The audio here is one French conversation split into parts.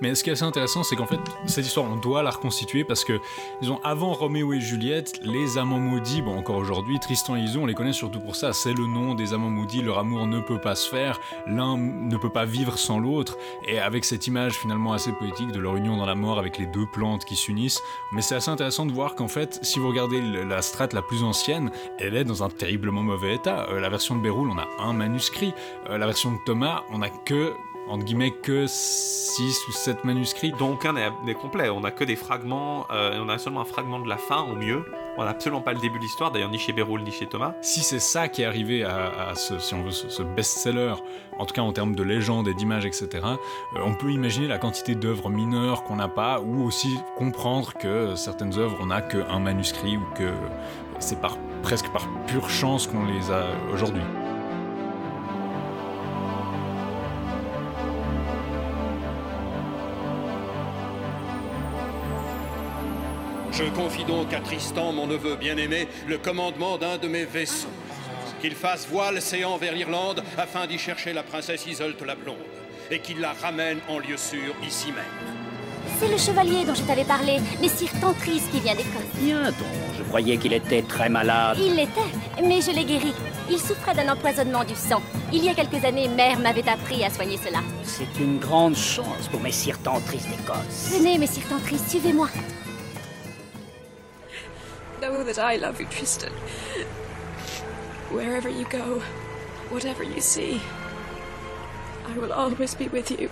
Mais ce qui est assez intéressant, c'est qu'en fait, cette histoire, on doit la reconstituer parce que, disons, avant Roméo et Juliette, les amants maudits, bon, encore aujourd'hui, Tristan et Isolde, on les connaît surtout pour ça. C'est le nom des amants maudits, leur amour ne peut pas se faire, l'un ne peut pas vivre sans l'autre. Et avec cette image finalement assez poétique de leur union dans la mort avec les deux plantes qui s'unissent. Mais c'est assez intéressant de voir qu'en fait, si vous regardez la strate la plus ancienne, elle est dans un terriblement mauvais état. Euh, la version de Béroul, on a un manuscrit. Euh, la version de Thomas, on a que entre guillemets que 6 ou 7 manuscrits. Dont aucun n'est complet, on a que des fragments, euh, on a seulement un fragment de la fin au mieux. On n'a absolument pas le début de l'histoire, d'ailleurs ni chez Béroul ni chez Thomas. Si c'est ça qui est arrivé à, ce, si on veut, ce, best-seller, en tout cas en termes de légende et d'images, etc., euh, on peut imaginer la quantité d'œuvres mineures qu'on n'a pas, ou aussi comprendre que certaines œuvres, on n'a qu'un manuscrit, ou que c'est par, presque par pure chance qu'on les a aujourd'hui. Je confie donc à Tristan, mon neveu bien-aimé, le commandement d'un de mes vaisseaux. Qu'il fasse voile séant vers l'Irlande afin d'y chercher la princesse Isolte la Blonde, et qu'il la ramène en lieu sûr ici même. C'est le chevalier dont je t'avais parlé, Messire Tantris qui vient d'Écosse. Bien donc, je croyais qu'il était très malade. Il l'était, mais je l'ai guéri. Il souffrait d'un empoisonnement du sang. Il y a quelques années, mère m'avait appris à soigner cela. C'est une grande chance pour Messire Tantris d'Écosse. Venez, Messire Tantris, suivez-moi. Know that I love you, Tristan. Wherever you go, whatever you see, I will always be with you.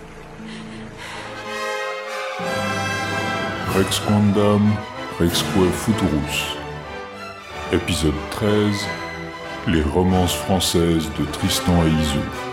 Rex Quandam, Rexque Futurus. Épisode 13 Les romances françaises de Tristan et.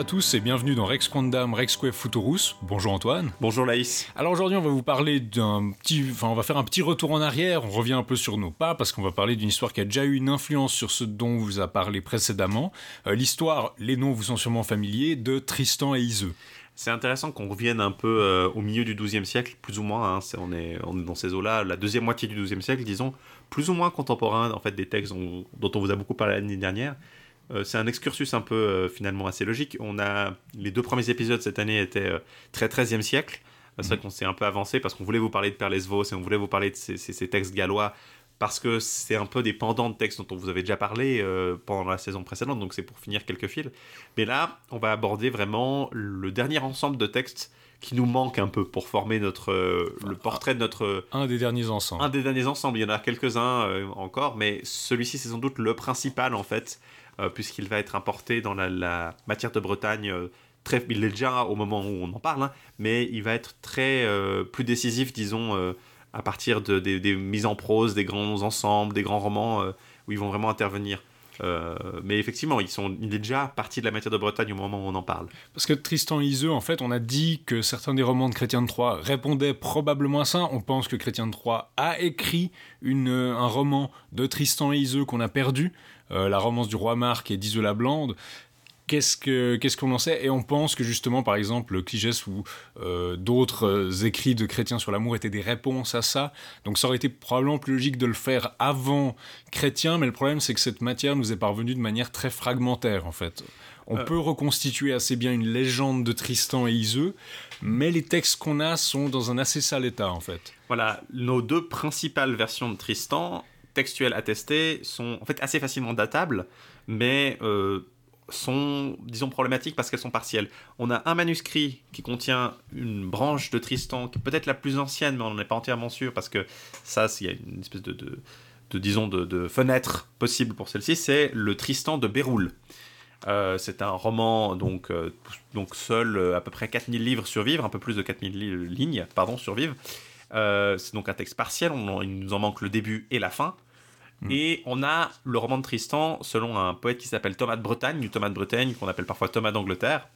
Bonjour à tous et bienvenue dans Rex Quandam Rexque Futurus. Bonjour Antoine. Bonjour Laïs. Alors aujourd'hui on va vous parler d'un petit... Enfin on va faire un petit retour en arrière, on revient un peu sur nos pas parce qu'on va parler d'une histoire qui a déjà eu une influence sur ce dont on vous a parlé précédemment. Euh, l'histoire, les noms vous sont sûrement familiers, de Tristan et Iseux. C'est intéressant qu'on revienne un peu euh, au milieu du XIIe siècle, plus ou moins. Hein. on, est, on, est, dans ces eaux-là, la deuxième moitié du XIIe siècle, disons, plus ou moins contemporain en fait des textes dont, dont on vous a beaucoup parlé l'année dernière. Euh, c'est un excursus un peu euh, finalement assez logique. On a les deux premiers épisodes cette année étaient euh, très 13e siècle. C'est vrai mhm. qu'on s'est un peu avancé parce qu'on voulait vous parler de Perlesvos et on voulait vous parler de ces, textes gallois parce que c'est un peu des pendants de textes dont on vous avait déjà parlé pendant la saison précédente, donc c'est pour finir quelques fils. Mais là, on va aborder vraiment le dernier ensemble de textes qui nous manque un peu pour former notre le portrait de notre un des derniers ensembles. Un des derniers ensembles, il y en a quelques-uns encore, mais celui-ci c'est sans doute le principal en fait puisqu'il va être importé dans la, matière de Bretagne. Euh, très, il l'est déjà au moment où on en parle, hein, mais il va être très euh, plus décisif, disons, à partir de, des, mises en prose, des grands ensembles, des grands romans où ils vont vraiment intervenir. mais effectivement, ils sont, il est déjà parti de la matière de Bretagne au moment où on en parle. Parce que Tristan Iseux, en fait, on a dit que certains des romans de Chrétien de Troyes répondaient probablement à ça. On pense que Chrétien de Troyes a écrit un roman de Tristan Iseux qu'on a perdu. Euh, la romance du roi Marc et d'Isola Blande, qu'est-ce que qu'est-ce qu'on en sait? Et on pense que justement, par exemple, Cligès ou euh, d'autres euh, écrits de chrétiens sur l'amour étaient des réponses à ça. Donc ça aurait été probablement plus logique de le faire avant Chrétien, mais le problème c'est que cette matière nous est parvenue de manière très fragmentaire en fait. On peut reconstituer assez bien une légende de Tristan et Iseux, mais les textes qu'on a sont dans un assez sale état en fait. Voilà, nos deux principales versions de Tristan, textuelles attestées sont en fait assez facilement datables, mais euh, sont, disons, problématiques parce qu'elles sont partielles. On a un manuscrit qui contient une branche de Tristan, qui est peut-être la plus ancienne, mais on n'en est pas entièrement sûr parce que ça, il y a une espèce de, disons, de, fenêtre possible pour celle-ci, c'est le Tristan de Béroul. Euh, c'est un roman, donc, euh, donc seul à peu près 4000 livres survivent, un peu plus de 4000 lignes, pardon, survivent. Euh, c'est donc un texte partiel, il nous en manque le début et la fin. Hmm. Et on a le roman de Tristan selon un poète qui s'appelle Thomas de Bretagne, du Thomas de Bretagne, qu'on appelle parfois Thomas d'Angleterre.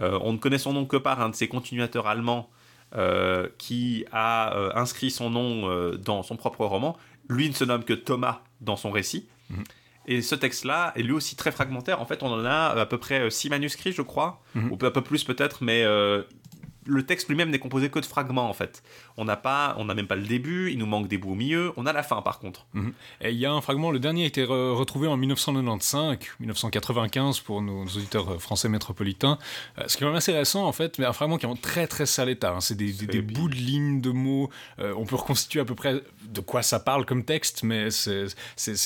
Euh, on ne connaît son nom que par un de ses continuateurs allemands euh, qui a inscrit son nom dans son propre roman. Lui ne se nomme que Thomas dans son récit. Mhm. Et ce texte-là est lui aussi très fragmentaire. En fait, on en a à peu près six manuscrits, je crois, Mhm. ou un peu plus peut-être, mais euh, le texte lui-même n'est composé que de fragments en fait. On n'a pas, on n'a même pas le début. Il nous manque des bouts au milieu. On a la fin par contre. Et il y a un fragment, le dernier a été re- retrouvé en 1995, 1995 pour nos, nos auditeurs euh, français métropolitains, euh, ce qui est quand même assez récent en fait, mais un fragment qui est en très très sale état. hein. C'est des, des- des bouts de lignes, de mots. euh, on peut reconstituer à peu près de quoi ça parle comme texte, mais c'est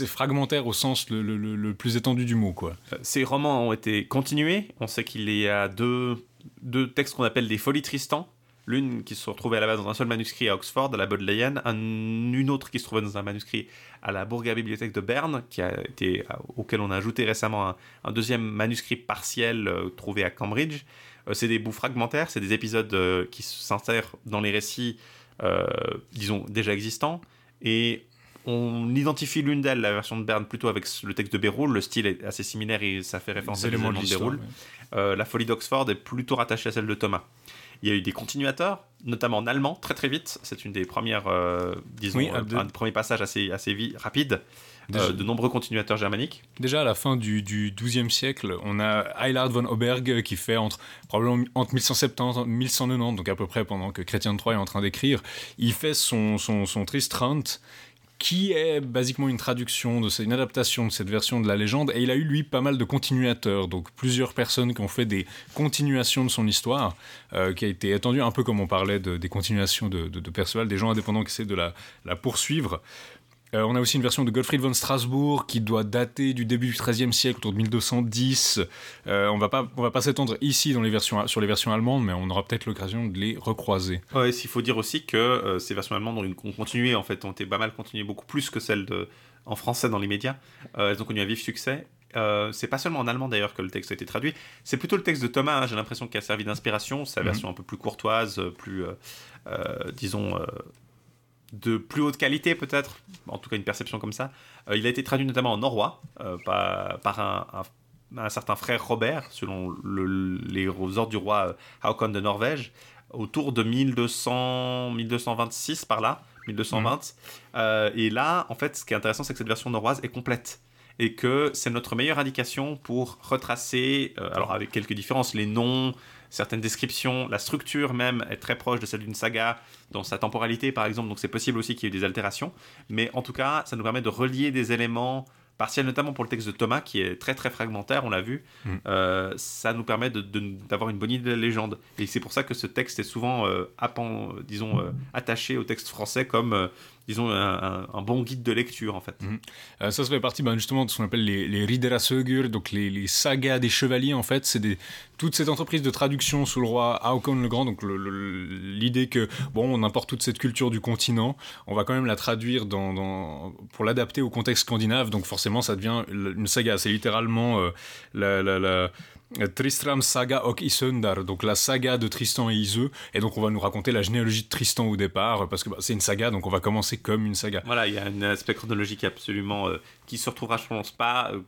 fragmentaire au sens le, le- le- le plus étendu du mot, quoi. Ces romans ont été continués. On sait qu'il y a deux, deux textes qu'on appelle des Folies Tristan. L'une qui se retrouvait à la base dans un seul manuscrit à Oxford, à la Bodleian, un- une autre qui se trouvait dans un manuscrit à la Bourga Bibliothèque de Berne, qui a été, auquel on a ajouté récemment un, un deuxième manuscrit partiel euh, trouvé à Cambridge. Euh, c'est des bouts fragmentaires, c'est des épisodes euh, qui s'insèrent dans les récits, disons, déjà existants. Et on identifie l'une d'elles, la version de Berne, plutôt avec le texte de Béroul. Le style est assez similaire et ça fait référence à des éléments de. Béroul. ouais. Euh, la folie d'Oxford est plutôt rattachée à celle de Thomas. Il y a eu des continuateurs, notamment en allemand, très très vite. C'est une des premières, euh, disons, Oui, euh, de- un des premiers passages assez, assez rapide. Déjà- Euh, de nombreux continuateurs germaniques. Déjà à la fin du, XIIe siècle, on a Eilhard von Oberg qui fait entre probablement entre 1170 et 1190, donc à peu près pendant que Chrétien de Troyes est en train d'écrire, il fait son, son, qui est basiquement une traduction de une adaptation de cette version de la légende et il a eu lui pas mal de continuateurs donc plusieurs personnes qui ont fait des continuations de son histoire euh, qui a été étendue un peu comme on parlait de- des continuations de, de, des gens indépendants qui essaient de la poursuivre euh, on a aussi une version de Gottfried von Strasbourg qui doit dater du début du XIIIe siècle, autour de 1210. Euh, on va pas, on va pas s'étendre ici dans les versions, sur les versions allemandes, mais on aura peut-être l'occasion de les recroiser. Ouais, il faut dire aussi que euh, ces versions allemandes ont, une- ont continué, en fait, ont été pas mal continuées, beaucoup plus que celles de, en français dans les médias. Elles ont connu un vif succès. Euh, c'est pas seulement en allemand d'ailleurs que le texte a été traduit, c'est plutôt le texte de Thomas, hein, j'ai l'impression qu'il a servi d'inspiration, sa Mhm. version un peu plus courtoise, plus, euh, euh, disons, de plus haute qualité peut-être, en tout cas une perception comme ça. Euh, il a été traduit notamment en norrois euh, par, par un, un- un certain frère Robert, selon le- les ordres du roi euh, Haakon de Norvège, autour de 1200, 1226 par là, 1220. Euh, et là, en fait, ce qui est intéressant, c'est que cette version norroise est complète. Et que c'est notre meilleure indication pour retracer, euh, alors avec quelques différences, les noms, certaines descriptions, la structure même est très proche de celle d'une saga dans sa temporalité par exemple, donc c'est possible aussi qu'il y ait eu des altérations, mais en tout cas ça nous permet de relier des éléments partiels, notamment pour le texte de Thomas qui est très très fragmentaire, on l'a vu, Mm. Euh, ça nous permet d'avoir une bonne idée de la légende. Et c'est pour ça que ce texte est souvent, euh, disons, euh, attaché au texte français comme, disons, un, un- bon guide de lecture en fait. Euh, ça, ça fait partie ben, justement de ce qu'on appelle les, les donc les, sagas des chevaliers en fait. C'est toute cette entreprise de traduction sous le roi Haakon le Grand, donc l'idée que, bon, on importe toute cette culture du continent, on va quand même la traduire dans, pour l'adapter au contexte scandinave, donc forcément ça devient une saga. C'est littéralement euh, la- Tristram Saga Ok Isundar, donc la saga de Tristan et Iseux, et donc on va nous raconter la généalogie de Tristan au départ, parce que bah, c'est une saga, donc on va commencer comme une saga. Voilà, il y a un aspect chronologique absolument euh, qui se retrouvera, je pense pas, euh,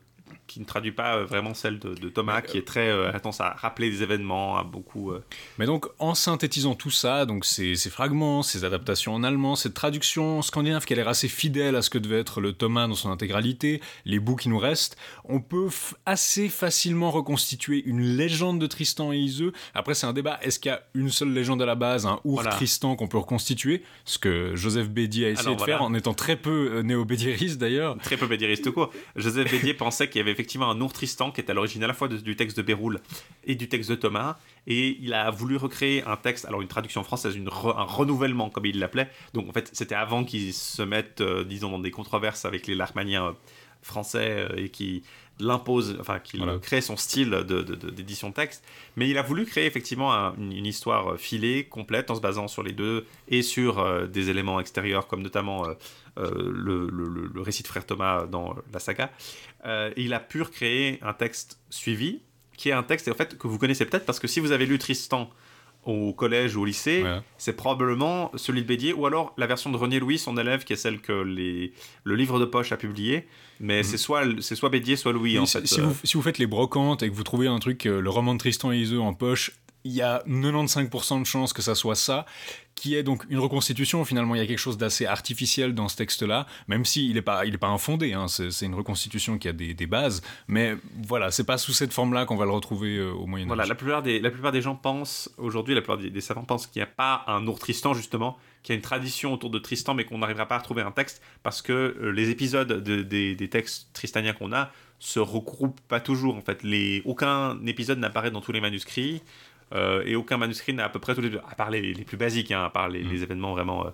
qui ne traduit pas euh, vraiment celle de, de Thomas, qui est très euh, à rappeler des événements, à beaucoup. euh, Mais donc, en synthétisant tout ça, donc ces, ces fragments, ces adaptations en allemand, cette traduction scandinave qui a l'air assez fidèle à ce que devait être le Thomas dans son intégralité, les bouts qui nous restent, on peut assez facilement reconstituer une légende de Tristan et Iseux. Après, c'est un débat. Est-ce qu'il y a une seule légende à la base, un ours Voilà. Tristan qu'on peut reconstituer? Ce que Joseph Bédier a essayé Alors, de faire en étant très peu euh, néo-bédieriste d'ailleurs. Très peu bédieriste court. Joseph Bédier pensait qu'il y avait effectivement un ours Tristan qui est à l'origine à la fois du texte de Béroul et du texte de Thomas. Et il a voulu recréer un texte, alors une traduction française, un renouvellement comme il l'appelait. Donc en fait, c'était avant qu'ils se mettent, euh, disons, dans des controverses avec les larmaniens euh, français euh, et qui l'impose, enfin qu'il Voilà. crée son style de- de- de- d'édition de texte. Mais il a voulu créer effectivement un- une, histoire euh, filée, complète, en se basant sur les deux et sur euh, des éléments extérieurs comme notamment euh, euh, le, le- récit de Frère Thomas dans la saga. Il a pu recréer un texte suivi, qui est un texte en fait que vous connaissez peut-être parce que si vous avez lu Tristan au collège ou au lycée, Ouais. c'est probablement celui de Bédier, ou alors la version de René Louis, son élève, qui est celle que les, le livre de poche a publié. Mais c'est soit, soit Bédier, soit Louis, Oui, en si, fait. si Euh, vous, si vous faites les brocantes et que vous trouvez un truc, euh, le roman de Tristan et Iseux en poche, il y a 95% de chances que ça soit ça, qui est donc une reconstitution. Finalement, il y a quelque chose d'assez artificiel dans ce texte-là, même s'il n'est pas, il pas infondé. Hein. c'est une reconstitution qui a des, bases, mais voilà, c'est pas sous cette forme-là qu'on va le retrouver euh, au Moyen Âge. Voilà, la plupart des, la plupart des gens pensent aujourd'hui, la plupart des, savants pensent qu'il n'y a pas un ours Tristan justement, qu'il y a une tradition autour de Tristan, mais qu'on n'arrivera pas à retrouver un texte parce que euh, les épisodes des, textes tristaniens qu'on a se regroupent pas toujours. En fait, aucun épisode n'apparaît dans tous les manuscrits. Euh, et aucun manuscrit n'a à peu près tous les à part les, plus basiques, hein, à part les, mm. événements vraiment. Euh,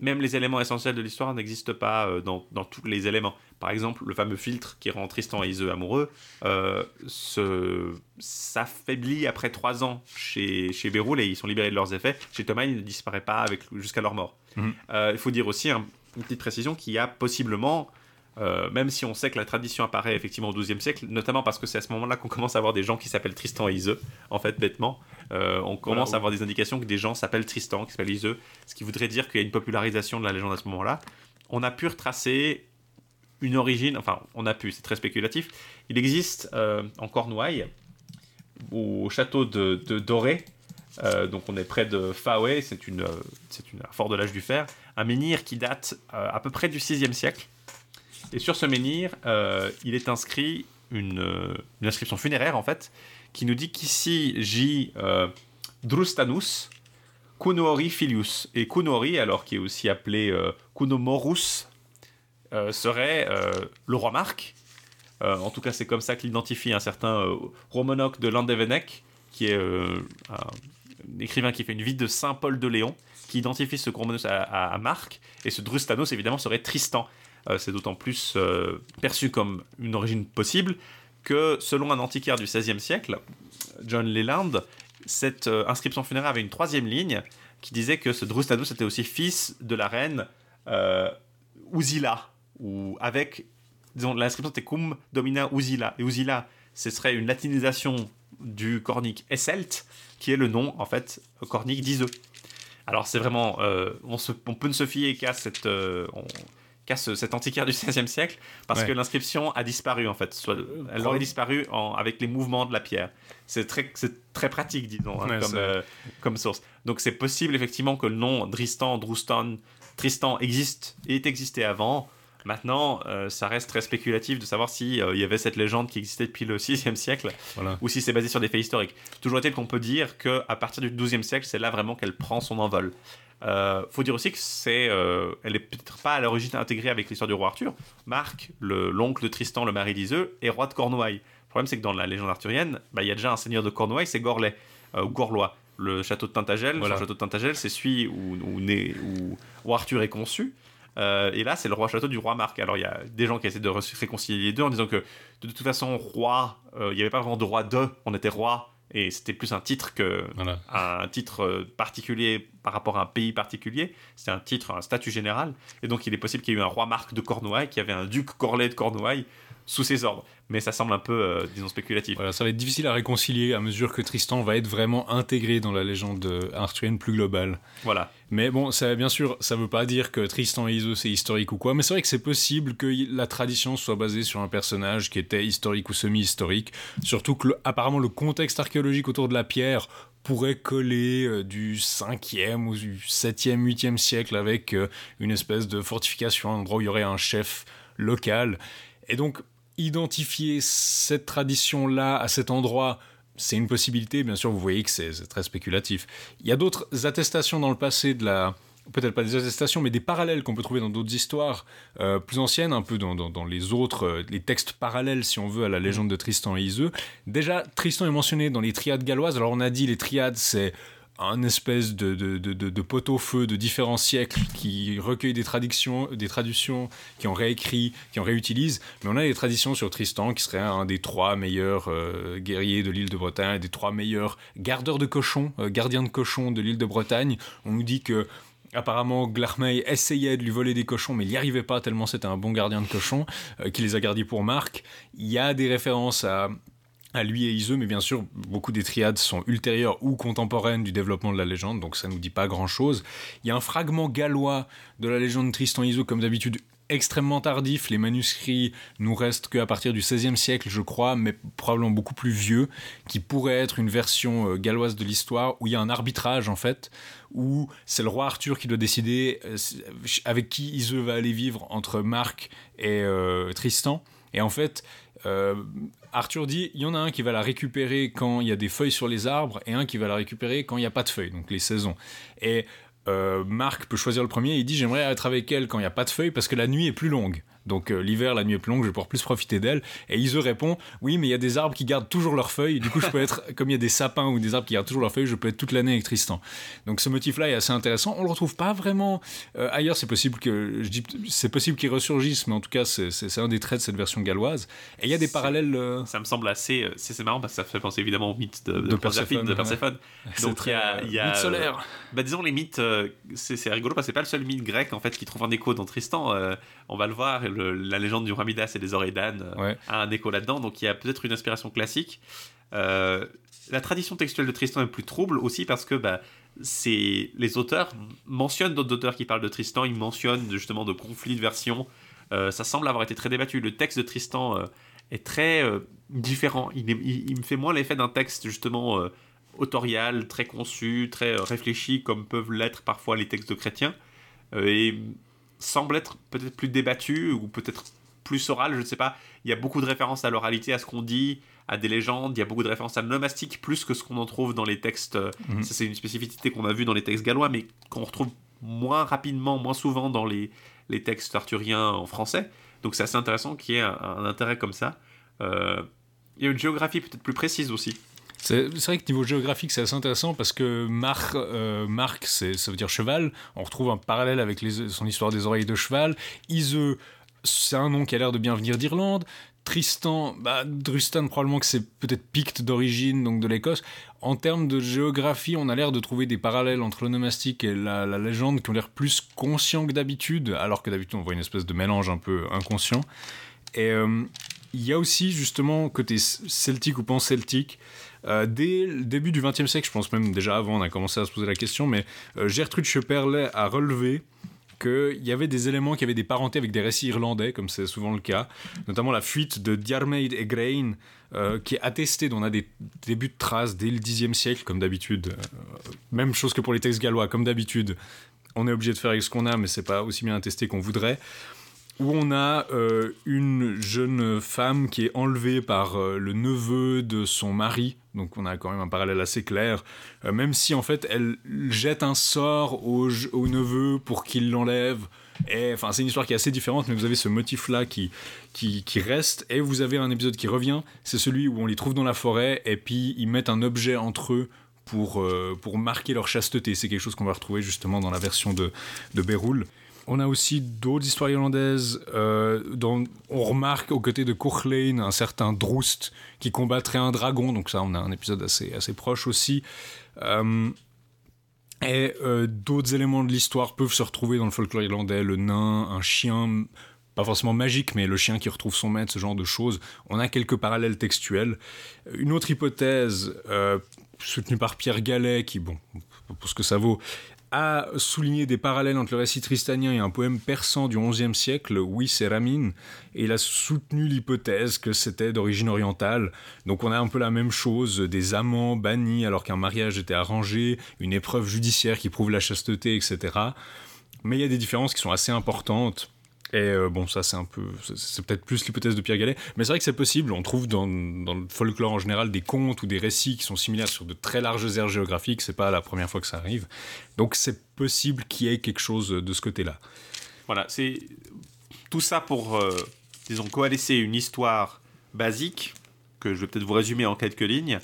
même les éléments essentiels de l'histoire n'existent pas euh, dans, dans, tous les éléments. Par exemple, le fameux filtre qui rend Tristan et Iseux amoureux s'affaiblit après trois ans chez, chez Béroul et ils sont libérés de leurs effets. Chez Thomas, il ne disparaît pas jusqu'à leur mort. Mm. il faut dire aussi, une petite précision, qu'il y a possiblement euh, même si on sait que la tradition apparaît effectivement au XIIe siècle, notamment parce que c'est à ce moment-là qu'on commence à avoir des gens qui s'appellent Tristan et Iseux, en fait, bêtement. Euh, on commence à avoir des indications que des gens s'appellent Tristan, qui s'appellent Iseux, ce qui voudrait dire qu'il y a une popularisation de la légende à ce moment-là. On a pu retracer une origine, enfin, on a pu, c'est très spéculatif. Il existe euh, en Cornouailles, au château de, Doré, donc on est près de Faoué, c'est une, c'est une, un fort de l'âge du fer, un menhir qui date à peu près du 6e siècle et sur ce menhir, euh, il est inscrit une, inscription funéraire, en fait, qui nous dit qu'ici gît euh, Drustanus Kunoori Filius. Et Kunoori, alors qui est aussi appelé euh, Kunomorus, euh, serait le roi Marc. en tout cas, c'est comme ça qu'identifie un certain Romonoc de Landevenec, qui est un écrivain qui fait une vie de Saint Paul de Léon, qui identifie ce Romonos à, à Marc. Et ce Drustanos, évidemment, serait Tristan. Euh, c'est d'autant plus euh, perçu comme une origine possible que selon un antiquaire du XVIe siècle, John Leland, cette euh, inscription funéraire avait une troisième ligne qui disait que ce Drustados était aussi fils de la reine euh, ou avec, disons, l'inscription était cum domina Uzila. Et Uzila, ce serait une latinisation du cornique Esselt, qui est le nom, en fait, cornique d'Iseux. Alors c'est vraiment, on, peut ne se fier qu'à cette, cet antiquaire du XVIe siècle, parce que l'inscription a disparu en fait. Soit, elle aurait disparu avec les mouvements de la pierre. C'est très, très pratique, disons, hein, comme, euh, comme, source. Donc c'est possible effectivement que le nom Dristan, Drustan, Tristan existe et ait existé avant. Maintenant, euh, ça reste très spéculatif de savoir si euh, il y avait cette légende qui existait depuis le 6e siècle ou si c'est basé sur des faits historiques. Toujours est-il qu'on peut dire que à partir du 12e siècle, c'est là vraiment qu'elle prend son envol. Euh, faut dire aussi que c'est, euh, elle est peut-être pas à l'origine intégrée avec l'histoire du roi Arthur. Marc, l'oncle de Tristan, le mari d'Iseux, est roi de Cornouailles. Le problème, c'est que dans la légende arthurienne, bah, il y a déjà un seigneur de Cornouailles, c'est Gorlais, euh, Gorlois. Le château de Tintagel, le château de Tintagel, c'est celui où, où, Arthur est conçu. et là, c'est le roi château du roi Marc. Alors, il y a des gens qui essaient de réconcilier les deux en disant que de toute façon, roi, il n'y avait pas vraiment de roi de, on était roi et c'était plus un titre que un titre euh, particulier par rapport à un pays particulier. C'était un titre, un statut général. Et donc, il est possible qu'il y ait eu un roi Marc de Cornouailles, qui avait un duc Corlet de Cornouailles sous ses ordres. Mais ça semble un peu, euh, disons, spéculatif. Voilà, ça va être difficile à réconcilier à mesure que Tristan va être vraiment intégré dans la légende arthurienne plus globale. Voilà. Mais bon, ça, bien sûr, ça veut pas dire que Tristan et Iso c'est historique ou quoi, mais c'est vrai que c'est possible que la tradition soit basée sur un personnage qui était historique ou semi-historique. Surtout que, apparemment, le contexte archéologique autour de la pierre pourrait coller euh, du 5e ou du 7e, 8e siècle avec euh, une espèce de fortification, un endroit où il y aurait un chef local. Et donc, identifier cette tradition-là à cet endroit, c'est une possibilité. Bien sûr, vous voyez que c'est très spéculatif. Il y a d'autres attestations dans le passé de la, peut-être pas des attestations, mais des parallèles qu'on peut trouver dans d'autres histoires euh, plus anciennes, un peu dans, les autres, euh, les textes parallèles, si on veut, à la légende de Tristan et Iseux. Déjà, Tristan est mentionné dans les triades galloises. Alors, on a dit les triades, c'est un espèce de, de, de, de, pot-au-feu de différents siècles qui recueille des traductions, des traductions, qui ont réécrit, qui ont réutilisent. Mais on a des traditions sur Tristan qui serait un des trois meilleurs euh, guerriers de l'île de Bretagne, des trois meilleurs gardeurs de cochons, euh, gardiens de cochons de l'île de Bretagne. On nous dit que Apparemment, Glarmey essayait de lui voler des cochons, mais il n'y arrivait pas tellement c'était un bon gardien de cochons, euh, qui les a gardés pour Marc. Il y a des références à à lui et Iseux, mais bien sûr, beaucoup des triades sont ultérieures ou contemporaines du développement de la légende, donc ça nous dit pas grand-chose. Il y a un fragment gallois de la légende de Tristan Iseux, comme d'habitude, extrêmement tardif. Les manuscrits nous restent qu'à partir du XVIe siècle, je crois, mais probablement beaucoup plus vieux, qui pourrait être une version euh, galloise de l'histoire où il y a un arbitrage en fait, où c'est le roi Arthur qui doit décider euh, avec qui Iseux va aller vivre entre Marc et euh, Tristan. Et en fait, Arthur dit il y en a un qui va la récupérer quand il y a des feuilles sur les arbres et un qui va la récupérer quand il n'y a pas de feuilles, donc les saisons. Et euh, Marc peut choisir le premier. Il dit J'aimerais être avec elle quand il n'y a pas de feuilles parce que la nuit est plus longue. Donc euh, l'hiver, la nuit est plus longue, je vais pouvoir plus profiter d'elle. Et Ise répond Oui, mais il y a des arbres qui gardent toujours leurs feuilles. Du coup, je peux être, comme il y a des sapins ou des arbres qui gardent toujours leurs feuilles, je peux être toute l'année avec Tristan. Donc ce motif-là est assez intéressant. On le retrouve pas vraiment euh, ailleurs. C'est possible que je dis, c'est possible qu'il ressurgisse, mais en tout cas, c'est un des traits de cette version galloise. Et il y a des parallèles. Ça me semble assez. C'est marrant parce que ça fait penser évidemment au mythe de, de, Perséphone. De Perséphone. Donc il y a, y a mythe solaire. Bah, disons les mythes. c'est rigolo parce que c'est pas le seul mythe grec en fait qui trouve un écho dans Tristan. on va le voir. La légende du Midas et des oreilles d'âne euh, a un écho là-dedans, donc il y a peut-être une inspiration classique. Euh, la tradition textuelle de Tristan est plus trouble aussi parce que bah, les auteurs mentionnent d'autres auteurs qui parlent de Tristan, ils mentionnent justement de conflits de versions. Euh, ça semble avoir été très débattu. Le texte de Tristan est très différent. Il, il, me fait moins l'effet d'un texte justement autorial, très conçu, très réfléchi, comme peuvent l'être parfois les textes de chrétiens. et semble être peut-être plus débattu ou peut-être plus oral, je ne sais pas. Il y a beaucoup de références à l'oralité, à ce qu'on dit, à des légendes. Il y a beaucoup de références à l'onomastique, plus que ce qu'on en trouve dans les textes. Euh, mhm. Ça, c'est une spécificité qu'on a vue dans les textes gallois, mais qu'on retrouve moins rapidement, moins souvent dans les, les textes arthuriens en français. Donc, c'est assez intéressant qu'il y ait un, intérêt comme ça. Euh, il y a une géographie peut-être plus précise aussi. C'est vrai que niveau géographique, c'est assez intéressant parce que Marc, euh, ça veut dire cheval. On retrouve un parallèle avec son histoire des oreilles de cheval. Iseux, c'est un nom qui a l'air de bien venir d'Irlande. Tristan, bah, Drustan, probablement que c'est peut-être Picte d'origine, donc de l'Écosse. En termes de géographie, on a l'air de trouver des parallèles entre l'onomastique et la, légende qui ont l'air plus conscients que d'habitude, alors que d'habitude on voit une espèce de mélange un peu inconscient. Et euh, il y a aussi justement côté celtique ou pan-celtique, euh, dès le début du XXe siècle, je pense même déjà avant, on a commencé à se poser la question, mais euh, Gertrude Schepperle a relevé qu'il y avait des éléments qui avaient des parentés avec des récits irlandais, comme c'est souvent le cas, notamment la fuite de Diarmaid et Grain, euh, qui est attestée, dont on a des débuts de traces dès le Xe siècle, comme d'habitude. Même chose que pour les textes gallois, comme d'habitude. On est obligé de faire avec ce qu'on a, mais c'est pas aussi bien attesté qu'on voudrait où on a euh, une jeune femme qui est enlevée par euh, le neveu de son mari. Donc on a quand même un parallèle assez clair. Euh, même si en fait elle jette un sort au, neveu pour qu'il l'enlève. Enfin c'est une histoire qui est assez différente, mais vous avez ce motif-là qui, qui, reste. Et vous avez un épisode qui revient. C'est celui où on les trouve dans la forêt et puis ils mettent un objet entre eux pour, pour marquer leur chasteté. C'est quelque chose qu'on va retrouver justement dans la version de, de Béroul. On a aussi d'autres histoires irlandaises euh, dont on remarque aux côtés de Courlane un certain Droust qui combattrait un dragon. Donc ça, on a un épisode assez, assez proche aussi. Euh, et euh, d'autres éléments de l'histoire peuvent se retrouver dans le folklore irlandais. Le nain, un chien, pas forcément magique, mais le chien qui retrouve son maître, ce genre de choses. On a quelques parallèles textuels. Une autre hypothèse soutenue par Pierre Gallet, qui, bon, pour ce que ça vaut, a souligné des parallèles entre le récit tristanien et un poème persan du XIe siècle, Oui c'est Ramin, et il a soutenu l'hypothèse que c'était d'origine orientale. Donc on a un peu la même chose, des amants bannis alors qu'un mariage était arrangé, une épreuve judiciaire qui prouve la chasteté, etc. Mais il y a des différences qui sont assez importantes. Et euh, bon, ça c'est un peu, c'est peut-être plus l'hypothèse de Pierre Gallet, mais c'est vrai que c'est possible. On trouve dans, le folklore en général des contes ou des récits qui sont similaires sur de très larges aires géographiques. C'est pas la première fois que ça arrive, donc c'est possible qu'il y ait quelque chose de ce côté-là. Voilà, c'est tout ça pour, euh, disons, coalescer une histoire basique que je vais peut-être vous résumer en quelques lignes.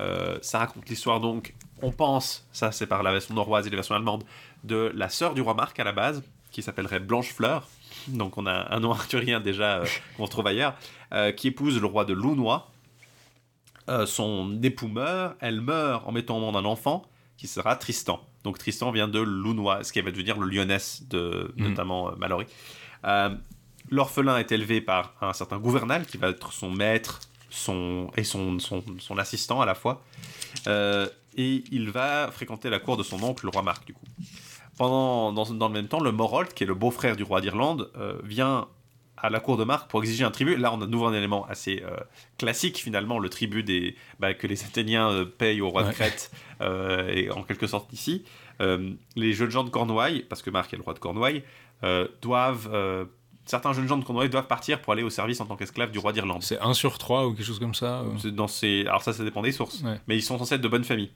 Euh, ça raconte l'histoire donc, on pense, ça c'est par la version norroise et la version allemande, de la sœur du roi Marc à la base, qui s'appellerait Blanche Fleur donc on a un nom arthurien déjà euh, qu'on retrouve ailleurs, euh, qui épouse le roi de Lounois. Euh, son époux meurt, elle meurt en mettant au monde un enfant qui sera Tristan. Donc Tristan vient de Lounois, ce qui va devenir le lyonnais de mm. notamment Mallory. L'orphelin est élevé par un certain gouvernal qui va être son maître son, et son, son, assistant à la fois. et il va fréquenter la cour de son oncle, le roi Marc, du coup. Pendant, dans, dans le même temps, le Morold, qui est le beau-frère du roi d'Irlande, euh, vient à la cour de Marc pour exiger un tribut. Là, on a de nouveau un élément assez euh, classique, finalement, le tribut des, bah, que les Athéniens euh, payent au roi de. Crète, et en quelque sorte ici. Les jeunes gens de Cornouailles, parce que Marc est le roi de Cornouailles, doivent... certains jeunes gens de Cornouailles doivent partir pour aller au service en tant qu'esclaves du roi d'Irlande. C'est 1 sur 3 ou quelque chose comme ça. euh. Dans ces... Alors ça, ça dépend des sources. Ouais. Mais ils sont censés être de bonne famille.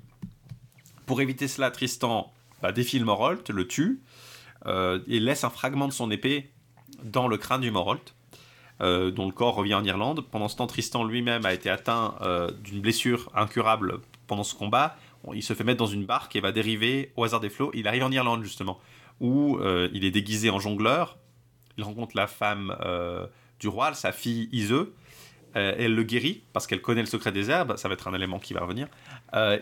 Pour éviter cela, Tristan bah, défie le Morolt, le tue, euh, et laisse un fragment de son épée dans le crâne du Morolt, euh, dont le corps revient en Irlande. Pendant ce temps, Tristan lui-même a été atteint euh, d'une blessure incurable pendant ce combat. Il se fait mettre dans une barque et va dériver au hasard des flots. Il arrive en Irlande, justement, où il est déguisé en jongleur. Il rencontre la femme du roi, sa fille Iseux. Elle le guérit parce qu'elle connaît le secret des herbes, ça va être un élément qui va revenir.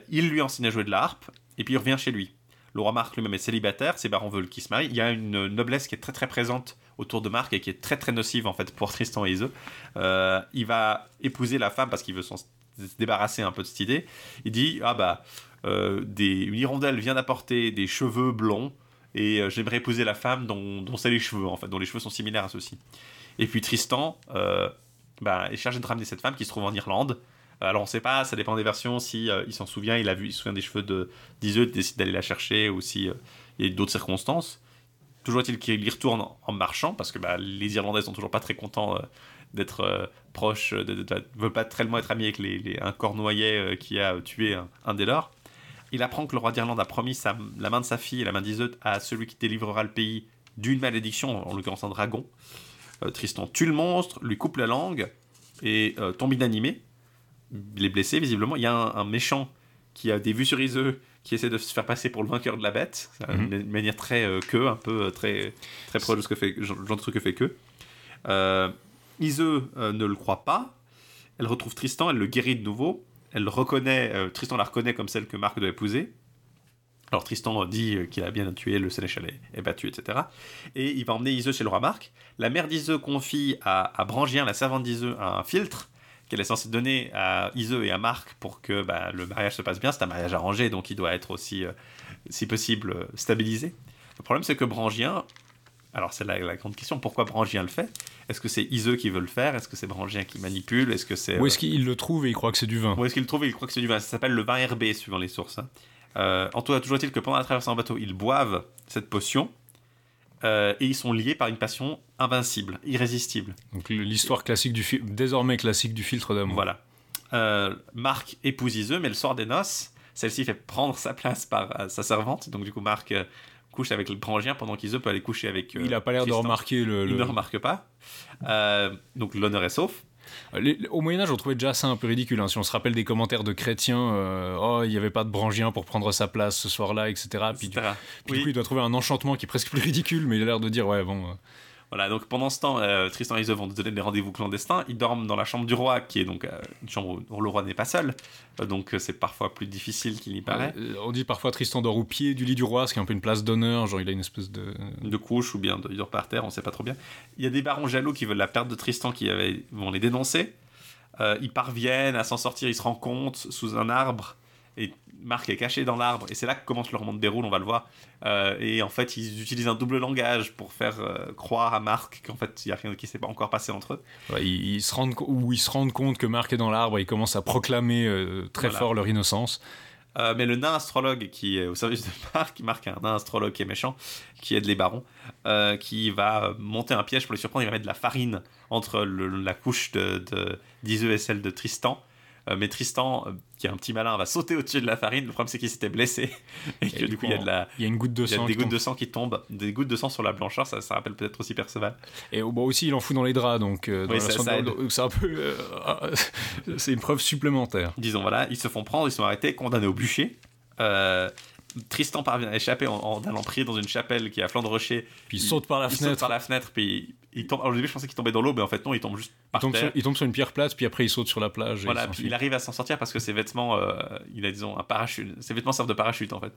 Il lui enseigne à jouer de la harpe et puis il revient chez lui. Le roi Marc lui-même est célibataire, ses parents veulent qu'il se marie. Il y a une noblesse qui est très très présente autour de Marc et qui est très très nocive en fait pour Tristan et Iseux. Euh, il va épouser la femme parce qu'il veut se débarrasser un peu de cette idée. Il dit ah bah euh, des, une hirondelle vient d'apporter des cheveux blonds et euh, j'aimerais épouser la femme dont, dont c'est les cheveux en fait, dont les cheveux sont similaires à ceux-ci. Et puis Tristan euh, bah, est chargé de ramener cette femme qui se trouve en Irlande. Alors on sait pas, ça dépend des versions, si euh, il s'en souvient, il a vu, il se souvient des cheveux de d'Iseux, il décide d'aller la chercher, ou si euh, y a d'autres circonstances. Toujours est-il qu'il y retourne en, marchant, parce que bah, les Irlandais sont toujours pas très contents euh, d'être proches, de, veulent pas tellement être amis avec un euh, qui a tué un, des leurs. Il apprend que le roi d'Irlande a promis la main de sa fille et la main d'Iseux à celui qui délivrera le pays d'une malédiction, en l'occurrence un dragon. Tristan tue le monstre, lui coupe la langue et tombe inanimé. Il est blessé visiblement. Il y a un, un méchant qui a des vues sur Iseux qui essaie de se faire passer pour le vainqueur de la bête. C'est Mhm. une manière très euh, que, un peu euh, très, très proche de ce que fait, genre de truc que fait que. Euh, Iseux euh, ne le croit pas. Elle retrouve Tristan, elle le guérit de nouveau. Elle le reconnaît, Tristan la reconnaît comme celle que Marc doit épouser. Alors Tristan dit qu'il a bien tué, le sénéchal est, est battu, etc. Et il va emmener Iseux chez le roi Marc. La mère d'Iseux confie à, à Brangien, la servante d'Iseux, un filtre qu'elle est censée donner à Iseux et à Marc pour que bah, le mariage se passe bien. C'est un mariage arrangé, donc il doit être aussi, euh, si possible, euh, stabilisé. Le problème, c'est que Brangien, alors c'est la, la grande question, pourquoi Brangien le fait? Est-ce que c'est Iseux qui veut le faire? Est-ce que c'est Brangien qui manipule? Est-ce que c'est... Où est-ce qu'il le trouve et il croit que c'est du vin? Où est-ce qu'il le trouve Il croit que c'est du vin? Ça s'appelle le vin herbé, suivant les sources. Euh, en tout cas, toujours est-il que pendant la traversée en bateau, ils boivent cette potion euh, et ils sont liés par une passion invincible, irrésistible. Donc l'histoire classique du désormais classique du filtre d'amour. Voilà. Euh, Marc épouse Iseux, mais le soir des noces, celle-ci fait prendre sa place par euh, sa servante. Donc du coup, Marc couche avec le brangien pendant qu'Iseux peut aller coucher avec. Il a pas l'air de remarquer le. Il ne remarque pas. Donc l'honneur est sauf. Les- au Moyen Âge, on trouvait déjà ça un peu ridicule. hein. Si on se rappelle des commentaires de chrétiens, euh, oh, il n'y avait pas de brangien pour prendre sa place ce soir-là, etc. Puis, etc. puis Oui. du coup, il doit trouver un enchantement qui est presque plus ridicule, mais il a l'air de dire, ouais, bon. euh, Voilà, donc pendant ce temps, euh, Tristan et Iseux vont donner des rendez-vous clandestins. Ils dorment dans la chambre du roi, qui est donc euh, une chambre où le roi n'est pas seul. Euh, donc c'est parfois plus difficile qu'il n'y paraît. on dit parfois Tristan dort au pied du lit du roi, ce qui est un peu une place d'honneur, genre il a une espèce de. De couche ou bien de, il dort par terre, on sait pas trop bien. Il y a des barons jaloux qui veulent la perte de Tristan qui vont les dénoncer. Ils parviennent à s'en sortir, ils se rendent compte sous un arbre. Et Marc est caché dans l'arbre. Et c'est là que commence le roman de déroule, on va le voir. Euh, et en fait, ils utilisent un double langage pour faire euh, croire à Marc qu'en fait, il n'y a rien qui s'est pas encore passé entre eux. Ouais, ils, ils se rendent, ou ils se rendent compte que Marc est dans l'arbre et ils commencent à proclamer euh, très Voilà. fort leur innocence. Mais le nain astrologue qui est au service de Marc, Marc est un nain astrologue qui est méchant, qui aide les barons, qui va monter un piège pour les surprendre. Il va mettre de la farine entre le- la couche de, de, d'Iseux et celle de Tristan. Euh, mais Tristan, euh, qui est un petit malin, va sauter au-dessus de la farine. Le problème, c'est qu'il s'était blessé. Et que du coup, il y a de la. Il y a une goutte de Il y a sang. des gouttes tombe. de sang qui tombent, des gouttes de sang sur la blancheur, ça, ça rappelle peut-être aussi Perceval. Et bon, aussi, il en fout dans les draps, donc euh, Oui, c'est un peu. euh, c'est une preuve supplémentaire. Disons, voilà, ils se font prendre, ils sont arrêtés, condamnés au bûcher. Euh, Tristan parvient à échapper en, en allant prier dans une chapelle qui est à flanc de rocher. Puis il saute par la il fenêtre. saute par la fenêtre, puis il, il tombe. Alors, au début, je pensais qu'il tombait dans l'eau, mais en fait, non, il tombe juste Il par tombe, terre. sur, il tombe sur une pierre plate, puis après il saute sur la plage. et Voilà, il puis il arrive à s'en sortir parce que ses vêtements, euh, il a disons un parachute. Ses vêtements servent de parachute en fait,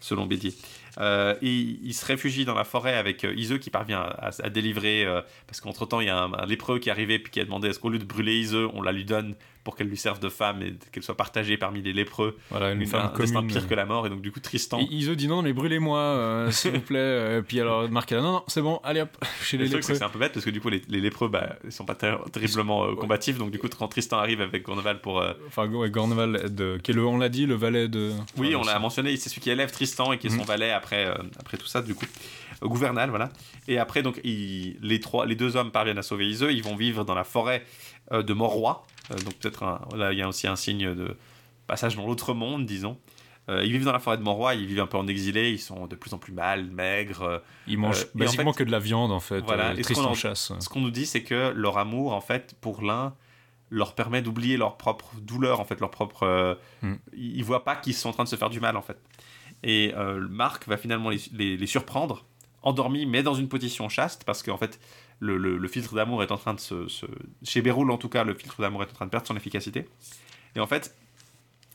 selon Bédier. Euh, et il se réfugie dans la forêt avec euh, Iseux qui parvient à, délivrer, euh, parce qu'entre temps il y a un, un lépreux qui est arrivé puis qui a demandé est-ce qu'au lieu de brûler Iseux, on la lui donne pour qu'elle lui serve de femme et qu'elle soit partagée parmi les lépreux. Voilà, une, Une, femme un destin commune. pire que la mort. Et donc, du coup, Tristan. I- Iso dit non, mais brûlez-moi, euh, s'il vous plaît. Euh, puis alors, Marc non, non, c'est bon, allez hop, chez Le les lépreux. Peu bête parce que du coup, les, les lépreux, bah, ils sont pas ter- terriblement euh, combatifs. Donc, du coup, quand Tristan arrive avec Gorneval pour. euh, Enfin, ouais, Gorneval, de, qui est le, on l'a dit, le valet de. Oui, on l'a mentionné, c'est celui qui élève Tristan et qui est son Mhm. valet après, euh, après tout ça, du coup. Au gouvernal, voilà. Et après, donc, les, trois, les deux hommes parviennent à sauver Iseux. Ils vont vivre dans la forêt euh, de Morroi. Euh, donc, peut-être, un- là, il y a aussi un signe de passage dans l'autre monde, disons. Euh, ils vivent dans la forêt de Morroi, ils vivent un peu en exilé, ils sont de plus en plus mal, maigres. euh, Il mange Euh, en basiquement fait- que de la viande, en fait. Voilà, euh, et ce qu'on en- chasse. Ce qu'on nous dit, c'est que leur amour, en fait, pour l'un, leur permet d'oublier leur propre douleur, en fait, leur propre. euh, Mm. Ils ils voient pas qu'ils sont en train de se faire du mal, en fait. Et Marc va finalement les, les- les surprendre, endormis, mais dans une position chaste, parce qu'en fait, le, le- le filtre d'amour est en train de se, se- Chez Béroul, en tout cas, le filtre d'amour est en train de perdre son efficacité. Et en fait,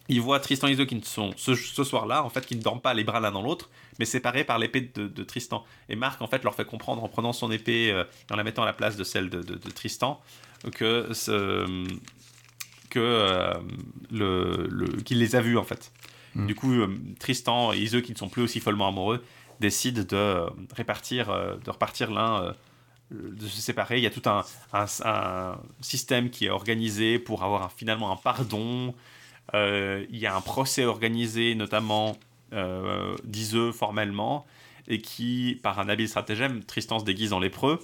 il voit Tristan et Iseult qui ne sont ce, ce soir-là, en fait, qui ne dorment pas les bras l'un dans l'autre, mais séparés par l'épée de, de Tristan. Et Marc, en fait, leur fait comprendre en prenant son épée euh, et en la mettant à la place de celle de, de- de Tristan que ce- que euh, le, le- qu'il les a vus en fait. Mm. Du coup, euh, Tristan et Iseult, qui ne sont plus aussi follement amoureux, décident de répartir, de repartir l'un, de se séparer. Il y a tout un, un- un système qui est organisé pour avoir un- finalement un pardon. Euh, il y a un procès organisé, notamment euh, d'Iseux formellement, et qui, par un habile stratagème, Tristan se déguise en lépreux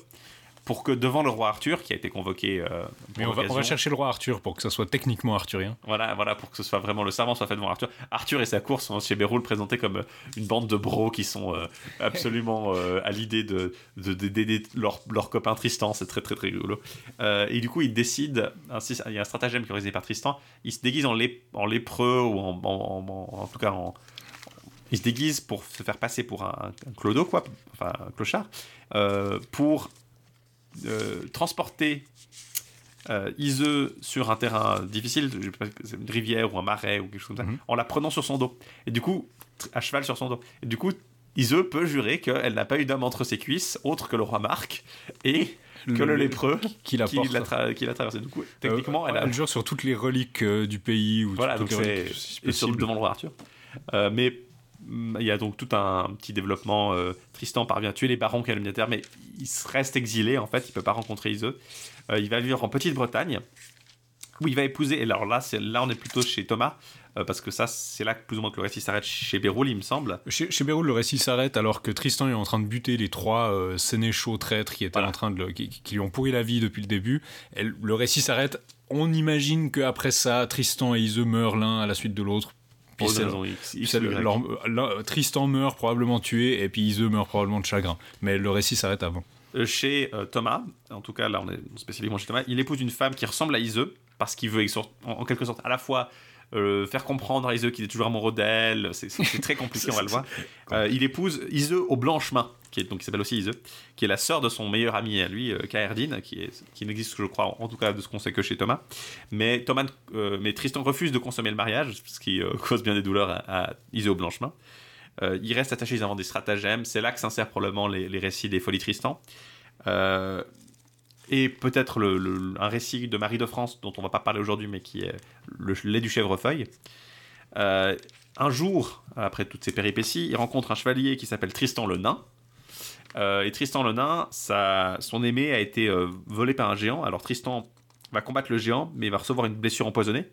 pour que devant le roi Arthur, qui a été convoqué. euh, Mais on va, on va l'occasion, chercher le roi Arthur pour que ça soit techniquement arthurien. voilà, voilà, pour que ce soit vraiment le serment soit fait devant Arthur. Arthur et sa cour sont chez Béroul présentés comme euh, une bande de bros qui sont euh, absolument euh, à l'idée de de- de- d'aider leur, leur copain Tristan. C'est très très très rigolo. Et du coup, ils décident. ainsi, Il y a un stratagème qui est organisé par Tristan. Il se déguise en, lép- en lépreux ou en, en, en- en tout cas en. Il se déguise pour se faire passer pour un, un clodo, quoi, enfin un clochard, euh, pour euh, transporter euh, Iseux sur un terrain difficile, je sais pas, c'est une rivière ou un marais ou quelque chose comme ça, Mhm. en la prenant sur son dos. Et du coup, à cheval sur son dos. Et du coup, Iseux peut jurer qu'elle n'a pas eu d'homme entre ses cuisses, autre que le roi Marc, et que le, lépreux qui la qui porte. l'a tra- qui l'a traversé. Du coup, techniquement, Euh, elle a. jure sur toutes les reliques euh, du pays. Ou Voilà, toutes donc les c'est reliques et sur- devant le roi Arthur. Euh, mais il y a donc tout un petit développement. euh, Tristan parvient à tuer les barons calomniateurs, mais il se reste exilé en fait. Il peut pas rencontrer Iseux. Euh, il va vivre en Petite-Bretagne où il va épouser. Et alors là, c'est là on est plutôt chez Thomas euh, parce que ça c'est là que plus ou moins que le récit s'arrête chez Béroul, il me semble. Chez, chez Béroul, le récit s'arrête alors que Tristan est en train de buter les trois sénéchaux traîtres qui étaient Voilà. en train de le- qui, qui lui ont pourri la vie depuis le début. Et le récit s'arrête. On imagine qu'après ça, Tristan et Iseux meurent l'un à la suite de l'autre. Puis X- X leur- leur- Tristan meurt probablement tué et puis Iseux meurt probablement de chagrin. Mais le récit s'arrête avant. Euh, chez euh, Thomas, en tout cas là on est spécialement chez Thomas, il épouse une femme qui ressemble à Iseux parce qu'il veut en, en quelque sorte à la fois euh, faire comprendre à Iseux qu'il est toujours amoureux d'elle, c'est très compliqué, on va le voir. Euh, il épouse Iseux au blanche main, qui est donc qui s'appelle aussi Iseux, qui est la sœur de son meilleur ami à lui, euh, Kaerdin, qui est qui n'existe je crois en tout cas de ce qu'on sait que chez Thomas. Mais Thomas, mais Tristan refuse de consommer le mariage, ce qui cause bien des douleurs à, à au blanche main. Euh, il reste attaché, ils inventent des stratagèmes. C'est là que s'insèrent probablement les, les récits des Folies Tristan. Euh, et peut-être un récit de Marie de France dont on va pas parler aujourd'hui, mais qui est le lait du chèvrefeuille. Euh, un jour, après toutes ces péripéties, il rencontre un chevalier qui s'appelle Tristan le Nain. Euh, et Tristan le Nain, son aimé a été euh, volé par un géant. Alors Tristan va combattre le géant, mais il va recevoir une blessure empoisonnée.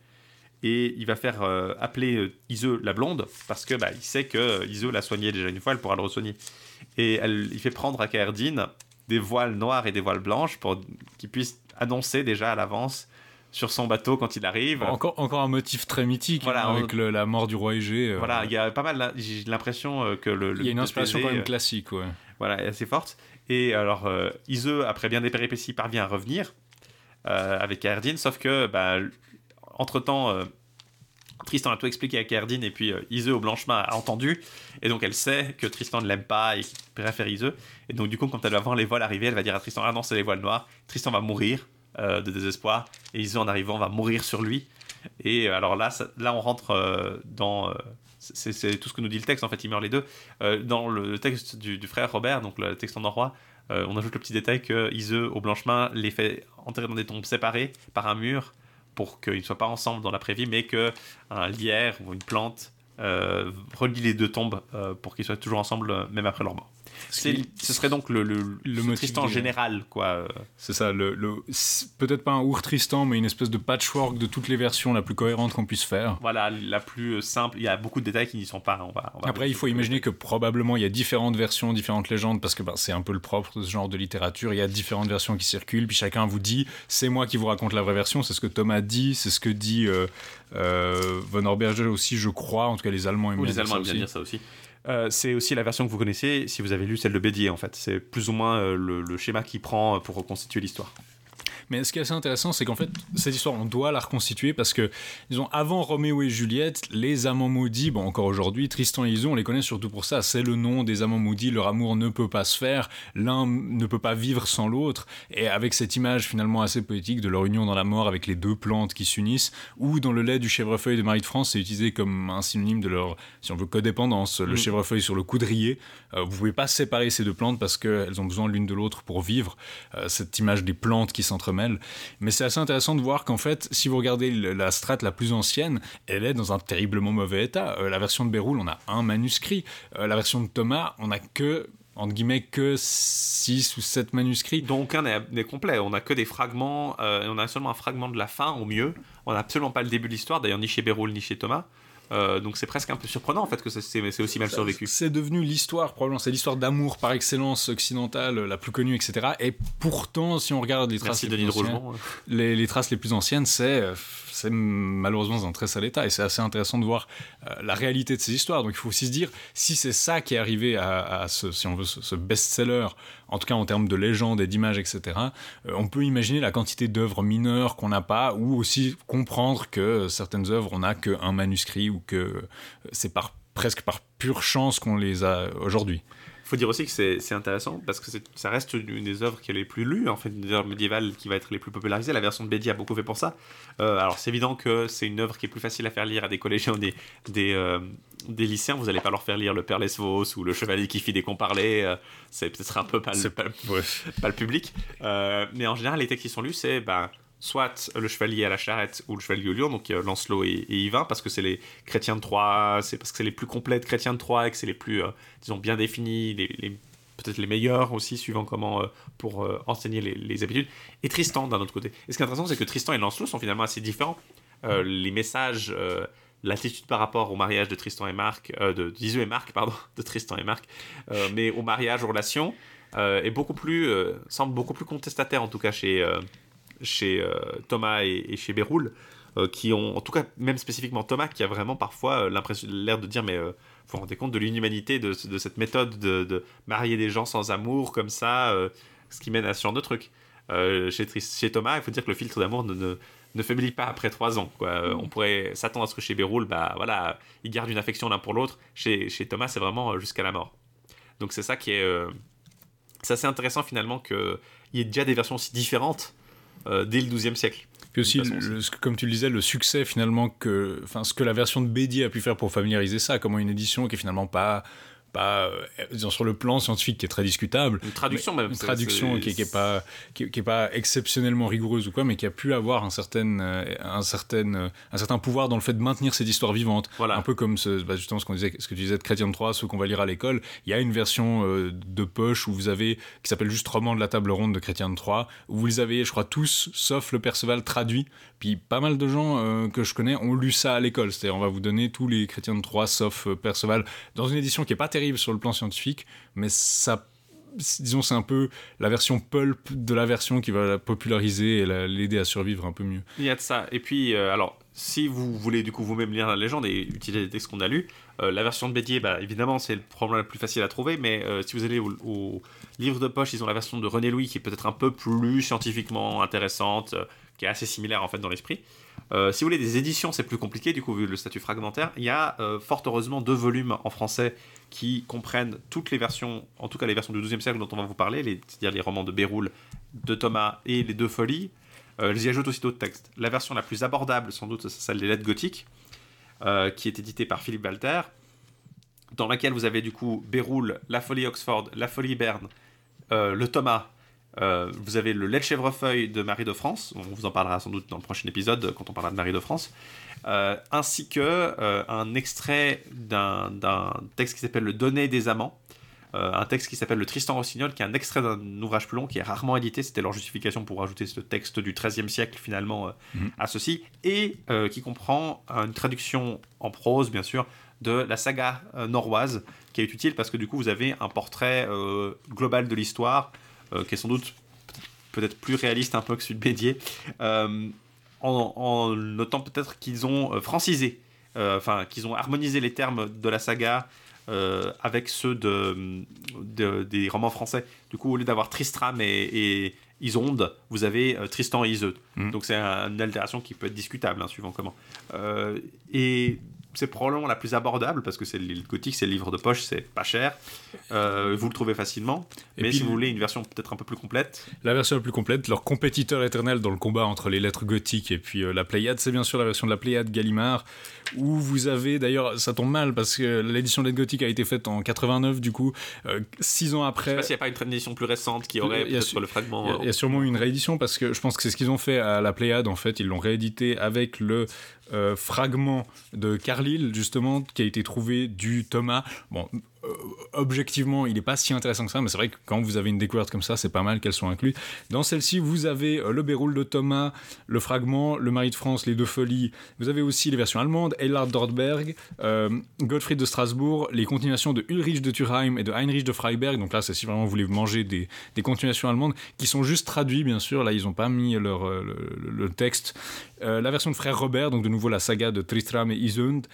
Et il va faire appeler Iseux la blonde, parce que bah, sait que Iseux l'a soigné déjà une fois, elle pourra le re-soigner. Et elle, il fait prendre à Kaerdin des voiles noires et des voiles blanches pour qu'il puisse annoncer déjà à l'avance sur son bateau quand il arrive. Encore, encore un motif très mythique Voilà, hein, on- avec le- la mort du roi Égée. euh, Voilà, il y a pas mal. J'ai l'impression euh, que le. il y a une inspiration quand même euh, classique. Ouais. voilà, assez forte. Et alors, euh, après bien des péripéties, parvient à revenir euh, avec Kaerdin, sauf que, bah, entre-temps, Tristan a tout expliqué à Kaerdin, et puis euh, Iseux au Blanchemin a entendu, et donc elle sait que Tristan ne l'aime pas et qu'il préfère Iseux. Et donc, du coup, quand elle va voir les voiles arriver, elle va dire à Tristan Ah non, c'est les voiles noires. Tristan va mourir euh, de désespoir, et Iseux, en arrivant, va mourir sur lui. Et euh, alors là, là on rentre euh, dans. c'est tout ce que nous dit le texte, en fait, ils meurent les deux. Dans le texte du, frère Robert, donc le texte en norrois, on ajoute le petit détail que Iseux, au Blanchemin, les fait enterrer dans des tombes séparées par un mur pour qu'ils ne soient pas ensemble dans l'après-vie, mais que un lierre ou une plante euh, relie les deux tombes euh, pour qu'ils soient toujours ensemble euh, même après leur mort. Ce serait donc le, le, le ce Tristan général, quoi. C'est ça, le, peut-être pas un ours Tristan, mais une espèce de patchwork de toutes les versions la plus cohérente qu'on puisse faire. Voilà, la plus euh, simple. Il y a beaucoup de détails qui n'y sont pas. On va, on va Après, il faut imaginer que probablement il y a différentes versions, différentes légendes, parce que ben, c'est un peu le propre de ce genre de littérature. Il y a différentes versions qui circulent, puis chacun vous dit c'est moi qui vous raconte la vraie version. C'est ce que Thomas dit, c'est ce que dit euh, euh, Von Orberger aussi, je crois. En tout cas, les Allemands aiment les dire Allemands aiment bien dire ça aussi. Euh, c'est aussi la version que vous connaissez si vous avez lu celle de Bédier en fait. C'est plus ou moins euh, le, le schéma qu'il prend pour reconstituer l'histoire. Mais ce qui est assez intéressant, c'est qu'en fait, cette histoire, on doit la reconstituer parce que, disons, avant Roméo et Juliette, les amants maudits, bon, encore aujourd'hui, Tristan et Isolde, on les connaît surtout pour ça. C'est le nom des amants maudits, leur amour ne peut pas se faire, l'un ne peut pas vivre sans l'autre. Et avec cette image finalement assez poétique de leur union dans la mort avec les deux plantes qui s'unissent, ou dans le lait du chèvrefeuille de Marie de France, c'est utilisé comme un synonyme de leur, si on veut, codépendance. Le Mhm. chèvrefeuille sur le coudrier. Euh, vous pouvez pas séparer ces deux plantes parce qu'elles ont besoin l'une de l'autre pour vivre. Euh, cette image des plantes qui s'entremêlent. Mais c'est assez intéressant de voir qu'en fait, si vous regardez la strate la plus ancienne, elle est dans un terriblement mauvais état. Euh, la version de Béroul, on a un manuscrit. Euh, la version de Thomas, on a que entre guillemets que 6 ou 7 manuscrits. dont aucun n'est complet. On a que des fragments, euh, on a seulement un fragment de la fin au mieux. On n'a absolument pas le début de l'histoire, d'ailleurs ni chez Béroul ni chez Thomas. Euh, donc c'est presque un peu surprenant en fait que c'est aussi mal survécu. C'est devenu l'histoire, probablement, c'est l'histoire d'amour par excellence occidentale, la plus connue, etc. Et pourtant, si on regarde les traces, Merci les, Denis plus de anciennes, Rougemont. les, les traces les plus anciennes, c'est euh, c'est malheureusement dans un très sale état. Et c'est assez intéressant de voir euh, la réalité de ces histoires. Donc il faut aussi se dire, si c'est ça qui est arrivé à, ce, si on veut, ce, best-seller, en tout cas en termes de légendes et d'images, etc., euh, on peut imaginer la quantité d'œuvres mineures qu'on n'a pas, ou aussi comprendre que certaines œuvres, on n'a qu'un manuscrit, ou que euh, c'est par, presque par pure chance qu'on les a aujourd'hui. Il faut dire aussi que c'est intéressant parce que ça reste une des œuvres qui est les plus lues, en fait, une des œuvres médiévales qui va être les plus popularisées. La version de Bédier a beaucoup fait pour ça. Euh, alors c'est évident que c'est une œuvre qui est plus facile à faire lire à des collégiens ou des, des, euh, des lycéens. Vous n'allez pas leur faire lire le Père Lesvos ou le Chevalier qui fit des comparlés. euh, c'est peut-être un peu pas le, pas, pas le public. Mais en général, les textes qui sont lus, c'est ben, soit le chevalier à la charrette ou le chevalier au lion, donc Lancelot et, Yvain, parce que c'est les chrétiens de Troyes, c'est parce que c'est les plus complets chrétiens de Troyes et que c'est les plus, euh, disons, bien définis, peut-être les meilleurs aussi, suivant comment, euh, pour euh, enseigner les, habitudes. Et Tristan, d'un autre côté. Et ce qui est intéressant, c'est que Tristan et Lancelot sont finalement assez différents. Les messages, l'attitude par rapport au mariage de Tristan et Marc, de d'Iseult et Marc, pardon, de Tristan et Marc, mais au mariage, aux relations, est beaucoup plus, semble beaucoup plus contestataire, en tout cas chez, chez euh, Thomas et, et chez Béroul, euh, qui ont, en tout cas, même spécifiquement Thomas, qui a vraiment parfois euh, l'impression, l'air de dire, mais vous vous rendez compte de l'inhumanité de, de cette méthode de, de marier des gens sans amour comme ça, euh, ce qui mène à ce genre de truc. Euh, chez, Thomas, il faut dire que le filtre d'amour ne, ne, ne faiblit pas après trois ans. Quoi. Euh, On pourrait s'attendre à ce que chez Béroul, bah, voilà, ils gardent une affection l'un pour l'autre. Chez, chez Thomas, c'est vraiment jusqu'à la mort. Donc c'est ça qui est... c'est assez intéressant finalement qu'il y ait déjà des versions aussi différentes dès le XIIe siècle. Puis aussi, façon, le- comme tu le disais, le succès finalement que, enfin, ce que la version de Bédier a pu faire pour familiariser ça, comment une édition qui est finalement pas, pas, euh, disons, sur le plan scientifique qui est très discutable. Une traduction même. Une traduction qui, qui est pas, qui, qui est pas exceptionnellement rigoureuse ou quoi, mais qui a pu avoir un certain, euh, un certain, euh, un certain pouvoir dans le fait de maintenir cette histoire vivante. Voilà. Un peu comme ce, bah, justement ce qu'on disait, ce que tu disais de Chrétien de Troyes, ceux qu'on va lire à l'école. Il y a une version euh, de poche où vous avez, qui s'appelle juste Roman de la table ronde de Chrétien de Troyes, où vous les avez, je crois, tous, sauf le Perceval traduit. Puis pas mal de gens euh, que je connais ont lu ça à l'école. C'est-à-dire, on va vous donner tous les de Troyes, sauf euh, Perceval, dans une édition qui est pas terrible sur le plan scientifique, mais ça disons c'est un peu la version pulp de la version qui va la populariser et la- l'aider à survivre un peu mieux. Il y a de ça. Et puis, euh, alors, si vous voulez du coup vous-même lire la légende et utiliser les textes qu'on a lus, euh, la version de Bédier, bah, évidemment, c'est le problème le plus facile à trouver, mais euh, si vous allez au, livre de poche, ils ont la version de René Louis qui est peut-être un peu plus scientifiquement intéressante, qui est assez similaire en fait dans l'esprit. Euh, si vous voulez des éditions, c'est plus compliqué, du coup, vu le statut fragmentaire. Il y a euh, fort heureusement deux volumes en français qui comprennent toutes les versions, en tout cas les versions du XIIe siècle dont on va vous parler, c'est-à-dire les romans de Béroul, de Thomas et les deux folies. Euh, j'y ajoute aussi d'autres textes. La version la plus abordable, sans doute, c'est celle des lettres gothiques, euh, qui est éditée par Philippe Walter, dans laquelle vous avez du coup Béroul, La Folie Oxford, La Folie Berne, le Thomas, Euh, vous avez le lait de chèvrefeuille de Marie de France, on vous en parlera sans doute dans le prochain épisode quand on parlera de Marie de France, euh, ainsi que euh, un extrait d'un d'un texte qui s'appelle Le Donné des amants, euh, un texte qui s'appelle Le Tristan Rossignol, qui est un extrait d'un ouvrage plus long qui est rarement édité, c'était leur justification pour ajouter ce texte du XIIIe siècle finalement euh, Mhm. à ceci, et euh, qui comprend une traduction en prose bien sûr de la saga euh, norroise, qui est utile parce que du coup vous avez un portrait euh, global de l'histoire, euh, qui est sans doute peut-être plus réaliste un peu que celui de Bédier, euh, en, en notant peut-être qu'ils ont euh, francisé, euh, enfin qu'ils ont harmonisé les termes de la saga euh, avec ceux de, de- des romans français. Du coup, au lieu d'avoir Tristram et, et Isonde, vous avez euh, Tristan et Iseut. Mhm. Donc c'est un- une altération qui peut être discutable, hein, suivant comment. Euh, et c'est probablement la plus abordable parce que c'est le gothique, c'est le livre de poche, c'est pas cher. Euh, vous le trouvez facilement. Et mais puis si vous voulez une version peut-être un peu plus complète, La version la plus complète, leur compétiteur éternel dans le combat entre les lettres gothiques et puis euh, la Pléiade, c'est bien sûr la version de la Pléiade Gallimard, où vous avez, d'ailleurs, ça tombe mal parce que l'édition de l'aide gothique a été faite en 89, du coup, euh, six ans je sais après. pas s'il n'y a pas une édition plus récente qui aurait peut-être su- le fragment. Il y, a, y a sûrement une réédition parce que je pense que c'est ce qu'ils ont fait à la Pléiade en fait. Ils l'ont réédité avec le euh, fragment de Carlyle justement qui a été trouvé du Thomas. Bon, euh, objectivement, il n'est pas si intéressant que ça, mais c'est vrai que quand vous avez une découverte comme ça, c'est pas mal qu'elle soit incluse. Dans celle-ci, vous avez euh, le Béroul de Thomas, le fragment, le Mari de France, les deux folies. Vous avez aussi les versions allemandes, Eilhard Dortberg, euh, Gottfried de Strasbourg, les continuations de Ulrich de Thurheim et de Heinrich de Freiberg. Donc là, c'est si vraiment vous voulez manger des, des continuations allemandes qui sont juste traduits, bien sûr. Là, ils n'ont pas mis leur, euh, le, texte. Euh, la version de Frère Robert, donc de nouveau la saga de Tristram et Isund.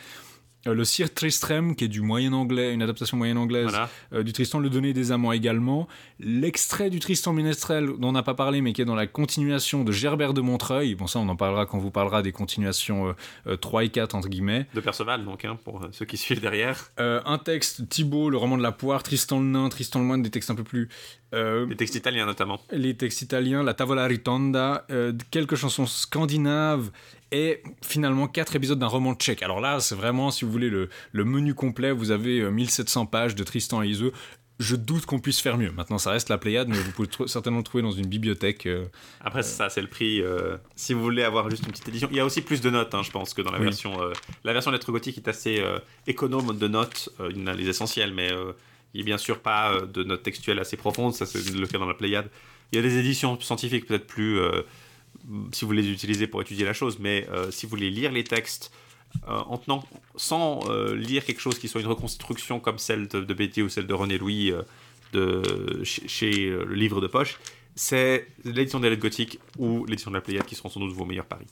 Euh, le Sir Tristram, qui est du moyen anglais, une adaptation moyen anglaise Voilà. euh, du Tristan, le Donné des Amants également. L'extrait du Tristan Ménestrel, dont on n'a pas parlé, mais qui est dans la continuation de Gerbert de Montreuil. Bon, ça, on en parlera quand vous parlera des continuations euh, euh, 3 et 4, entre guillemets. De Perceval, donc, hein, pour euh, ceux qui suivent derrière. Euh, un texte, Thibaut, le roman de la poire, Tristan le nain, Tristan le moine, des textes un peu plus. euh, Les textes italiens notamment. les textes italiens, la Tavola Ritonda, euh, quelques chansons scandinaves et finalement quatre épisodes d'un roman tchèque. Alors là, c'est vraiment, si vous voulez, le, le menu complet. Vous avez euh, 1700 pages de Tristan et Iseult. Je doute qu'on puisse faire mieux. Maintenant, ça reste la Pléiade, mais vous pouvez certainement le trouver dans une bibliothèque. euh, Après, c'est ça, c'est le prix. euh, si vous voulez avoir juste une petite édition, il y a aussi plus de notes, hein, je pense, que dans la Oui. version. euh, la version lettre gothique est assez euh, économe de notes. euh, il y en a les essentiels, mais euh, il n'y a bien sûr pas euh, de notes textuelles assez profondes. Ça, c'est le cas dans la Pléiade. Il y a des éditions scientifiques peut-être plus. Si vous les utiliser pour étudier la chose, mais euh, si vous voulez lire les textes euh, en tenant, sans euh, lire quelque chose qui soit une reconstruction comme celle de, de Béthier ou celle de René Louis de, chez, le livre de poche, c'est l'édition des lettres gothiques ou l'édition de la Pléiade qui seront sans doute vos meilleurs paris.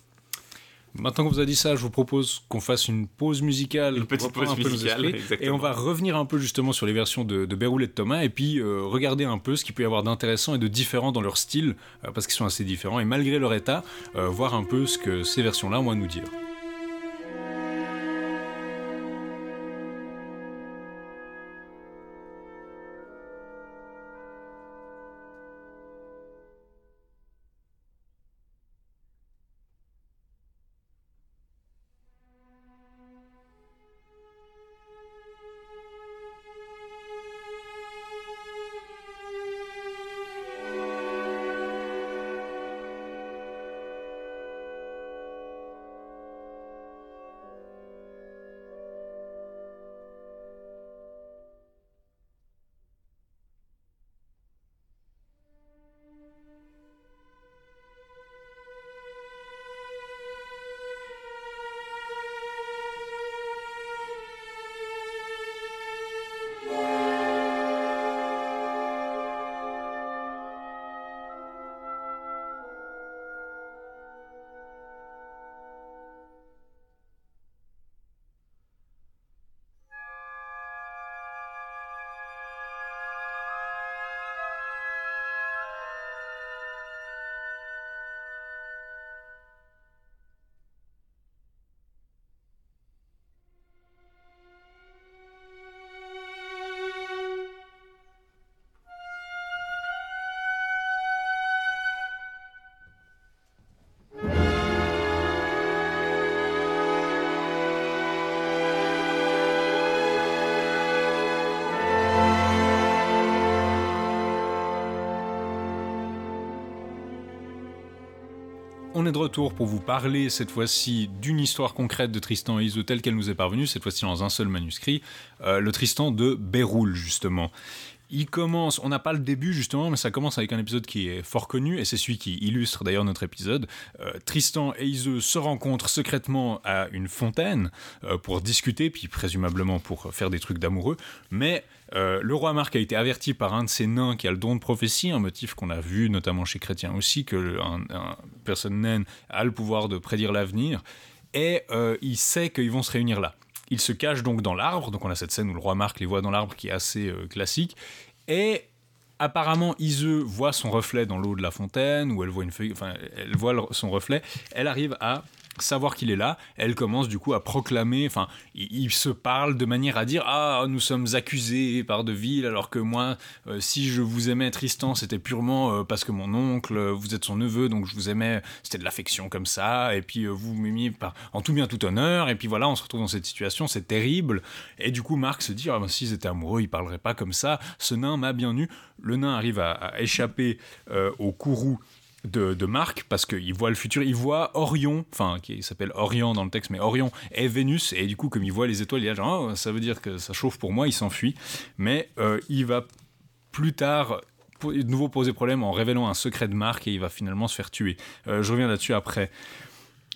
Maintenant qu'on vous a dit ça, je vous propose qu'on fasse une pause musicale. Une petite pause un musicale, exactement. Et on va revenir un peu justement sur les versions de, de Béroul et de Thomas, et puis euh, regarder un peu ce qu'il peut y avoir d'intéressant et de différent dans leur style, euh, parce qu'ils sont assez différents, et malgré leur état, euh, voir un peu ce que ces versions-là ont à nous dire. On est de retour pour vous parler cette fois-ci d'une histoire concrète de Tristan et Iseult telle qu'elle nous est parvenue, cette fois-ci dans un seul manuscrit, euh, le Tristan de Béroul justement. Il commence, on n'a pas le début justement, mais ça commence avec un épisode qui est fort connu, et c'est celui qui illustre d'ailleurs notre épisode. Euh, Tristan et Iseult se rencontrent secrètement à une fontaine euh, pour discuter, puis présumablement pour faire des trucs d'amoureux, mais euh, le roi Marc a été averti par un de ces nains qui a le don de prophétie, un motif qu'on a vu notamment chez Chrétien aussi, que un, personne naine a le pouvoir de prédire l'avenir, et euh, il sait qu'ils vont se réunir là. Il se cache donc dans l'arbre, donc on a cette scène où le roi Marc les voit dans l'arbre qui est assez euh, classique, et apparemment Iseux voit son reflet dans l'eau de la fontaine, ou elle voit une feuille, enfin elle voit son reflet, elle arrive à savoir qu'il est là, elle commence du coup à proclamer, enfin ils se parlent de manière à dire ah nous sommes accusés par de ville alors que moi euh, si je vous aimais Tristan c'était purement euh, parce que mon oncle euh, vous êtes son neveu donc je vous aimais c'était de l'affection comme ça et puis vous m'aimiez en tout bien tout honneur et puis voilà on se retrouve dans cette situation c'est terrible. Et du coup Marc se dit ah ben, s'ils étaient amoureux ils parleraient pas comme ça. Ce nain m'a bien eu. Le nain arrive à, échapper au courroux de, de Marc parce qu'il voit le futur, il voit Orion, enfin qui s'appelle Orion dans le texte, mais Orion est Vénus et du coup comme il voit les étoiles, il est genre Oh, ça veut dire que ça chauffe pour moi, il s'enfuit, mais euh, il va plus tard de nouveau poser problème en révélant un secret de Marc et il va finalement se faire tuer. Euh, je reviens là-dessus après.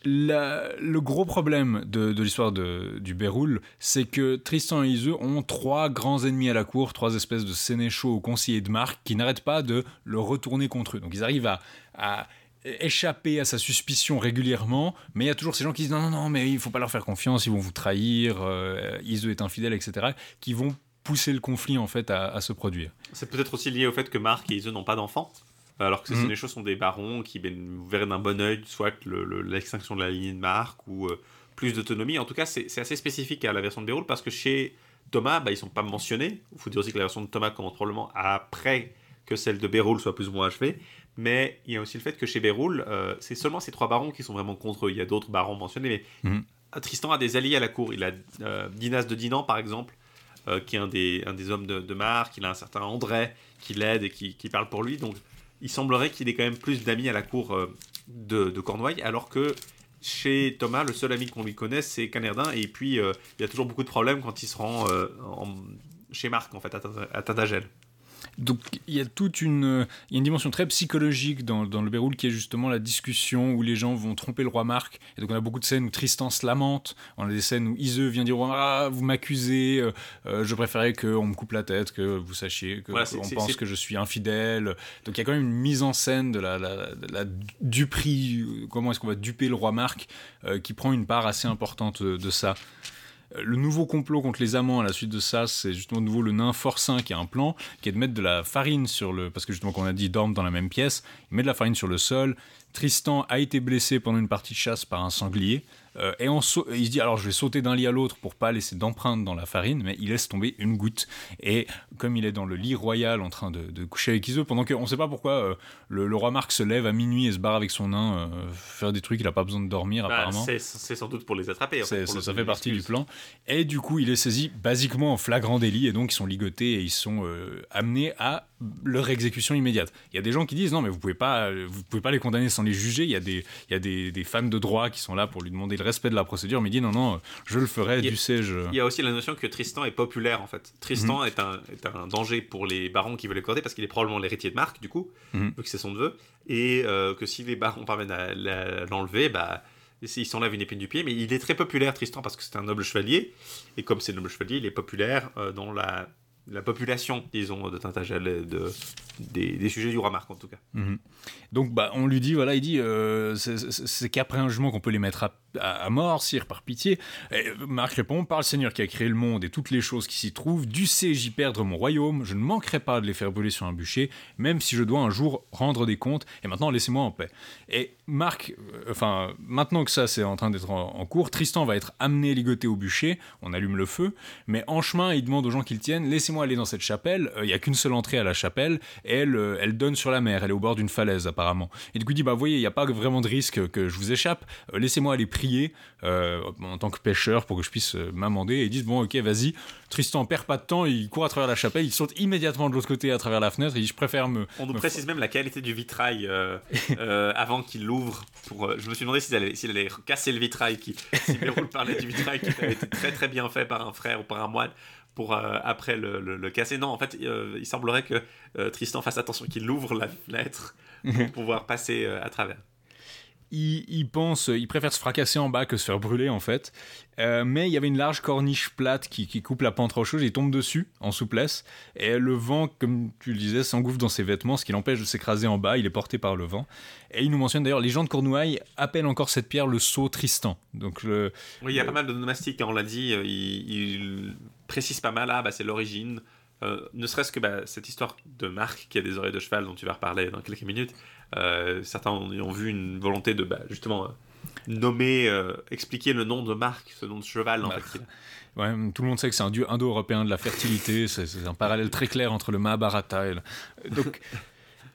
Le gros problème de, de l'histoire du Béroul, c'est que Tristan et Iseux ont trois grands ennemis à la cour, trois espèces de sénéchaux conseillers de Marc qui n'arrêtent pas de le retourner contre eux. Donc ils arrivent à, à échapper à sa suspicion régulièrement, mais il y a toujours ces gens qui disent non, non, non, mais il faut pas leur faire confiance, ils vont vous trahir, euh, Iseux est infidèle, etc., qui vont pousser le conflit en fait à, à se produire. C'est peut-être aussi lié au fait que Marc et Iseux n'ont pas d'enfants? Alors que ces Mhm. sénéchaux sont des barons qui ben, verraient d'un bon oeil soit le- le- l'extinction de la lignée de Marc ou euh, plus d'autonomie. En tout cas, c'est assez spécifique à la version de Béroul parce que chez Thomas, bah, ils sont pas mentionnés. Il faut dire aussi que la version de Thomas commence probablement après que celle de Béroul soit plus ou moins achevée. Mais il y a aussi le fait que chez Béroul, euh, c'est seulement ces trois barons qui sont vraiment contre eux. Il y a d'autres barons mentionnés, mais Mhm. Tristan a des alliés à la cour. Il a euh, Dinas de Dinan, par exemple, euh, qui est un des, un des hommes de, de Marc. Il a un certain André qui l'aide et qui, qui parle pour lui. Donc, il semblerait qu'il ait quand même plus d'amis à la cour euh, de, Cornouailles, alors que chez Thomas, le seul ami qu'on lui connaisse, c'est Canerdin. Et puis, euh, il y a toujours beaucoup de problèmes quand il se rend euh, chez Marc, en fait, à, à. Donc il y a toute une, il y a une dimension très psychologique dans, dans le Béroul qui est justement la discussion où les gens vont tromper le roi Marc. Et donc on a beaucoup de scènes où Tristan se lamente, on a des scènes où Iseux vient dire ah, vous m'accusez, euh, euh, je préférais qu'on me coupe la tête, que vous sachiez que Voilà, on pense que je suis infidèle. Donc il y a quand même une mise en scène de la, la, de la duperie, euh, comment est-ce qu'on va duper le roi Marc, euh, qui prend une part assez importante de, de ça. Le nouveau complot contre les amants à la suite de ça, c'est justement de nouveau le nain forcin qui a un plan, qui est de mettre de la farine sur le... Parce que justement, qu'on a dit, dorment dans la même pièce. Il met de la farine sur le sol. Tristan a été blessé pendant une partie de chasse par un sanglier. Euh, et on il se dit, alors je vais sauter d'un lit à l'autre pour pas laisser d'empreinte dans la farine, mais il laisse tomber une goutte. Et comme il est dans le lit royal en train de, de coucher avec Iseux, pendant qu'on ne sait pas pourquoi euh, le, le roi Marc se lève à minuit et se barre avec son nain, euh, faire des trucs, il a pas besoin de dormir Bah, apparemment. c'est sans doute pour les attraper. en fait, pour ça, ça fait partie du plan. Et du coup, il est saisi basiquement en flagrant délit et donc ils sont ligotés et ils sont amenés à leur exécution immédiate. Il y a des gens qui disent non mais vous pouvez pas, vous pouvez pas les condamner sans les juger. Il y a des, il y a des, des fans de droit qui sont là pour lui demander le respect de la procédure, mais il dit non non, je le ferai, Il y a- du sais-je. Il y a aussi la notion que Tristan est populaire en fait. Tristan Mhm. est, un, est un danger pour les barons qui veulent l'accorder parce qu'il est probablement l'héritier de Marc du coup, Mhm. vu que c'est son neveu, et euh, que si les barons parviennent à l'enlever, bah, il s'enlève une épine du pied. Mais il est très populaire Tristan parce que c'est un noble chevalier, et comme c'est un noble chevalier, il est populaire euh, dans la, la population, disons, de Tintagel, de, des, des sujets du roi Marc en tout cas. Mhm. Donc bah, on lui dit, voilà, il dit, euh, c'est qu'après un jugement qu'on peut les mettre à, à- mort, sire, par pitié. Et Marc répond, par le Seigneur qui a créé le monde et toutes les choses qui s'y trouvent, dussé-j'y perdre mon royaume, je ne manquerai pas de les faire brûler sur un bûcher, même si je dois un jour rendre des comptes, et maintenant laissez-moi en paix. Et Marc, euh, enfin, maintenant que ça c'est en train d'être en, cours, Tristan va être amené ligoté au bûcher, on allume le feu, mais en chemin il demande aux gens qui le tiennent, laissez-moi aller dans cette chapelle. Il y a qu'une seule entrée à la chapelle. Elle, elle donne sur la mer. Elle est au bord d'une falaise apparemment. Et du coup, il dit bah, voyez, il n'y a pas vraiment de risque que je vous échappe. laissez-moi aller prier en tant que pêcheur pour que je puisse m'amender. Et ils disent bon, ok, vas-y. Tristan perd pas de temps. Il court à travers la chapelle. Il saute immédiatement de l'autre côté à travers la fenêtre. Il dit je préfère me. On nous précise même la qualité du vitrail avant qu'il l'ouvre. Pour, je me suis demandé s'il allait, allait, casser le vitrail qui, si parlait du vitrail qui avait été très très bien fait par un frère ou par un moine pour euh, après le, le, casser. Non, en fait, euh, il semblerait que euh, Tristan fasse attention qu'il ouvre la fenêtre pour pouvoir passer à travers il, pense, il préfère se fracasser en bas que se faire brûler en fait. Euh, mais il y avait une large corniche plate qui, coupe la pente rocheuse, il tombe dessus en souplesse, et le vent, comme tu le disais, s'engouffre dans ses vêtements, ce qui l'empêche de s'écraser en bas, il est porté par le vent. Et il nous mentionne d'ailleurs, les gens de Cornouailles appellent encore cette pierre le saut Tristan. Donc le, oui, il y a pas mal de nomastiques, hein, on l'a dit, euh, il, précise pas mal, ah bah c'est l'origine. Euh, ne serait-ce que bah, cette histoire de Marc qui a des oreilles de cheval dont tu vas reparler dans quelques minutes, euh, certains ont, vu une volonté de bah, justement euh, nommer, euh, expliquer le nom de marque, ce nom de cheval. En tout le monde sait que c'est un dieu indo-européen de la fertilité. c'est un parallèle très clair entre le Mahabharata et Donc.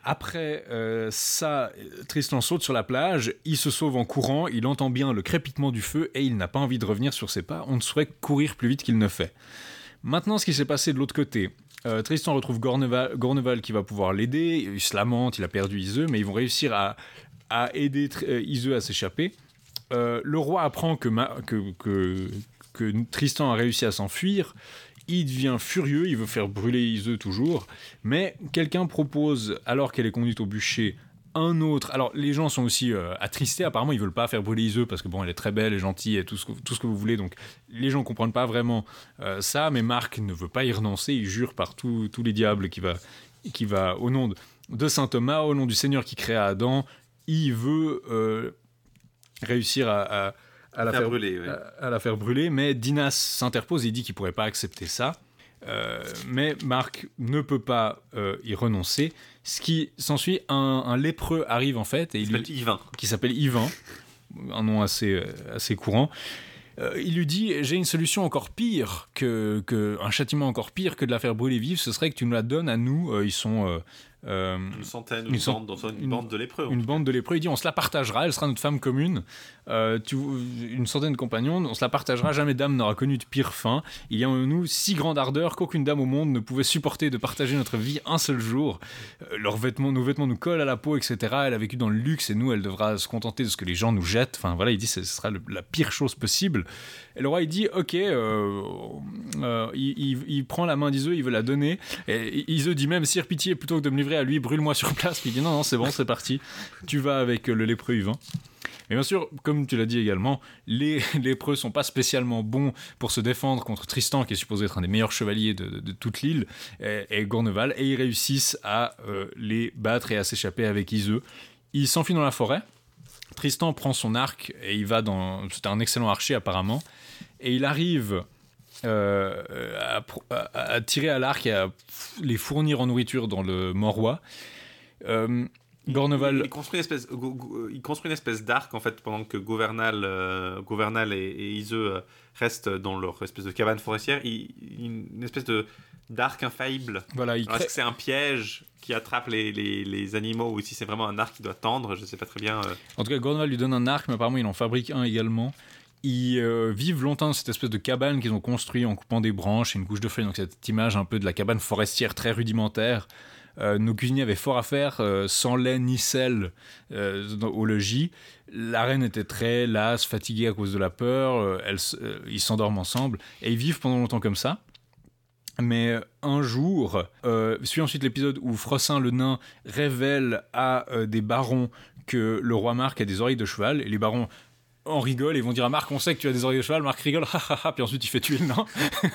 Après ça, Tristan saute sur la plage, il se sauve en courant, il entend bien le crépitement du feu et il n'a pas envie de revenir sur ses pas. On ne saurait courir plus vite qu'il ne fait. Maintenant, ce qui s'est passé de l'autre côté, euh, Tristan retrouve Gorneval, qui va pouvoir l'aider. Il se lamente, il a perdu Iseux, mais ils vont réussir à, aider euh, Iseux à s'échapper. Euh, le roi apprend que, Tristan a réussi à s'enfuir. Il devient furieux, il veut faire brûler Iseux toujours. Mais quelqu'un propose, alors qu'elle est conduite au bûcher, un autre. Alors, les gens sont aussi euh, attristés. Apparemment, ils veulent pas faire brûler Iseux parce que bon, elle est très belle et gentille et tout ce que, tout ce que vous voulez. Donc, les gens comprennent pas vraiment euh, ça. Mais Marc ne veut pas y renoncer. Il jure par tous les diables qui va, qui va au nom de, saint Thomas, au nom du Seigneur qui créa Adam, il veut euh, réussir à, la faire, brûler, à, la faire brûler. Mais Dinas s'interpose et dit qu'il pourrait pas accepter ça. Mais Marc ne peut pas y renoncer ce qui s'ensuit, un, lépreux arrive en fait. Et il Yvain. Qui s'appelle Yvain, un nom assez, euh, assez courant. Euh, il lui dit J'ai une solution encore pire que, que, un châtiment encore pire que de la faire brûler vive. Ce serait que tu nous la donnes à nous. Euh, ils sont euh, une centaine, une, bande, dans une, bande de lépreux. Une bande de lépreux. Il dit on se la partagera, elle sera notre femme commune. Euh, tu, une centaine de compagnons, on se la partagera. Jamais dame n'aura connu de pire fin. Il y a en nous si grande ardeur qu'aucune dame au monde ne pouvait supporter de partager notre vie un seul jour. Euh, leurs vêtements, nos vêtements nous collent à la peau, etc. Elle a vécu dans le luxe et nous, elle devra se contenter de ce que les gens nous jettent. Enfin voilà, il dit ce sera la pire chose possible. Et le roi il dit ok, il, prend la main d'Iseux, il veut la donner. Et Iseux dit même sire pitié plutôt que de me livrer à lui, brûle-moi sur place. Puis il dit non, non, c'est bon, c'est parti. Tu vas avec le lépreux Yvain. Mais bien sûr, comme tu l'as dit également, les lépreux sont pas spécialement bons pour se défendre contre Tristan, qui est supposé être un des meilleurs chevaliers de, toute l'île, et, Gourneval, et ils réussissent à euh, les battre et à s'échapper avec Iseux. Ils s'enfuient dans la forêt. Tristan prend son arc et il va dans. C'est un excellent archer apparemment, et il arrive euh, à, tirer à l'arc et à les fournir en nourriture dans le Morois. Euh, Gorneval... Il, construit une espèce, il construit une espèce d'arc en fait pendant que Gouvernal, euh, Gouvernal et, et Iseux restent dans leur espèce de cabane forestière. Il, une espèce de d'arc infaillible. Voilà, il Est-ce que c'est un piège qui attrape les, les, les, animaux ou si c'est vraiment un arc qui doit tendre? Je ne sais pas très bien. En tout cas, Gorneval lui donne un arc, mais apparemment il en fabrique un également. Ils euh, vivent longtemps dans cette espèce de cabane qu'ils ont construit en coupant des branches et une couche de feuilles. Donc cette image un peu de la cabane forestière très rudimentaire. Euh, nos cuisiniers avaient fort à faire, euh, sans lait ni sel au logis. La reine était très lasse, fatiguée à cause de la peur. ils s'endorment ensemble et ils vivent pendant longtemps comme ça. Mais un jour, suit ensuite l'épisode où Frossin le nain révèle à des barons que le roi Marc a des oreilles de cheval, et les barons on rigole et ils vont dire à Marc on sait que tu as des oreilles de cheval. Marc rigole puis ensuite il fait tuer le nain.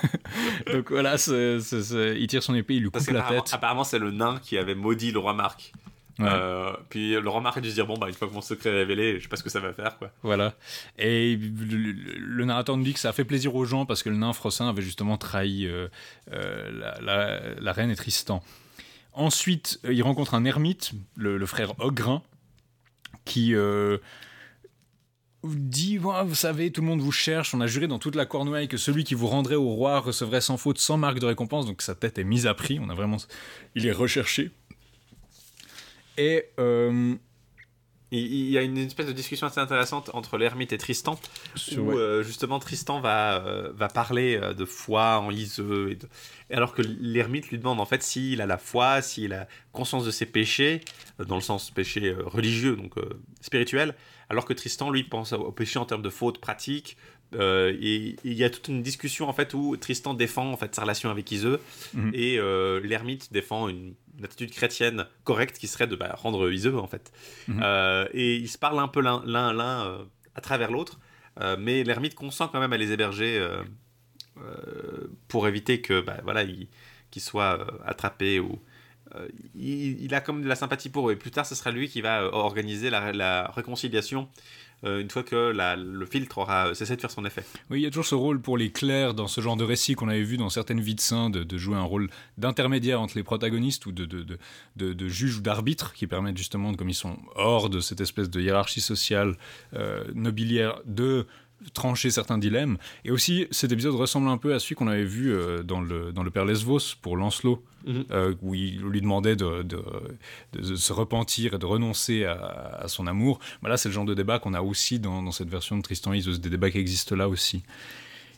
Donc voilà il tire son épée il lui coupe la tête. apparemment c'est le nain qui avait maudit le roi Marc. Euh, puis le roi Marc a dû se dire bon bah une fois que mon secret est révélé je sais pas ce que ça va faire quoi. Voilà. Et le, narrateur nous dit que ça a fait plaisir aux gens parce que le nain Frossin avait justement trahi euh, euh, la, reine et Tristan. Ensuite il rencontre un ermite le, le frère Ogrin qui dit Ouais, Vous savez, tout le monde vous cherche. On a juré dans toute la Cornouaille que celui qui vous rendrait au roi recevrait sans faute 100 marques de récompense. Donc sa tête est mise à prix. On a vraiment. Il est recherché. Et. euh, Il, y a une espèce de discussion assez intéressante entre l'ermite et Tristan, où ouais. euh, justement Tristan va, euh, va parler de foi en Iseux, et de- alors que l'ermite lui demande en fait s'il a la foi, s'il a conscience de ses péchés, dans le sens péché religieux, donc euh, spirituel, alors que Tristan lui pense au péché en termes de faute pratique. euh, et il y a toute une discussion en fait où Tristan défend en fait sa relation avec Iseux Mhm. et euh, l'ermite défend une, une attitude chrétienne correcte qui serait de bah, rendre Iseux en fait. Mhm. Euh, et ils se parlent un peu l'un à travers l'autre, mais l'ermite consent quand même à les héberger pour éviter que bah, voilà ils qu'ils soient attrapés ou il, il a comme de la sympathie pour eux. Et plus tard, ce sera lui qui va euh, organiser la, réconciliation euh, une fois que le filtre aura euh, cessé de faire son effet. Oui, il y a toujours ce rôle pour les clercs dans ce genre de récit qu'on avait vu dans certaines vies de saints, de, jouer un rôle d'intermédiaire entre les protagonistes ou de, de, juge ou d'arbitre qui permettent justement, comme ils sont hors de cette espèce de hiérarchie sociale euh, nobiliaire, de trancher certains dilemmes. Et aussi, cet épisode ressemble un peu à celui qu'on avait vu euh, dans, le, dans le Père Lesvos pour Lancelot, Mhm. euh, où il lui demandait de, de- de se repentir et de renoncer à, à son amour. Bah là, c'est le genre de débat qu'on a aussi dans, dans cette version de Tristan et Iseuse, des débats qui existent là aussi.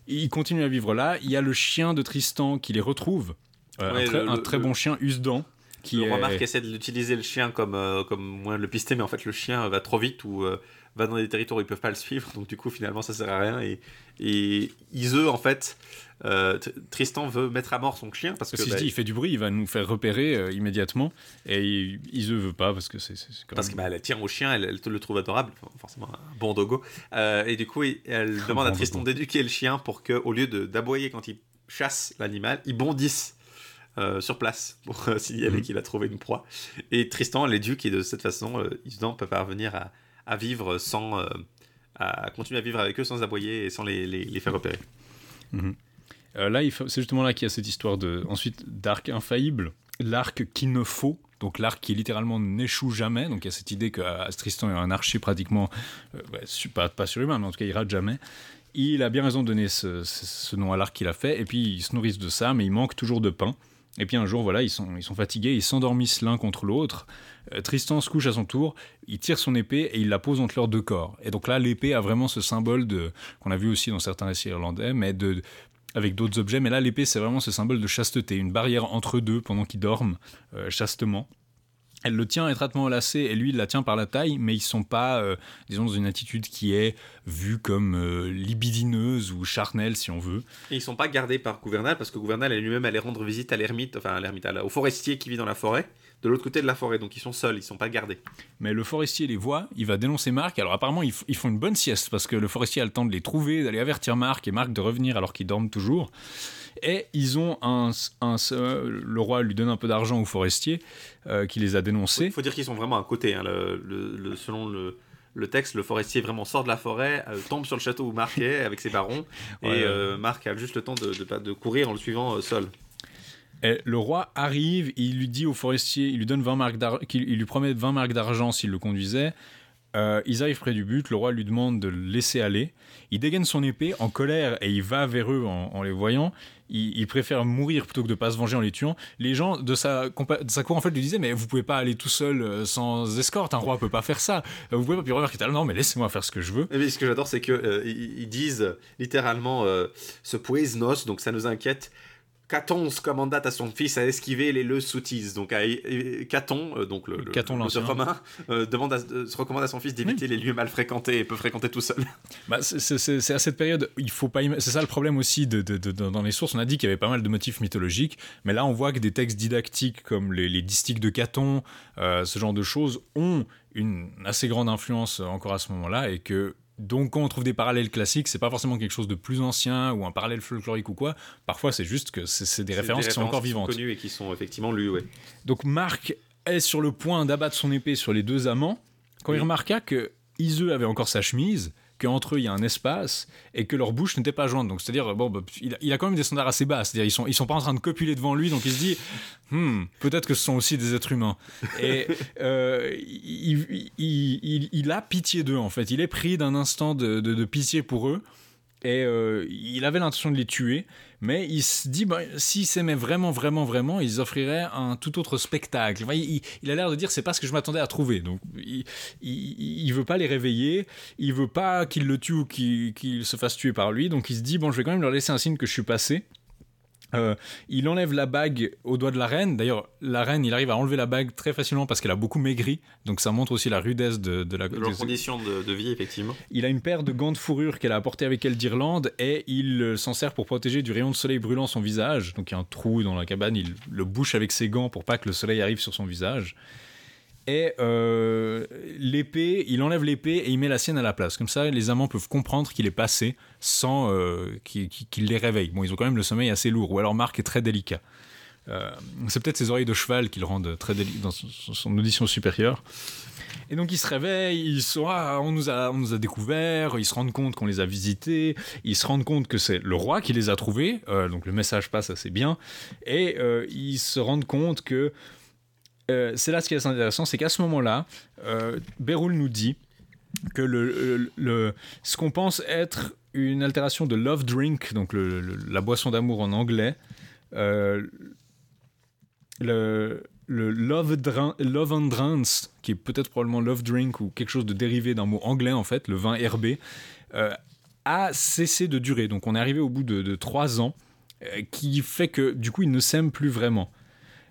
Il continue à vivre là. Il y a le chien de Tristan qui les retrouve. Euh, Ouais, un très, le- un le- très le- bon chien, Usdan. Qui le est... roi Marc essaie de l'utiliser le chien comme, euh, comme moyen de le pister, mais en fait le chien va trop vite ou euh, va dans des territoires où ils peuvent pas le suivre, donc du coup finalement ça sert à rien. Et, et Iseux en fait, euh, Tr- Tristan veut mettre à mort son chien parce que qu'il bah, se dit, il fait du bruit, il va nous faire repérer euh, immédiatement. Et Ise veut pas parce que c'est Parce que même- bah, tient au chien, elle, le trouve adorable, forcément un bon dogo. Euh, et du coup, il- elle demande à Tristan d'éduquer le chien pour que, au lieu d'aboyer quand il chasse l'animal, il bondisse euh, sur place pour euh, signaler Mhm. qu'il a trouvé une proie. Et Tristan l'éduque et de cette façon, euh, peut parvenir à, à vivre sans, euh, à continuer à vivre avec eux sans aboyer et sans les, les- faire repérer. Euh, là, c'est justement là qu'il y a cette histoire de ensuite d'arc infaillible, l'arc qui ne faut. Donc l'arc qui littéralement n'échoue jamais. Donc il y a cette idée que euh, Tristan est un archer pratiquement, euh, pas, pas surhumain, mais en tout cas il rate jamais. Il a bien raison de donner ce, nom à l'arc qu'il a fait. Et puis ils se nourrissent de ça, mais il manque toujours de pain. Et puis un jour, voilà, ils sont, ils sont fatigués, ils s'endormissent l'un contre l'autre. Euh, Tristan se couche à son tour, il tire son épée et il la pose entre leurs deux corps. Et donc là, l'épée a vraiment ce symbole de qu'on a vu aussi dans certains récits irlandais, mais de avec d'autres objets. Mais là, l'épée, c'est vraiment ce symbole de chasteté, une barrière entre deux pendant qu'ils dorment euh, chastement. Elle le tient étroitement lacé et lui, il la tient par la taille, mais ils sont pas, euh, disons, dans une attitude qui est vue comme libidineuse ou charnelle, si on veut. Et ils sont pas gardés par Gouvernal parce que Gouvernal lui-même allé rendre visite à l'ermite, enfin à l'ermite, au forestier qui vit dans la forêt, de l'autre côté de la forêt. Donc ils sont seuls, ils sont pas gardés. Mais le forestier les voit, il va dénoncer Marc. Alors apparemment, ils, font une bonne sieste parce que le forestier a le temps de les trouver, d'aller avertir Marc et Marc de revenir alors qu'ils dorment toujours. Et ils ont un, un- euh, le roi lui donne un peu d'argent au forestier euh, qui les a Il dénoncés. faut dire qu'ils sont vraiment à côté. hein. Le- le- le- selon le, le texte, le forestier vraiment sort de la forêt, euh, tombe sur le château où Marc est avec ses barons, Ouais, et euh, Marc a juste le temps de, de, courir en le suivant euh, seul. Et le roi arrive, il lui dit au forestier, il lui donne 20 marques qu'il- il lui promet 20 marques d'argent s'il le conduisait. Euh, ils arrivent près du but, le roi lui demande de le laisser aller. Il dégaine son épée en colère et il va vers eux en, les voyant. Il, préfère mourir plutôt que de pas se venger en les tuant. Les gens de sa, cour en fait lui disaient mais vous pouvez pas aller tout seul euh, sans escorte, un roi peut pas faire ça. Vous pouvez pas. Puis roi qui non mais laissez-moi faire ce que je veux. Mais ce que j'adore, c'est que euh, disent littéralement euh, ce puesnos, donc ça nous inquiète. Caton se commandate à son fils à esquiver les leux soutises. Donc à, Caton, euh, donc le, le, Caton le romain, euh, demande à- euh, se recommande à son fils d'éviter les lieux mal fréquentés et peu fréquentés tout seul. Bah, c'est- à cette période, il faut pas. C'est ça le problème aussi de, de- dans les sources. On a dit qu'il y avait pas mal de motifs mythologiques, mais là on voit que des textes didactiques comme les, les distiques de Caton, ce genre de choses, ont une assez grande influence encore à ce moment-là, et que donc quand on trouve des parallèles classiques, c'est pas forcément quelque chose de plus ancien ou un parallèle folklorique ou quoi. Parfois c'est juste que c'est des références qui sont encore vivantes. connues et qui sont effectivement lues, ouais. Donc Marc est sur le point d'abattre son épée sur les deux amants quand il remarqua que Iseux avait encore sa chemise, qu'entre eux il y a un espace et que leur bouche n'était pas jointe. Donc c'est-à-dire, bon, bah, il, a, quand même des standards assez bas. C'est-à-dire ils sont, ils sont pas en train de copuler devant lui, donc il se dit, hmm, peut-être que ce sont aussi des êtres humains. Et euh, il, il, il, a pitié d'eux en fait. Il est pris d'un instant de, de, de, pitié pour eux. Et euh, il avait l'intention de les tuer, mais il se dit, bah, s'ils s'aimaient vraiment, vraiment, vraiment, ils offriraient un tout autre spectacle. Il, a l'air de dire, c'est pas ce que je m'attendais à trouver. Donc, il, il, veut pas les réveiller, il veut pas qu'ils le tuent ou qu'ils se fassent tuer par lui. Donc, il se dit, bon, je vais quand même leur laisser un signe que je suis passé. Euh, il enlève la bague au doigt de la reine. D'ailleurs, la reine, il arrive à enlever la bague très facilement parce qu'elle a beaucoup maigri. Donc ça montre aussi la rudesse de, de la... De leur condition de, de, vie, effectivement. Il a une paire de gants de fourrure qu'elle a apporté avec elle d'Irlande et il euh, s'en sert pour protéger du rayon de soleil brûlant son visage. Donc il y a un trou dans la cabane, il le bouche avec ses gants pour pas que le soleil arrive sur son visage. Et euh, l'épée, il enlève l'épée et il met la sienne à la place. Comme ça, les amants peuvent comprendre qu'il est passé sans euh, qu'il les réveille. Bon, ils ont quand même le sommeil assez lourd, ou alors Marc est très délicat. Euh, c'est peut-être ses oreilles de cheval qui le rendent très délicat dans son, audition supérieure. Et donc ils se réveillent, ils sont ah, on nous a on nous a découvert, ils se rendent compte qu'on les a visités, ils se rendent compte que c'est le roi qui les a trouvés, donc le message passe assez bien, et ils se rendent compte que euh, c'est là ce qui est intéressant, c'est qu'à ce moment-là, euh, nous dit que le, ce qu'on pense être une altération de love drink, donc la boisson d'amour en anglais, euh, le, love, love and drinks, qui est peut-être probablement love drink ou quelque chose de dérivé d'un mot anglais en fait, le vin herbé, euh, a cessé de durer. Donc on est arrivé au bout de, trois ans, qui fait que du coup ils ne s'aiment plus vraiment.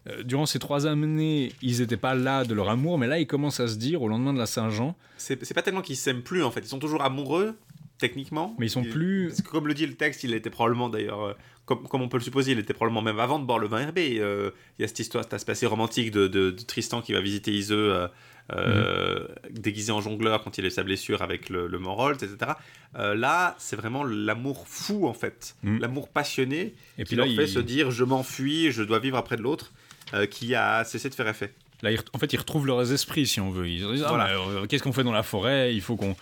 Euh, durant ces trois années, ils n'étaient pas là de leur amour, mais là, ils commencent à se dire, au lendemain de la Saint-Jean. C'est pas tellement qu'ils s'aiment plus, en fait. Ils sont toujours amoureux, techniquement. Mais ils sont plus. Parce que, comme le dit le texte, il était probablement d'ailleurs. Euh, comme, comme, on peut le supposer, il était probablement même avant de boire le vin herbé. Euh, il y a cette histoire, cet aspect assez romantique de, de, de, Tristan qui va visiter Iseux. Euh, mmh. déguisé en jongleur quand il est sa blessure avec le, le Morold, etc. Euh, là, c'est vraiment l'amour fou en fait, mmh. l'amour passionné et qui puis là, leur fait il... se dire je m'enfuis, je dois vivre après de l'autre, euh, qui a cessé de faire effet. Là, en fait, ils retrouvent leurs esprits, si on veut. Ils disent, ah, voilà. bah, qu'est-ce qu'on fait dans la forêt? Il faut qu'on...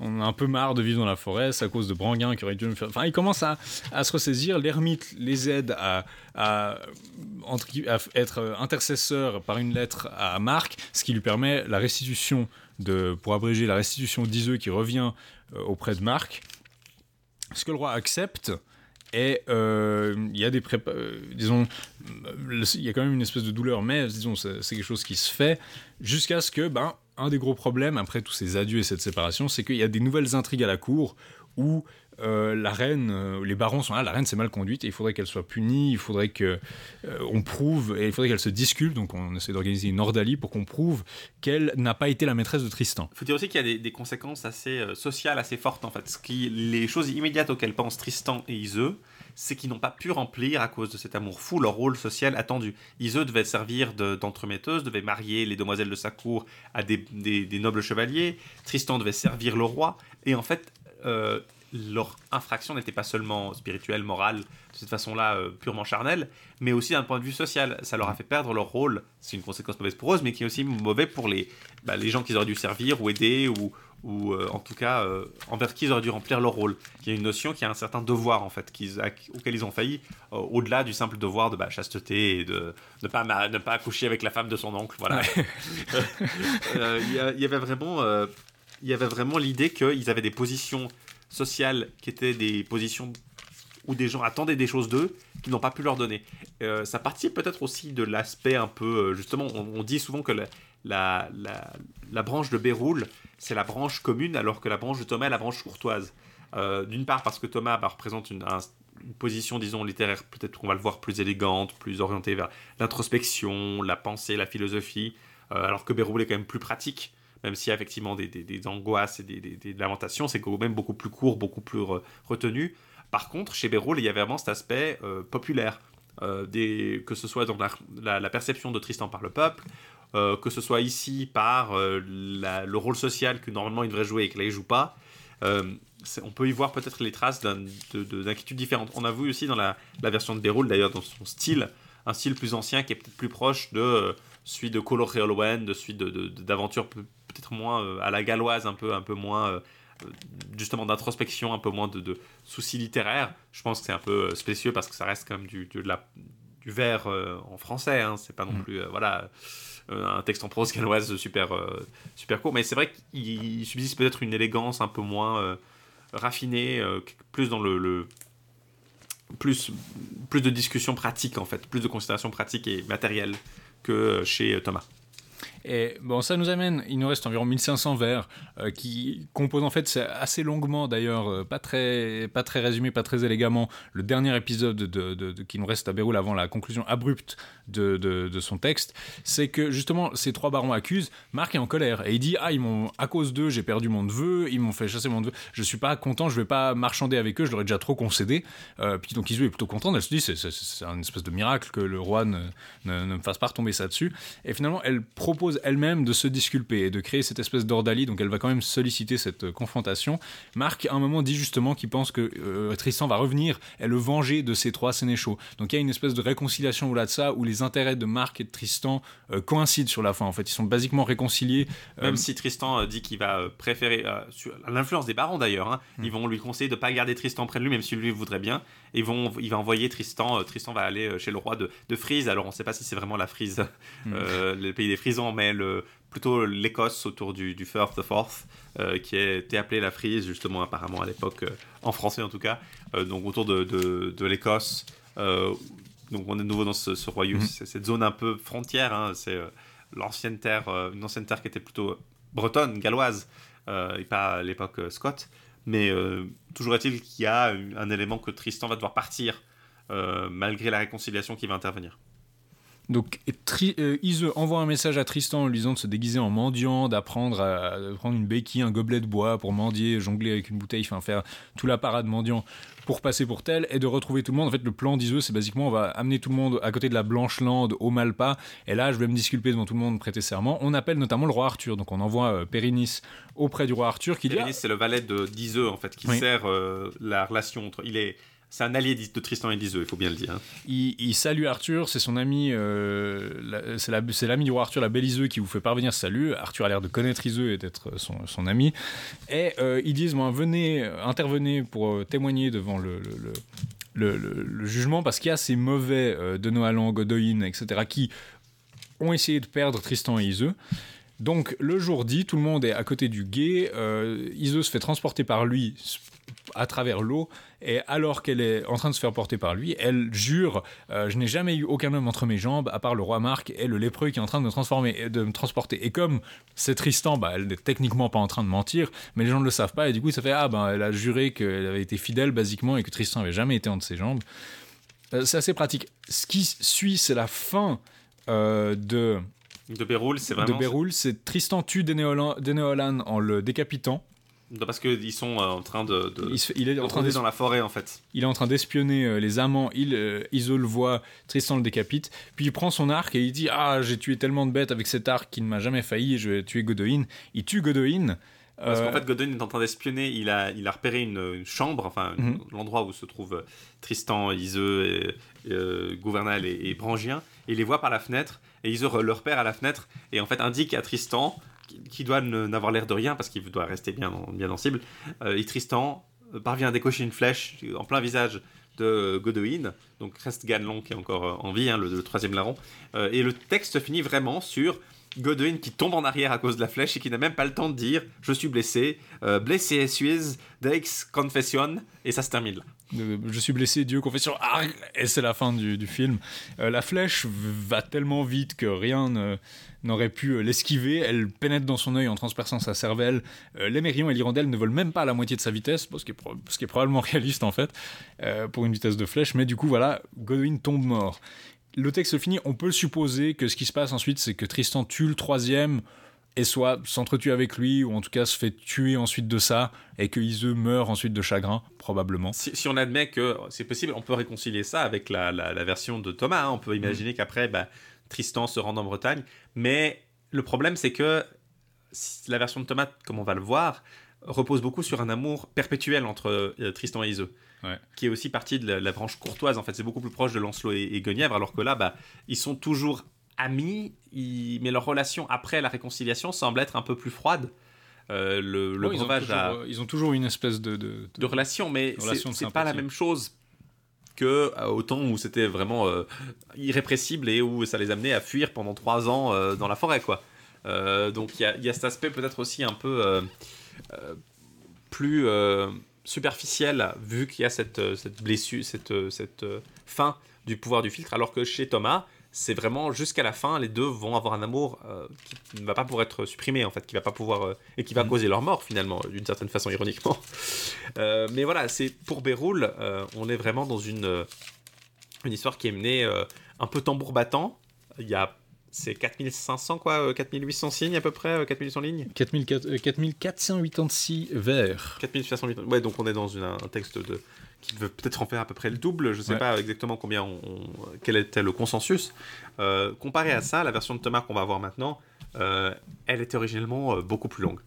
On a un peu marre de vivre dans la forêt, c'est à cause de Branguin qui aurait dû me faire... Enfin, ils commencent à, à se ressaisir. L'ermite les aide à, à, entre, à, être intercesseur par une lettre à Marc, ce qui lui permet la restitution, de, pour abréger, la restitution d'Iseux qui revient euh, auprès de Marc. Ce que le roi accepte, et il euh, y a des prépa euh, il y a quand même une espèce de douleur mais disons c'est quelque chose qui se fait jusqu'à ce que ben un des gros problèmes après tous ces adieux et cette séparation c'est qu'il y a des nouvelles intrigues à la cour où euh, la reine, euh, les barons sont là, la reine s'est mal conduite et il faudrait qu'elle soit punie, il faudrait que euh, prouve et il faudrait qu'elle se disculpe. Donc on essaie d'organiser une ordalie pour qu'on prouve qu'elle n'a pas été la maîtresse de Tristan. Il faut dire aussi qu'il y a des, conséquences assez sociales assez fortes en fait. Les choses immédiates auxquelles pensent Tristan et Iseux, c'est qu'ils n'ont pas pu remplir à cause de cet amour fou leur rôle social attendu. Iseux devait servir d'entremetteuse, de, devait marier les demoiselles de sa cour à des, nobles chevaliers. Tristan devait servir le roi et en fait leur infraction n'était pas seulement spirituelle, morale, de cette façon-là euh, purement charnelle, mais aussi d'un point de vue social. Ça leur a fait perdre leur rôle. C'est une conséquence mauvaise pour eux, mais qui est aussi mauvais pour les, bah, les gens qu'ils auraient dû servir ou aider, ou, ou euh, en tout cas euh, envers qui ils auraient dû remplir leur rôle. Il y a une notion qui a un certain devoir, en fait, qu'ils, auquel ils ont failli, au-delà du simple devoir de bah, chasteté et de ne pas, ne pas accoucher avec la femme de son oncle. Voilà. Il y, y, avait vraiment, il y avait vraiment l'idée qu'ils avaient des positions sociales qui étaient des positions où des gens attendaient des choses d'eux qu'ils n'ont pas pu leur donner. Euh, ça participe peut-être aussi de l'aspect un peu... Justement, on, dit souvent que la, la, la, branche de Béroul, c'est la branche commune, alors que la branche de Thomas est la branche courtoise. Euh, D'une part parce que Thomas bah, représente une, un, une, position, disons, littéraire, peut-être qu'on va le voir plus élégante, plus orientée vers l'introspection, la pensée, la philosophie, euh, alors que Béroul est quand même plus pratique même s'il y a effectivement des, des, angoisses et des, des lamentations, c'est quand même beaucoup plus court, beaucoup plus re, retenu. Par contre, chez Béroul, il y avait vraiment cet aspect euh, populaire, euh, des, que ce soit dans la, la, perception de Tristan par le peuple, euh, que ce soit ici par le rôle social que normalement il devrait jouer et que là il joue pas. on peut y voir peut-être les traces d'inquiétudes différentes. On a vu aussi dans la, version de Béroul, d'ailleurs, dans son style, un style plus ancien qui est peut-être plus proche de celui de Colo Reolwen, de celui d'aventures peut-être moins à la galloise, un peu, un peu moins justement d'introspection, un peu moins de, de, soucis littéraires. Je pense que c'est un peu spécieux parce que ça reste quand même du, de la, du vers en français. Hein. C'est pas non mm. plus voilà un texte en prose galloise super super court. Mais c'est vrai qu'il subsiste peut-être une élégance un peu moins raffinée, plus dans le plus, plus de discussions pratiques en fait, plus de considérations pratiques et matérielles que chez Thomas. Et bon, ça nous amène, il nous reste environ 1500 vers euh, qui composent en fait assez longuement d'ailleurs, euh, pas, très, pas très résumé, pas très élégamment, le dernier épisode de, qui nous reste à Béroul avant la conclusion abrupte de, son texte. C'est que justement, ces trois barons accusent, Marc est en colère et il dit Ah, ils m'ont, à cause d'eux, j'ai perdu mon neveu, ils m'ont fait chasser mon neveu, je suis pas content, je vais pas marchander avec eux, je leur ai déjà trop concédé. Euh, puis donc Isu est plutôt content, elle se dit C'est un espèce de miracle que le roi ne, ne, ne me fasse pas retomber ça dessus. Et finalement, elle propose elle-même de se disculper et de créer cette espèce d'ordalie, donc elle va quand même solliciter cette euh, confrontation. Marc, à un moment, dit justement qu'il pense que euh, Tristan va revenir et le venger de ces trois sénéchaux. Donc il y a une espèce de réconciliation au-delà de ça, où les intérêts de Marc et de Tristan euh, coïncident sur la fin. En fait, ils sont basiquement réconciliés. Même si Tristan dit qu'il va préférer, sur l'influence des barons d'ailleurs, hein, hmm. ils vont lui conseiller de ne pas garder Tristan près de lui, même si lui voudrait bien. Et vont, il va envoyer Tristan. Tristan va aller chez le roi de, de Frise. Alors on ne sait pas si c'est vraiment la Frise, hmm. le pays des Frisons, mais le, plutôt l'Écosse autour du, du Firth of Forth, euh, qui était appelée la Frise, justement, apparemment à l'époque, euh, en français en tout cas, euh, donc autour de, de, l'Écosse. donc on est de nouveau dans ce, royaume, mhm. cette zone un peu frontière, hein, c'est l'ancienne terre, une ancienne terre qui était plutôt bretonne, galloise, et pas à l'époque Scott. Mais toujours est-il qu'il y a un élément que Tristan va devoir partir, malgré la réconciliation qui va intervenir. Donc euh, envoie un message à Tristan en lui disant de se déguiser en mendiant, d'apprendre à, prendre une béquille, un gobelet de bois pour mendier, jongler avec une bouteille, enfin faire tout la parade mendiant pour passer pour tel et de retrouver tout le monde. En fait, le plan d'Iseux, c'est basiquement on va amener tout le monde à côté de la Blanche Lande au Malpas et là, je vais me disculper devant tout le monde, prêter serment. On appelle notamment le roi Arthur, donc on envoie euh, Périnis auprès du roi Arthur qui Périnis, c'est le valet d'Iseux en fait qui sert euh, la relation entre. Il est c'est un allié de Tristan et d'Iseux, il faut bien le dire. Hein. Il, salue Arthur, c'est son ami, euh, c'est l'ami du roi Arthur, la belle Iseux, qui vous fait parvenir salut. Arthur a l'air de connaître Iseux et d'être son, ami. Et euh, ils disent, venez, intervenez pour euh, témoigner devant le, jugement, parce qu'il y a ces mauvais de Noalan, etc., qui ont essayé de perdre Tristan et Iseux. Donc le jour dit, tout le monde est à côté du guet, euh, Iseux se fait transporter par lui à travers l'eau, et alors qu'elle est en train de se faire porter par lui, elle jure euh, Je n'ai jamais eu aucun homme entre mes jambes, à part le roi Marc et le lépreux qui est en train de me, transformer, de me transporter. Et comme c'est Tristan, bah, elle n'est techniquement pas en train de mentir, mais les gens ne le savent pas, et du coup, ça fait Ah, ben, elle a juré qu'elle avait été fidèle, basiquement, et que Tristan n'avait jamais été entre ses jambes. Euh, c'est assez pratique. Ce qui suit, c'est la fin de de Béroul, c'est vraiment. De Béroul, c'est Tristan tue Dénéolan en le décapitant. Parce qu'ils sont euh, en train de, il, est en train dans la forêt en fait. Il est en train d'espionner euh, les amants. Il euh, isole le voit, Tristan le décapite. Puis il prend son arc et il dit ah j'ai tué tellement de bêtes avec cet arc qui ne m'a jamais failli. Je vais tuer Godoin. Il tue Godoin. Parce qu'en fait, Godwin est en train d'espionner. Il a, il a repéré une, chambre, enfin, mhm. l'endroit où se trouvent Tristan, Iseux, et, Gouvernal et, et Brangien. Et il les voit par la fenêtre. Et Iseux le repère à la fenêtre. Et en fait, indique à Tristan, qui, doit n'avoir l'air de rien parce qu'il doit rester bien, bien en cible. Euh, et Tristan euh, parvient à décocher une flèche en plein visage de Godoin, donc reste Ganlon qui est encore euh, en vie, hein, le, troisième larron. et le texte finit vraiment sur Godwin qui tombe en arrière à cause de la flèche et qui n'a même pas le temps de dire je suis blessé, blessé suis, Dex confession, et ça se termine là. Je suis blessé, Dieu confession, ah, et c'est la fin du, film. Euh, la flèche va tellement vite que rien n'aurait pu euh, l'esquiver. Elle pénètre dans son œil en transperçant sa cervelle. mérions et l'hirondelle ne volent même pas à la moitié de sa vitesse, ce qui est, probablement réaliste en fait, pour une vitesse de flèche. Mais du coup, voilà, Godwin tombe mort le texte finit, on peut supposer que ce qui se passe ensuite, c'est que Tristan tue le troisième et soit s'entretue avec lui, ou en tout cas se fait tuer ensuite de ça, et que Iseux meurt ensuite de chagrin, probablement. Si, on admet que c'est possible, on peut réconcilier ça avec la, version de Thomas. Hein. On peut imaginer mm. qu'après, bah, Tristan se rende en Bretagne. Mais le problème, c'est que la version de Thomas, comme on va le voir, repose beaucoup sur un amour perpétuel entre euh, Tristan et Iseux qui est aussi partie de la, branche courtoise. En fait, c'est beaucoup plus proche de Lancelot et, Guenièvre, alors que là, bah, ils sont toujours amis, mais leur relation après la réconciliation semble être un peu plus froide. Euh, le le ils, ont breuvage toujours, a euh, ils ont toujours une espèce de. de- de relation, mais de relation c'est pas la même chose que euh, au temps où c'était vraiment euh, irrépressible et où ça les amenait à fuir pendant trois ans euh, dans la forêt, quoi. Donc il y y a cet aspect peut-être aussi un peu plus superficiel vu qu'il y a cette, cette blessure, cette, cette fin du pouvoir du filtre, alors que chez Thomas, c'est vraiment jusqu'à la fin, les deux vont avoir un amour euh, qui ne va pas pouvoir être supprimé en fait, qui va pas pouvoir euh, et qui va Mhm. causer leur mort finalement, d'une certaine façon ironiquement. Euh, mais voilà, c'est pour Béroul, on est vraiment dans une une histoire qui est menée un peu tambour battant. Il y a c'est 4500 quoi, euh, 4800 signes à peu près, euh, 4800 lignes. 4400, euh, 4486 vers. 4508. Ouais, donc on est dans une- un texte de qui veut peut-être en faire à peu près le double. Je sais Ouais. pas exactement combien on, on- quel était le consensus. Euh, comparé à ça, la version de Thomas qu'on va voir maintenant, euh, elle était originellement euh, beaucoup plus longue.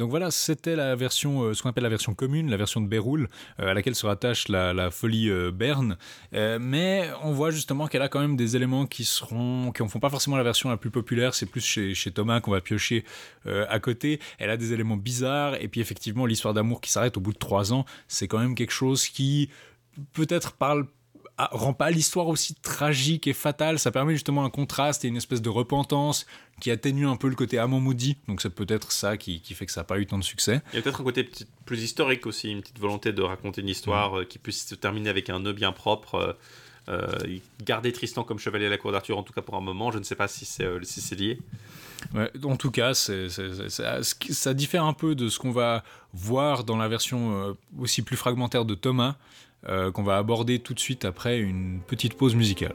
Donc voilà, c'était la version, euh, ce qu'on appelle la version commune, la version de Béroul, euh, à laquelle se rattache la, folie euh, Berne. Mais on voit justement qu'elle a quand même des éléments qui seront, qui en font pas forcément la version la plus populaire. C'est plus chez, chez Thomas qu'on va piocher à côté. Elle a des éléments bizarres. Et puis effectivement, l'histoire d'amour qui s'arrête au bout de trois ans, c'est quand même quelque chose qui peut-être parle rend pas l'histoire aussi tragique et fatale. Ça permet justement un contraste et une espèce de repentance qui atténue un peu le côté amant maudit. Donc c'est peut-être ça qui, qui fait que ça n'a pas eu tant de succès. Il y a peut-être un côté petit- plus historique aussi, une petite volonté de raconter une histoire euh, qui puisse se terminer avec un nœud bien propre. euh, euh, garder Tristan comme chevalier à la cour d'Arthur, en tout cas pour un moment, je ne sais pas si c'est euh, si lié. Ouais, en tout cas, ça, diffère un peu de ce qu'on va voir dans la version aussi plus fragmentaire de Thomas, qu'on va aborder tout de suite après une petite pause musicale.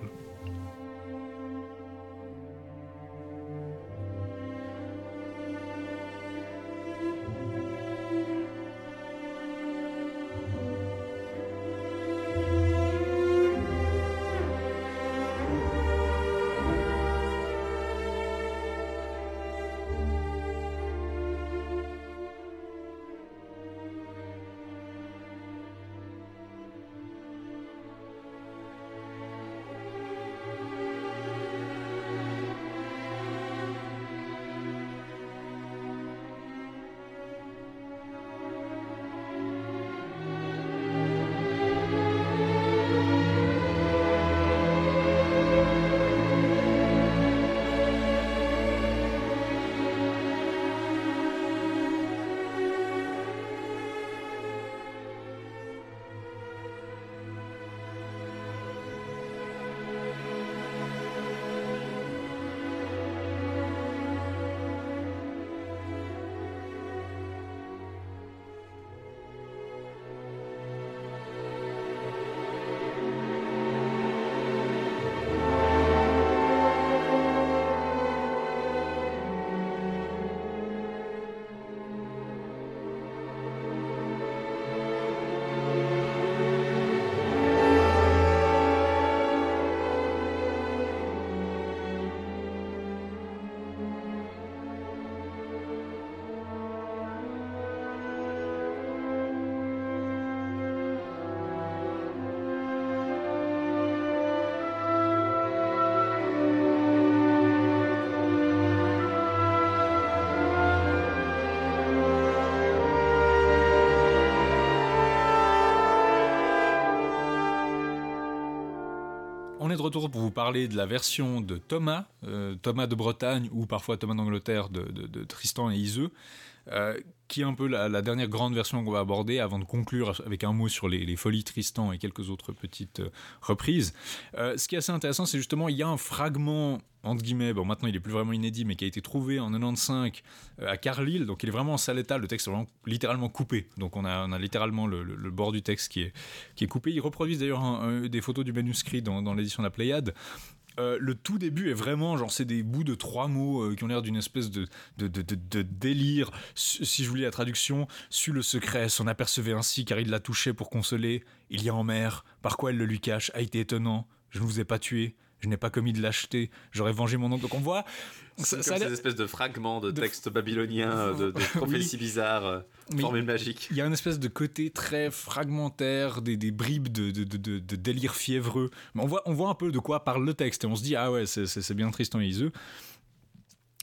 Pour vous parler de la version de Thomas, euh, Thomas de Bretagne ou parfois Thomas d'Angleterre de, Tristan et Iseux, euh, qui est un peu la, dernière grande version qu'on va aborder avant de conclure avec un mot sur les, les folies Tristan et quelques autres petites euh, reprises. Ce qui est assez intéressant, c'est justement il y a un fragment entre guillemets, bon maintenant il est plus vraiment inédit, mais qui a été trouvé en 95 euh, à Carlisle, donc il est vraiment en salle état, le texte est vraiment littéralement coupé, donc on a, a littéralement le, bord du texte qui est, qui est coupé. Ils reproduisent d'ailleurs des photos du manuscrit dans, l'édition de la Pléiade. Euh, le tout début est vraiment, genre, c'est des bouts de trois mots euh, qui ont l'air d'une espèce de, délire. Si si je vous lis la traduction, su le secret, s'en apercevait ainsi car il l'a touché pour consoler. Il y a en mer, par quoi elle le lui cache, a été étonnant. Je ne vous ai pas tué, je n'ai pas commis de lâcheté, j'aurais vengé mon oncle. Donc on voit, C'est ça, ça a comme l'air- ces espèces de fragments de de- textes babyloniens, de, de prophéties bizarres, euh, formules magiques. Il y a une espèce de côté très fragmentaire, des, des bribes de, délire fiévreux. Mais on voit, on voit un peu de quoi parle le texte et on se dit, ah ouais, c'est bien Tristan et Iseux.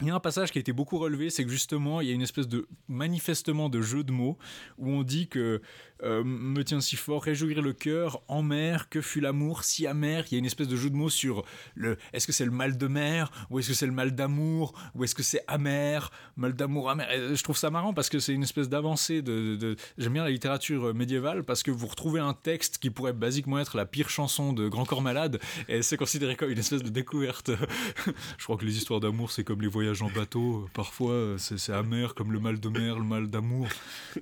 Il y a un passage qui a été beaucoup relevé, c'est que justement, il y a une espèce de manifestement de jeu de mots où on dit que euh, me tient si fort, réjouir le cœur en mer, que fut l'amour si amer. Il y a une espèce de jeu de mots sur le est-ce que c'est le mal de mer ou est-ce que c'est le mal d'amour ou est-ce que c'est amer, mal d'amour amer. Je trouve ça marrant parce que c'est une espèce d'avancée j'aime bien la littérature médiévale parce que vous retrouvez un texte qui pourrait basiquement être la pire chanson de Grand Corps Malade et c'est considéré comme une espèce de découverte. je crois que les histoires d'amour c'est comme les voyages en bateau, parfois c'est amer comme le mal de mer, le mal d'amour.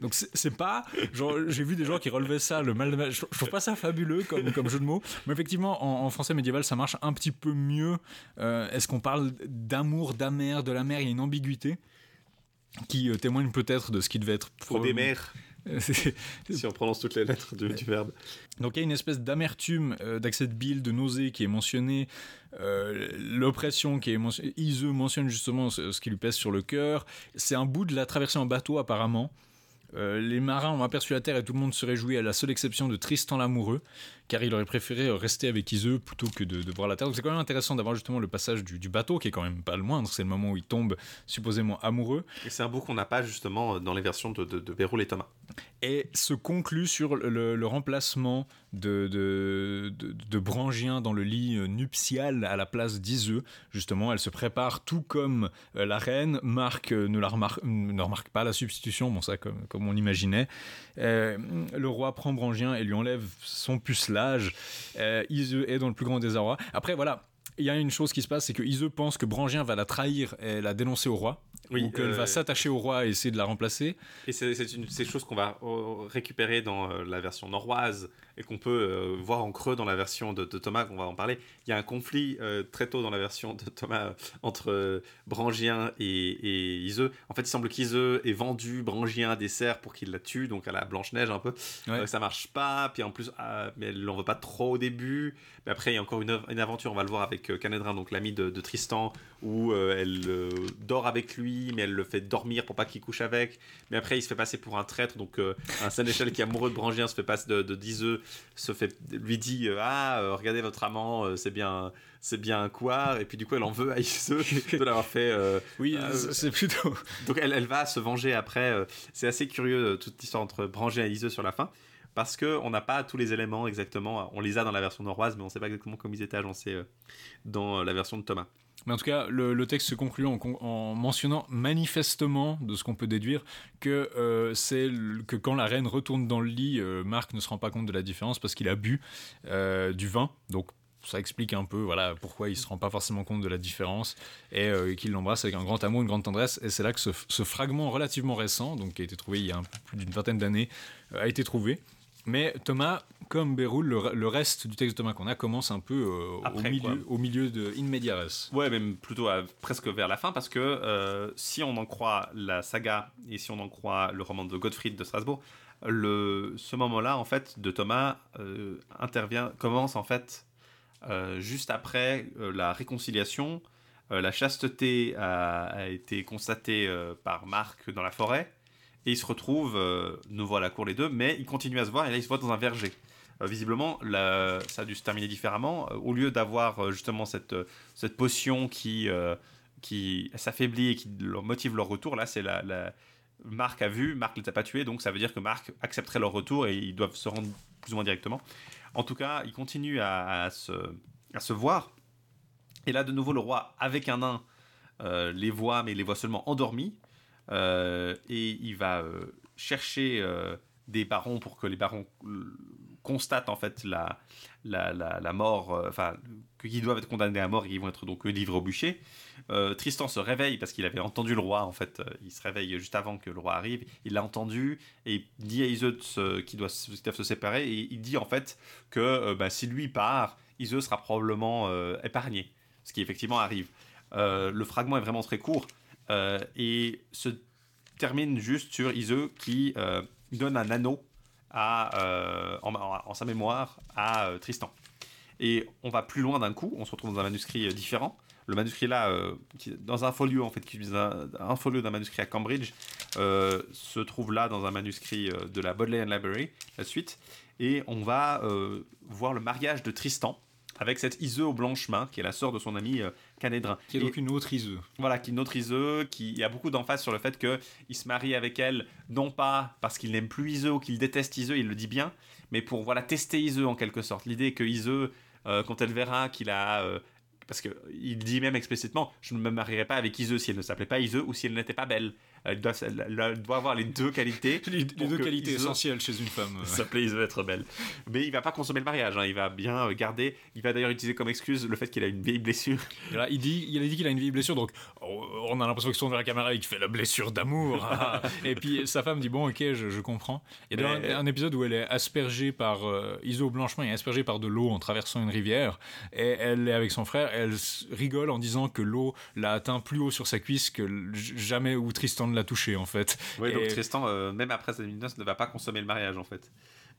Donc c'est pas genre j'ai vu des gens qui relevaient ça le mal de mer. Je, je trouve pas ça fabuleux comme comme jeu de mots, mais effectivement en, en français médiéval ça marche un petit peu mieux. Euh, Est-ce qu'on parle d'amour, d'amer, de la mer? Il y a une ambiguïté qui euh, témoigne peut-être de ce qui devait être Pour des mers, C'est- si on prononce toutes les lettres du, du verbe. donc il y a une espèce d'amertume, euh, d'accès de bile, de nausée qui est mentionnée, euh, l'oppression qui est mentionnée. Iseux mentionne justement ce, ce qui lui pèse sur le cœur. C'est un bout de la traversée en bateau apparemment. Euh, les marins ont aperçu la terre et tout le monde se réjouit à la seule exception de Tristan l'amoureux, car il aurait préféré euh, rester avec Iseux plutôt que de, de voir la terre. Donc c'est quand même intéressant d'avoir justement le passage du, du bateau, qui est quand même pas le moindre, c'est le moment où il tombe supposément amoureux. Et c'est un bout qu'on n'a pas justement dans les versions de, de, de Béroul et Thomas. et se conclut sur le, remplacement de, de, de, de Brangien dans le lit euh, nuptial à la place d'Iseux. Justement, elle se prépare tout comme euh, la reine. Marc euh, ne, la remarque, ne remarque pas la substitution, bon ça comme, comme on imaginait. Euh, le roi prend Brangien et lui enlève son pucelage. Euh, Iseux est dans le plus grand désarroi. Après voilà, il y a une chose qui se passe, c'est que Iseux pense que Brangien va la trahir et la dénoncer au roi. Oui, ou qu'elle euh, va s'attacher au roi et essayer de la remplacer. Et c'est une ces choses qu'on va euh, récupérer dans euh, la version norroise et qu'on peut euh, voir en creux dans la version de, de Thomas, qu'on va en parler. Il y a un conflit euh, très tôt dans la version de Thomas euh, entre euh, Brangien et, et Iseux. En fait, il semble qu'Iseux ait vendu Brangien à des cerfs pour qu'il la tue, donc à la Blanche-Neige un peu. Ouais. Euh, ça marche pas, puis en plus, ah, mais elle l'en veut pas trop au début. Mais après, il y a encore une, une aventure, on va le voir avec euh, Canedrin, donc l'ami de, de Tristan, où euh, elle euh, dort avec lui, mais elle le fait dormir pour pas qu'il couche avec. Mais après, il se fait passer pour un traître, donc euh, un sénéchal qui est amoureux de Brangien se fait passer de, de Diseux, se fait, lui dit euh, Ah, euh, regardez votre amant, euh, c'est bien, c'est bien un couard. Et puis du coup, elle en veut à Iseux de l'avoir fait. euh, Oui, euh, c'est plutôt. donc elle, elle va se venger après. euh, C'est assez curieux euh, toute l'histoire entre Brangien et Iseux sur la fin. Parce que on n'a pas tous les éléments exactement. On les a dans la version norroise, mais on ne sait pas exactement comment ils étaient agencés euh, dans euh, la version de Thomas. Mais en tout cas, le, texte se conclut en, mentionnant manifestement, de ce qu'on peut déduire, que euh, c'est que quand la reine retourne dans le lit, Marc ne se rend pas compte de la différence parce qu'il a bu du vin. Donc ça explique un peu voilà pourquoi il se rend pas forcément compte de la différence et qu'il l'embrasse avec un grand amour, une grande tendresse. Et c'est là que ce, fragment relativement récent, donc qui a été trouvé il y a plus d'une vingtaine d'années, a été trouvé. Mais Thomas, comme Béroul, le, re- le reste du texte de Thomas qu'on a commence un peu euh, au, milieu, au milieu de In Media Res. Ouais, même plutôt à- presque vers la fin, parce que euh, si on en croit la saga et si on en croit le roman de Gottfried de Strasbourg, le, ce moment-là, en fait, de Thomas euh, intervient, commence en fait juste après la réconciliation. La chasteté a, a été constatée par Marc dans la forêt et ils se retrouvent, euh, à la cour les deux, mais ils continuent à se voir et là ils se voient dans un verger. Euh, visiblement, ça a dû se terminer différemment. Euh, au lieu d'avoir euh, justement cette, potion qui, qui s'affaiblit et qui motive leur retour, là c'est la, Marc a vu, Marc les a pas tués, donc ça veut dire que Marc accepterait leur retour et ils doivent se rendre plus ou moins directement. En tout cas, ils continuent à, se, à se voir. Et là, de nouveau, le roi, avec un nain, les voit, mais les voit seulement endormis. Euh, et il va euh, chercher euh, des barons pour que les barons constatent en fait la, la, la, mort, enfin, qu'ils doivent être condamnés à mort et qu'ils vont être donc livrés au bûcher. Tristan se réveille parce qu'il avait entendu le roi, en fait, il se réveille juste avant que le roi arrive, il l'a entendu et dit à se- qu'ils doivent, se- séparer et il dit en fait que bah, si lui part, Iseux sera probablement épargné, ce qui effectivement arrive. Le fragment est vraiment très court euh, et se termine juste sur Iseux qui euh, donne un anneau euh, en, sa mémoire à Tristan. Et on va plus loin d'un coup, on se retrouve dans un manuscrit différent. Le manuscrit là, qui- dans un folio en fait, un, folio d'un manuscrit à Cambridge, se trouve là dans un manuscrit de la Bodleian Library, la suite. Et on va voir le mariage de Tristan avec cette Iseux blanches mains, qui est la sœur de son ami euh, Canédrin. Qui est Et- donc une autre Iseux. voilà, qui est une autre Iseux, qui y a beaucoup d'emphase sur le fait qu'il se marie avec elle, non pas parce qu'il n'aime plus Iseux ou qu'il déteste Iseux, il le dit bien, mais pour voilà tester Iseux en quelque sorte. L'idée que Iseux, euh, quand elle verra qu'il a... euh, parce qu'il dit même explicitement, je ne me marierai pas avec Iseux si elle ne s'appelait pas Iseux ou si elle n'était pas belle. Elle doit, elle- elle doit avoir les deux qualités. Les, deux qualités essentielles chez une femme. euh. s'appelait Iseux être belle. Mais il va pas consommer le mariage, hein, il va bien euh, garder. Il va d'ailleurs utiliser comme excuse le fait qu'il a une vieille blessure. Et là, il dit, il a dit qu'il a une vieille blessure, donc oh, on a l'impression qu'il se tourne vers la caméra et qu'il fait la blessure d'amour. ah. et puis sa femme dit bon, ok, je, je comprends. Il y a Mais- un, un épisode où elle est aspergée par euh, Iso Blanchement est aspergée par de l'eau en traversant une rivière, et elle est avec son frère. Elle rigole en disant que l'eau l'a atteint plus haut sur sa cuisse que jamais où Tristan ne l'a touché en fait. Oui, donc Tristan, euh, même après sa noces, ne va pas consommer le mariage en fait.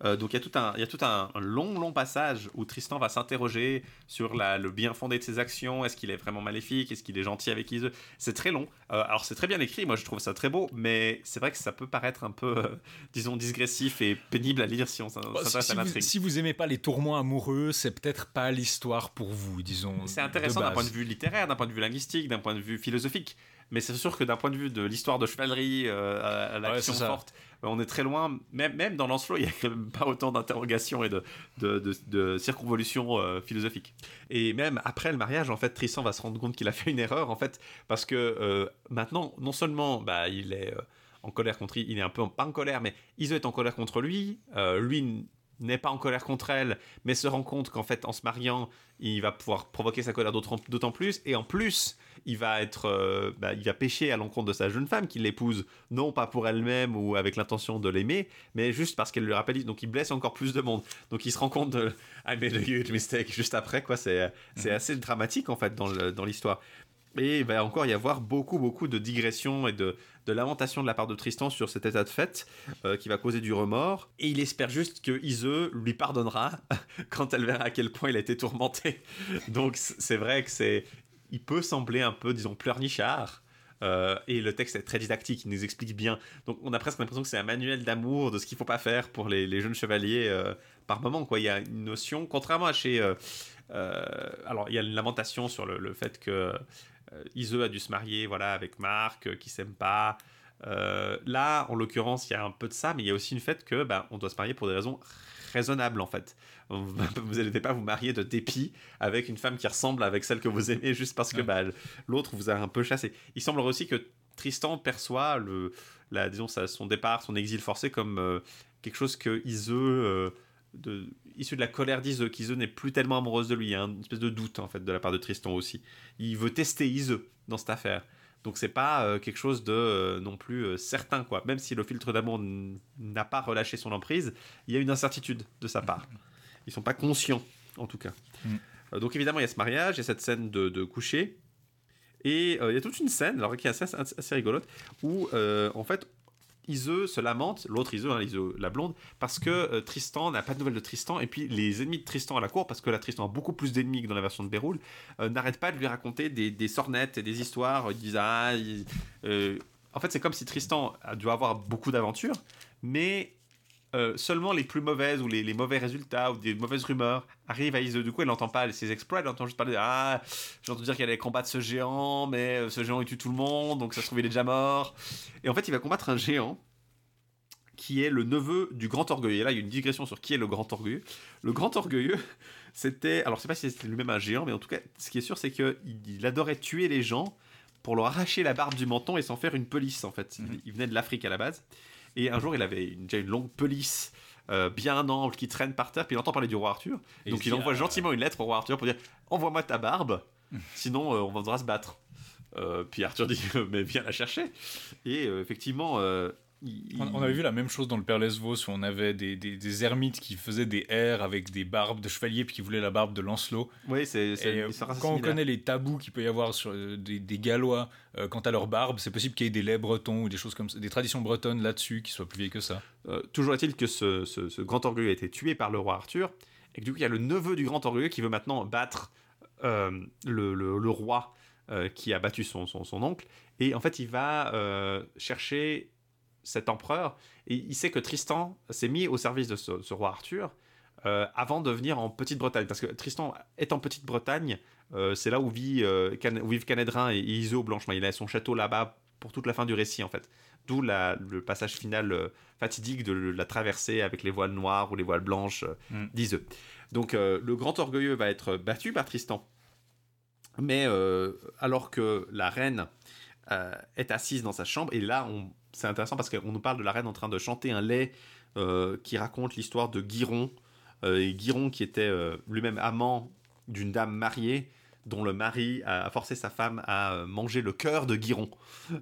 Euh, donc il y a tout, un, il y a tout un, un long, long passage où Tristan va s'interroger sur la, le bien fondé de ses actions. Est-ce qu'il est vraiment maléfique? Est-ce qu'il est gentil avec Iseux C'est très long. Euh, alors c'est très bien écrit, moi je trouve ça très beau, mais c'est vrai que ça peut paraître un peu, euh, disons, digressif et pénible à lire si on Bah, s'intéresse si, à l'intrigue. si vous aimez pas les tourments amoureux, c'est peut-être pas l'histoire pour vous, disons. C'est intéressant d'un point de vue littéraire, d'un point de vue linguistique, d'un point de vue philosophique. Mais c'est sûr que d'un point de vue de l'histoire de chevalerie, euh, à, à l'action forte, euh, on est très loin. Même, même dans Lancelot, il n'y a quand même pas autant d'interrogations et de, de, de, de circonvolutions euh, philosophiques. Et même après le mariage, en fait, Tristan va se rendre compte qu'il a fait une erreur, en fait, parce que euh, maintenant, non seulement bah, il est en colère contre il est un peu pas en colère, mais Iso est en colère contre lui. lui n'est pas en colère contre elle, mais se rend compte qu'en fait, en se mariant, il va pouvoir provoquer sa colère d'autant plus, et en plus, il va être, euh, bah, il va pécher à l'encontre de sa jeune femme qu'il l'épouse, non pas pour elle-même ou avec l'intention de l'aimer, mais juste parce qu'elle lui rappelle, donc il blesse encore plus de monde. Donc il se rend compte de I made a huge mistake juste après, quoi. C'est c'est assez dramatique en fait dans le- dans l'histoire. Et il va encore y avoir beaucoup, beaucoup de digressions et de, de lamentations de la part de Tristan sur cet état de fait euh, qui va causer du remords. Et il espère juste que Iseux lui pardonnera quand elle verra à quel point il a été tourmenté. Donc c'est vrai que c'est. Il peut sembler un peu, disons, pleurnichard. Euh, et le texte est très didactique, il nous explique bien. Donc on a presque l'impression que c'est un manuel d'amour de ce qu'il faut pas faire pour les, jeunes chevaliers euh, par moment. Quoi. Il y a une notion, contrairement à chez... euh, alors il y a une lamentation sur le, fait que Iseux a dû se marier voilà, avec Marc, qui s'aime pas. Là, en l'occurrence, il y a un peu de ça, mais il y a aussi le fait que bah, on doit se marier pour des raisons raisonnables en fait. Vous n'allez pas vous marier de dépit avec une femme qui ressemble avec celle que vous aimez juste parce que Ouais. bah, l'autre vous a un peu chassé. Il semblerait aussi que Tristan perçoit le, la, disons, son départ, son exil forcé comme euh, quelque chose que Iseux, euh, de, issu de la colère d'Iseux, qu'Iseux n'est plus tellement amoureuse de lui. Il y a une espèce de doute en fait de la part de Tristan aussi. Il veut tester Iseux dans cette affaire. Donc c'est pas euh, quelque chose de euh, non plus euh, certain quoi. Même si le filtre d'amour n'a pas relâché son emprise, il y a une incertitude de sa part. Ils sont pas conscients en tout cas. Mm. Donc évidemment il y a ce mariage, il y a cette scène de, de coucher. Et il y a toute une scène, alors qui est assez, assez- rigolote, où en fait Iseux se lamente, l'autre Iseux, hein, la blonde, parce que euh, Tristan n'a pas de nouvelles de Tristan, et puis les ennemis de Tristan à la cour, parce que là Tristan a beaucoup plus d'ennemis que dans la version de Béroul, euh, n'arrêtent pas de lui raconter des, sornettes et des histoires. Ils disent ah, euh, en fait c'est comme si Tristan a dû avoir beaucoup d'aventures, mais euh, seulement les plus mauvaises ou les, les mauvais résultats ou des mauvaises rumeurs arrivent à Iseux. Du coup, elle n'entend pas ses exploits, elle entend juste parler de Ah, j'ai entendu dire qu'il allait combattre ce géant, mais euh, ce géant il tue tout le monde, donc ça se trouve il est déjà mort. Et en fait, il va combattre un géant qui est le neveu du grand orgueilleux. Et là, il y a une digression sur qui est le grand orgueilleux. Le grand orgueilleux, c'était. Alors, je sais pas si c'était lui-même un géant, mais en tout cas, ce qui est sûr, c'est qu'il il adorait tuer les gens pour leur arracher la barbe du menton et s'en faire une pelisse, en fait. Il- Il venait de l'Afrique à la base. Et un jour, il avait une- déjà une longue pelisse. euh, bien ample qui traîne par terre puis il entend parler du roi Arthur Et donc il envoie ah. gentiment une lettre au roi Arthur pour dire envoie-moi ta barbe sinon euh, on voudra se battre Euh, puis Arthur dit mais viens la chercher et euh, effectivement il- On, avait vu la même chose dans le Père Lesvos où on avait des, des, des ermites qui faisaient des airs avec des barbes de chevalier puis qui voulaient la barbe de Lancelot. oui c'est quand on connaît les tabous qu'il peut y avoir sur euh, des, des Gallois euh, quant à leur barbe, c'est possible qu'il y ait des laits bretons ou des choses comme ça, des traditions bretonnes là-dessus qui soient plus vieilles que ça. Euh, toujours est-il que ce, ce- ce grand orgueilleux a été tué par le roi Arthur, et que du coup il y a le neveu du grand orgueilleux qui veut maintenant battre euh, le, le- le roi qui a battu son, son- son oncle, et en fait il va chercher cet empereur, et il sait que Tristan s'est mis au service de ce, ce roi Arthur, euh, avant de venir en Petite-Bretagne. Parce que Tristan est en Petite-Bretagne, euh, c'est là où, vit, euh, Can- où vivent Canedrin et Iso Blanchemain. Il a son château là-bas pour toute la fin du récit, en fait. D'où le passage final fatidique de la traversée avec les voiles noires ou les voiles blanches Mm. d'Iseux. Donc le grand orgueilleux va être battu par Tristan. Mais alors que la reine est assise dans sa chambre, et là on... c'est intéressant parce qu'on nous parle de la reine en train de chanter un lait euh, qui raconte l'histoire de Guiron, euh, et Guiron qui était euh, lui-même amant d'une dame mariée dont le mari a forcé sa femme à manger le cœur de Guiron.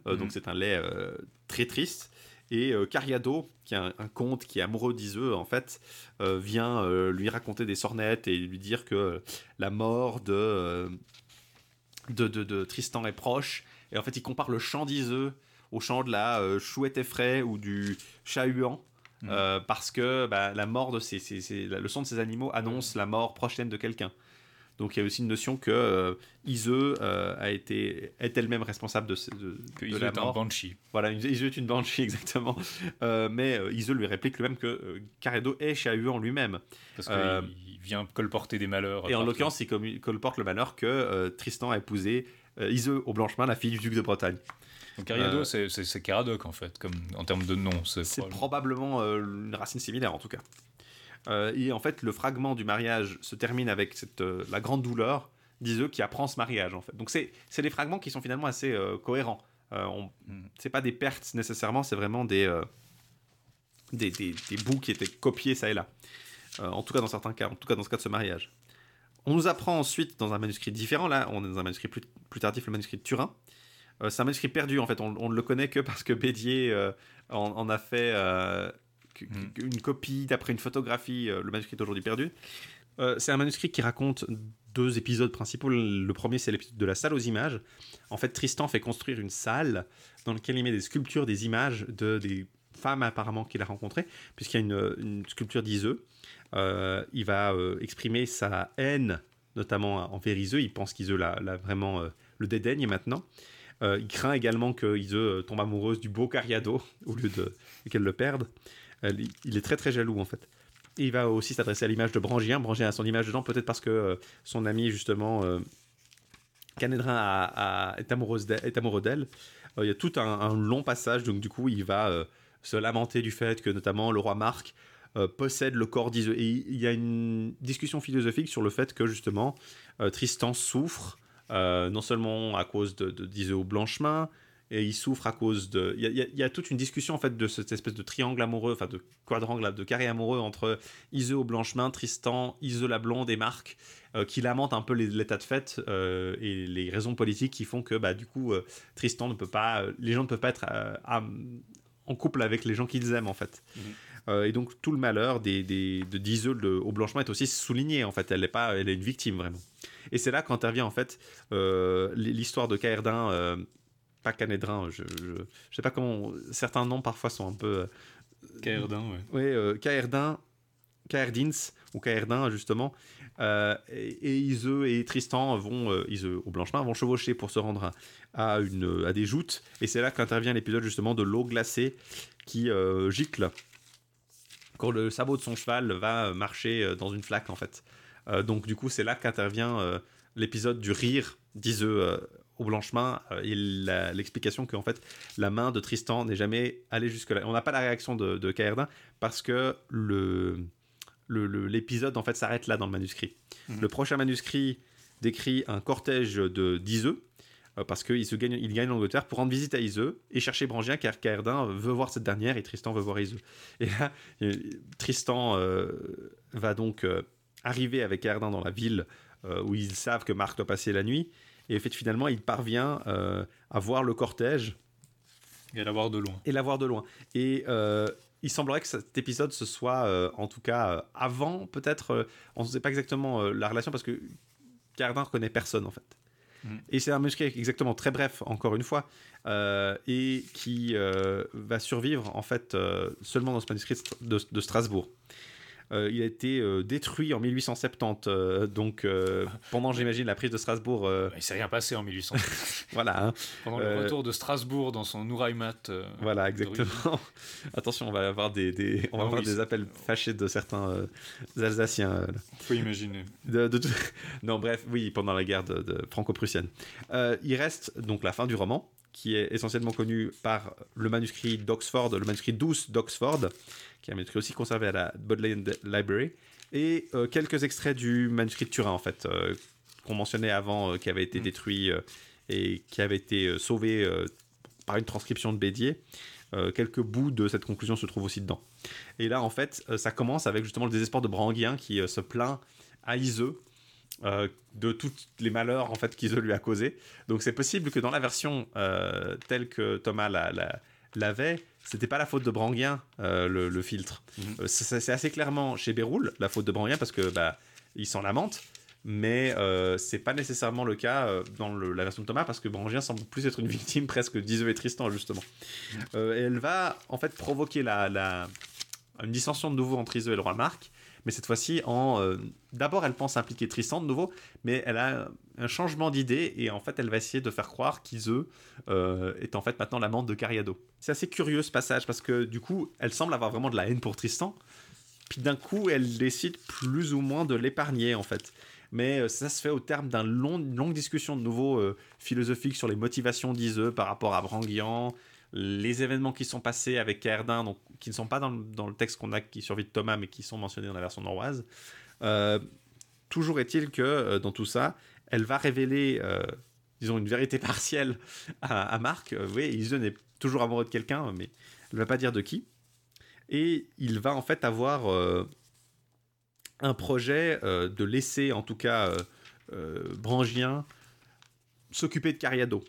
Donc c'est un lait très triste. Et Cariado, qui est un, un comte qui est amoureux d'Iseux, en fait, vient lui raconter des sornettes et lui dire que la mort de, de, de- de Tristan est proche. Et en fait, il compare le chant d'Iseux au chant de la euh, chouette effraie ou du chat-huant. euh, parce que bah, la mort de ces, ces- ces- le son de ces animaux annonce la mort prochaine de quelqu'un. Donc il y a aussi une notion que euh, euh, a été est elle-même responsable de, ce- de, Que de la est un mort. banshee. Voilà, Iseux est une banshee exactement. Euh, mais Iseux lui réplique lui-même que Caredo est chat-huant lui-même. Parce qu'il vient colporter des malheurs. Et en l'occurrence, il colporte le malheur que Tristan a épousé Iseux au Blanchemin, la fille du duc de Bretagne. Donc Cariado, euh, c'est- Caradoc en fait, comme en termes de nom. C'est probablement- probablement euh, une racine similaire en tout cas. Euh, et en fait, le fragment du mariage se termine avec cette, la grande douleur d'Iseux qui apprend ce mariage en fait. Donc c'est des fragments qui sont finalement assez cohérents. On- Mm. C'est pas des pertes nécessairement, c'est vraiment des, des, des, des bouts qui étaient copiés ça et là. En tout cas dans certains cas, en tout cas dans ce cas de ce mariage. On nous apprend ensuite dans un manuscrit différent, là on est dans un manuscrit plus, plus tardif, le manuscrit de Turin. Euh, c'est un manuscrit perdu en fait, on, on ne le connaît que parce que Bédier euh, en, en a fait euh, Mm. que- une copie d'après une photographie, le manuscrit est aujourd'hui perdu. C'est un manuscrit qui raconte deux épisodes principaux. Le premier, c'est l'épisode de la salle aux images. En fait, Tristan fait construire une salle dans laquelle il met des sculptures, des images de des femmes apparemment qu'il a rencontrées, puisqu'il y a une, une sculpture d'Iseux. Il va exprimer sa haine, notamment envers Iseux. Il pense qu'Iseux l'a vraiment le dédaigne maintenant. Euh, il craint également que euh, tombe amoureuse du beau Cariado au lieu de qu'elle le perde. Euh, il- est très très jaloux en fait. Et il va aussi s'adresser à l'image de Brangien. Brangien a son image dedans, peut-être parce que son ami, justement, a- est, amoureux d'elle. Il y a tout un, long passage, donc du coup, il va se lamenter du fait que, notamment, le roi Marc possède le corps d'Iseux. Et il y a une discussion philosophique sur le fait que, justement, Tristan souffre, euh, non seulement à cause de, de Blanchemin, et il souffre à cause de. Il y a, toute une discussion en fait de cette espèce de triangle amoureux, enfin de quadrangle, de carré amoureux entre Iseux au Blanchemin, Tristan, Iseux la Blonde et Marc, euh, qui lamentent un peu l'état de fait euh, et les raisons politiques qui font que bah, du coup Tristan ne peut pas. les gens ne peuvent pas être en couple avec les gens qu'ils aiment en fait. Euh, et donc tout le malheur des, des, de d'Iseux le- au Blanchemin est aussi souligné en fait. Elle est pas, elle est une victime vraiment. Et c'est là qu'intervient en fait euh, l'histoire de Caerdin. euh, pas Canédrin, je, je, je sais pas comment. Certains noms parfois sont un peu. Caerdin, ouais. oui, Caerdin, Caerdins, ou Caerdin, justement, euh, et, et Iseux et Tristan vont, euh, Iseux au Blanchemin, vont chevaucher pour se rendre à, à une, à des joutes, et c'est là qu'intervient l'épisode, justement, de l'eau glacée qui euh, gicle quand le sabot de son cheval va marcher euh, dans une flaque, en fait. Euh, donc, du coup, c'est là qu'intervient euh, l'épisode du rire d'Iseux euh, au Blanchemin, euh, l'explication qu'en fait, la main de Tristan n'est jamais allée jusque-là. On n'a pas la réaction de, de Caerdin, parce que le l'épisode en fait s'arrête là dans le manuscrit. Le prochain manuscrit décrit un cortège de d'Iseux euh, parce qu'il se gagne, il gagne l'Angleterre pour rendre visite à Iseux et chercher Brangien car Caerdin veut voir cette dernière et Tristan veut voir Iseux. Et là, euh, Tristan euh, va donc euh, arriver avec Caerdin dans la ville euh, où ils savent que Marc doit passer la nuit et en fait, finalement il parvient euh, à voir le cortège Et à la voir de loin. et la voir de loin. Et euh, il semblerait que cet épisode ce soit, euh, en tout cas, euh, avant, peut-être, euh, on ne sait pas exactement euh, la relation parce que Cardin ne reconnaît personne en fait. Mm. Et c'est un manuscrit exactement très bref, encore une fois, euh, et qui euh, va survivre en fait euh, seulement dans ce manuscrit de Strasbourg. Euh, il a été euh, détruit en 1870, euh, donc euh, pendant, j'imagine, la prise de Strasbourg. euh, Il s'est rien passé en 1800. voilà, hein. Pendant le retour de Strasbourg dans son Nouraïmat. euh, voilà, exactement. Attention, on va avoir des, des- on va Ah avoir oui, des appels fâchés de certains Alsaciens. Faut imaginer. De- de tout- Non, bref, oui, pendant la guerre de, franco-prussienne. Il reste donc la fin du roman, qui est essentiellement connu par le manuscrit d'Oxford, le manuscrit douce d'Oxford, qui est un manuscrit aussi conservé à la Bodleian Library, et euh, quelques extraits du manuscrit de Turin, en fait, euh, qu'on mentionnait avant, euh, qui avait été détruit euh, et qui avait été sauvé par une transcription de Bédier. Quelques bouts de cette conclusion se trouvent aussi dedans. Et là, en fait, ça commence avec justement le désespoir de Branguien qui se plaint à Iseux euh, de tous les malheurs en fait lui a causé. Donc c'est possible que dans la version euh, telle que Thomas la- la- l'avait, c'était pas la faute de Branguien euh, le, le filtre. Euh, c'est c'est assez clairement chez Béroul la faute de Branguien parce que bah il s'en lamente. Mais c'est pas nécessairement le cas dans le- la version de Thomas parce que Brangien semble plus être une victime presque d'Iseux et Tristan justement. Et elle va en fait provoquer la, la- une dissension de nouveau entre Iseux et le roi Marc, mais cette fois-ci euh, D'abord elle pense impliquer Tristan de nouveau, mais elle a un changement d'idée et en fait elle va essayer de faire croire qu'Iseux euh, est en fait maintenant l'amante de Cariado. C'est assez curieux ce passage parce que du coup elle semble avoir vraiment de la haine pour Tristan, puis d'un coup elle décide plus ou moins de l'épargner en fait. Mais euh, ça se fait au terme d'une long, longue discussion de nouveau philosophique sur les motivations d'Iseux par rapport à Branguian, les événements qui sont passés avec Caerdin, donc qui ne sont pas dans le, texte qu'on a qui survit de Thomas, mais qui sont mentionnés dans la version norroise. Euh, toujours est-il que euh, dans tout ça, elle va révéler, euh, disons, une vérité partielle à, à Marc. Oui, Iseux n'est toujours amoureux de quelqu'un, mais elle ne va pas dire de qui. Et il va en fait avoir un projet de laisser, en tout cas, Brangien s'occuper de Cariado.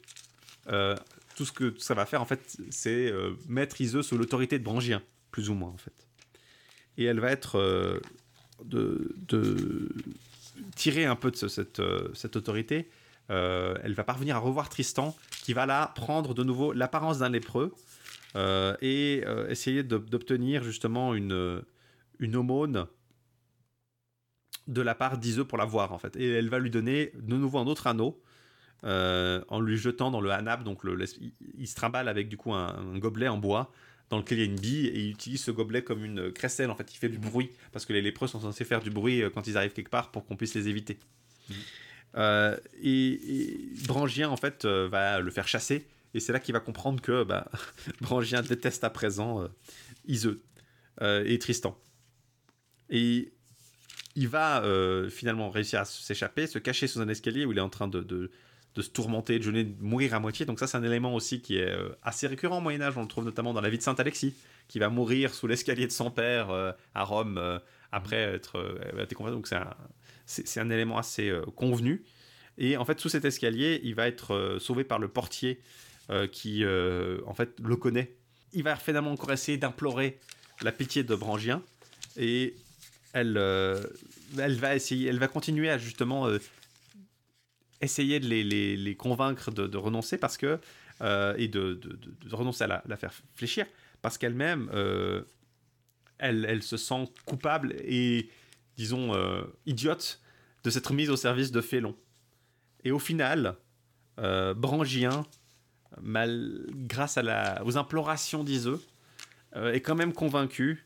Euh, tout ce que ça va faire, en fait, c'est euh, mettre Iseux sous l'autorité de Brangien, plus ou moins, en fait. Et elle va être euh, de, tirer un peu de euh, cette autorité. Euh, elle va parvenir à revoir Tristan, qui va là prendre de nouveau l'apparence d'un lépreux et essayer d'obtenir justement une, une aumône de la part d'Iseux pour la voir en fait. Et elle va lui donner de nouveau un autre anneau euh, en lui jetant dans le hanap. Donc le, il, se trimballe avec du coup un, un gobelet en bois dans lequel il y a une bille et il utilise ce gobelet comme une crécelle en fait. Il fait du bruit parce que les lépreux sont censés faire du bruit euh, quand ils arrivent quelque part pour qu'on puisse les éviter. Euh, et, et Brangien en fait euh, va le faire chasser et c'est là qu'il va comprendre que bah, Brangien déteste à présent euh, Iseux et Tristan. Et il va finalement réussir à s'échapper, se cacher sous un escalier où il est en train de, de, de se tourmenter, de jeûner, de mourir à moitié. Donc ça, c'est un élément aussi qui est euh, assez récurrent au Moyen Âge. On le trouve notamment dans la vie de Saint Alexis, qui va mourir sous l'escalier de son père euh, à Rome euh, après être, euh. Donc c'est un, c'est, un élément assez convenu. Et en fait, sous cet escalier, il va être sauvé par le portier qui, en fait, le connaît. Il va finalement encore essayer d'implorer la pitié de Brangien. Et elle, euh, elle va essayer, elle va continuer à justement euh, essayer de les, les- les convaincre de, de renoncer parce que euh, et de, de- renoncer à la, la faire fléchir parce qu'elle-même euh, elle, elle se sent coupable et disons euh, idiote de s'être mise au service de Félon. Et au final, Brangien, mal, grâce à la, aux implorations d'Iseux, est quand même convaincu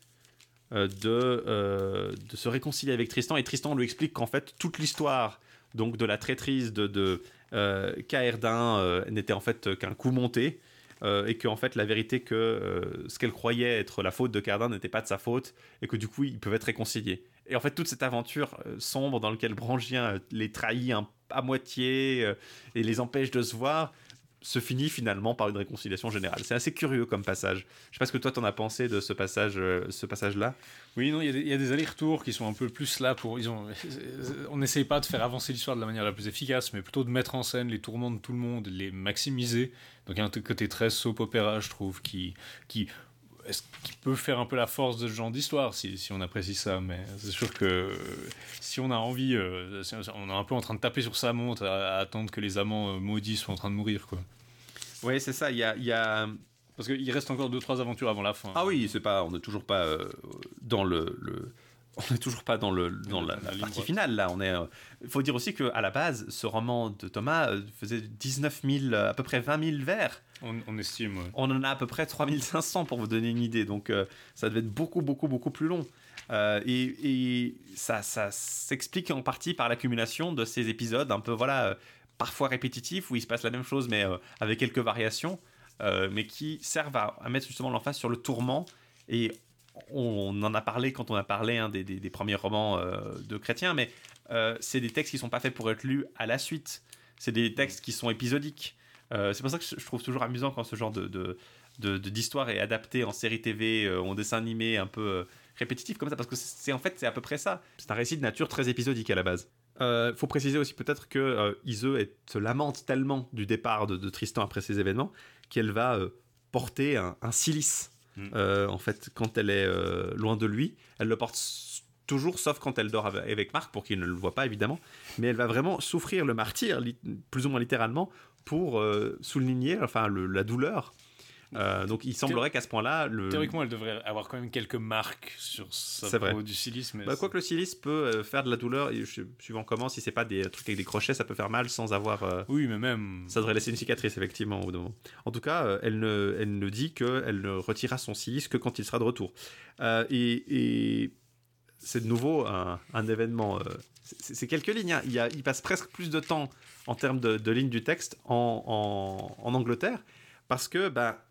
de, de se réconcilier avec Tristan. Et Tristan lui explique qu'en fait, toute l'histoire donc de la traîtrise de, de euh, Caerdin euh, n'était en fait qu'un coup monté. euh, et que en fait la vérité que euh, ce qu'elle croyait être la faute de Caerdin n'était pas de sa faute et que du coup ils peuvent être réconciliés. Et en fait toute cette aventure euh, sombre dans laquelle Brangien euh, les trahit à moitié euh, et les empêche de se voir se finit finalement par une réconciliation générale. C'est assez curieux comme passage. Je sais pas ce que toi t'en as pensé de ce passage, euh, ce passage-là. Oui, non, il y a des- allers-retours qui sont un peu plus là pour. Ils ont, on n'essaye pas de faire avancer l'histoire de la manière la plus efficace, mais plutôt de mettre en scène les tourments de tout le monde, les maximiser. Donc il y a un côté très soap opéra, je trouve, qui, qui, peut faire un peu la force de ce genre d'histoire, si, si on apprécie ça. Mais c'est sûr que si on a envie, euh, on est un peu en train de taper sur sa montre à, à attendre que les amants euh, maudits soient en train de mourir, quoi. Oui, c'est ça. Il y a, y a... Parce qu'il reste encore deux trois aventures avant la fin. Ah oui, c'est pas, on n'est toujours pas euh, dans le, le- on n'est toujours pas dans, le, dans la, partie finale, là. On est, euh, il faut dire aussi qu'à la base, ce roman de Thomas euh, faisait 19 000, euh, à peu près 20 000 vers. On, on estime, ouais. On en a à peu près 3500 pour vous donner une idée. Donc, ça devait être beaucoup, beaucoup, beaucoup plus long. Et, et ça, ça s'explique en partie par l'accumulation de ces épisodes un peu, voilà, parfois répétitifs, où il se passe la même chose, mais euh, avec quelques variations, euh, mais qui servent à, mettre justement l'emphase sur le tourment. Et on en a parlé quand on a parlé hein, des, premiers romans euh, de chrétiens, mais c'est des textes qui sont pas faits pour être lus à la suite. C'est des textes qui sont épisodiques. C'est pour ça que je trouve toujours amusant quand ce genre de, d'histoire est adapté en série TV, en dessin animé un peu répétitif comme ça, parce que c'est- en fait c'est à peu près ça. C'est un récit de nature très épisodique à la base. Euh, faut préciser aussi peut-être que euh, Iseux est- se lamente tellement du départ de, de Tristan après ces événements qu'elle va euh, porter un, un cilice. Mm. Euh, en fait, quand elle est loin de lui, elle le porte toujours, sauf quand elle dort avec- Marc, pour qu'il ne le voit pas évidemment. Mais elle va vraiment souffrir le martyr, plus ou moins littéralement, pour souligner enfin, le- la douleur. Euh, donc il semblerait qu'à ce point-là, le... Théoriquement, elle devrait avoir quand même quelques marques sur sa peau du silice, mais Bah, quoique le silice peut euh, faire de la douleur, et suivant comment, si c'est pas des trucs avec des crochets, ça peut faire mal sans avoir. euh, oui, mais même. Ça devrait laisser une cicatrice, effectivement, au moment. En tout cas, elle, ne, elle ne dit qu'elle ne retirera son silice que quand il sera de retour. Euh, et et c'est de nouveau un, un événement. euh, c'est c'est quelques lignes. hein. Il, y a, il passe presque plus de temps en termes de, de lignes du texte en, en- en Angleterre parce que bah,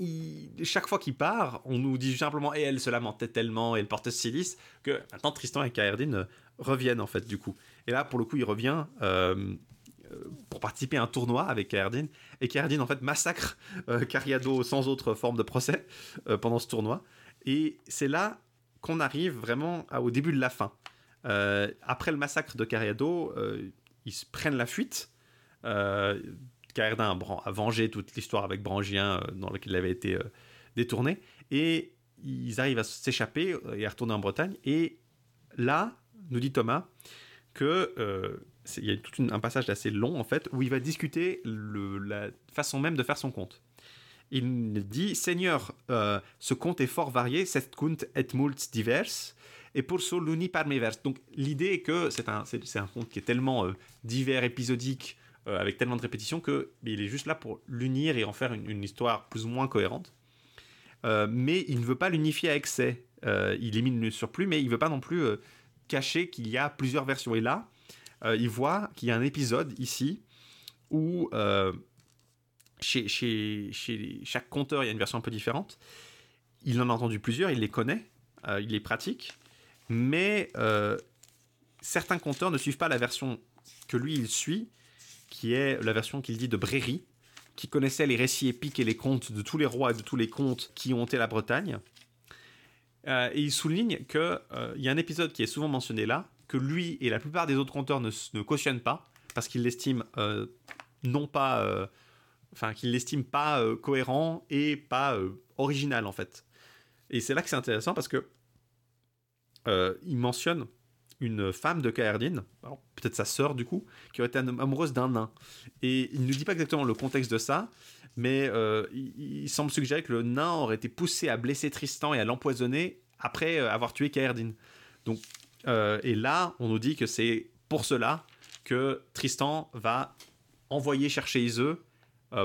il- chaque fois qu'il part, on nous dit simplement et elle se lamentait tellement et elle portait ce silice que maintenant Tristan et Kaerdin reviennent en fait du coup. Et là pour le coup il revient euh, euh, pour participer à un tournoi avec Kaerdin et Kaerdin en fait massacre euh, sans autre forme de procès euh, pendant ce tournoi et c'est là qu'on arrive vraiment au début de la fin. Après le massacre de Cariado, ils prennent la fuite. Caerdin a, vengé toute l'histoire avec Brangien euh, dans laquelle il avait été euh, détourné. Et ils arrivent à s'échapper euh, et à retourner en Bretagne. Et là, nous dit Thomas, que il y a tout un passage assez long en fait où il va discuter le- la façon même de faire son compte. Il dit Seigneur, ce conte est fort varié, cet conte est mult divers, et pour ça l'uni par mes. Donc l'idée est que c'est un, c'est, un conte qui est tellement divers, épisodique, euh, avec tellement de répétitions que il est juste là pour l'unir et en faire une, histoire plus ou moins cohérente. Euh, mais il ne veut pas l'unifier à excès. Euh, il élimine le surplus, mais il ne veut pas non plus cacher qu'il y a plusieurs versions. Et là, il voit qu'il y a un épisode ici où chez, chaque conteur, il y a une version un peu différente. Il en a entendu plusieurs, il les connaît, il les pratique, mais certains conteurs ne suivent pas la version que lui il suit, qui est la version qu'il dit de Bréry, qui connaissait les récits épiques et les contes de tous les rois et de tous les contes qui ont été la Bretagne. Euh, et il souligne qu'il y a un épisode qui est souvent mentionné là, que lui et la plupart des autres conteurs ne, ne cautionnent pas, parce qu'ils l'estiment euh, non pas. euh, Enfin, qu'ils l'estiment pas euh, cohérent et pas euh, original en fait. Et c'est là que c'est intéressant parce que euh, il mentionne une femme de Kaerdin, peut-être sa sœur du coup, qui aurait été am- amoureuse d'un nain. Et il ne dit pas exactement le contexte de ça, mais euh, il, semble suggérer que le nain aurait été poussé à blesser Tristan et à l'empoisonner après euh, avoir tué Kaerdin. Donc, euh, et là, on nous dit que c'est pour cela que Tristan va envoyer chercher Iseux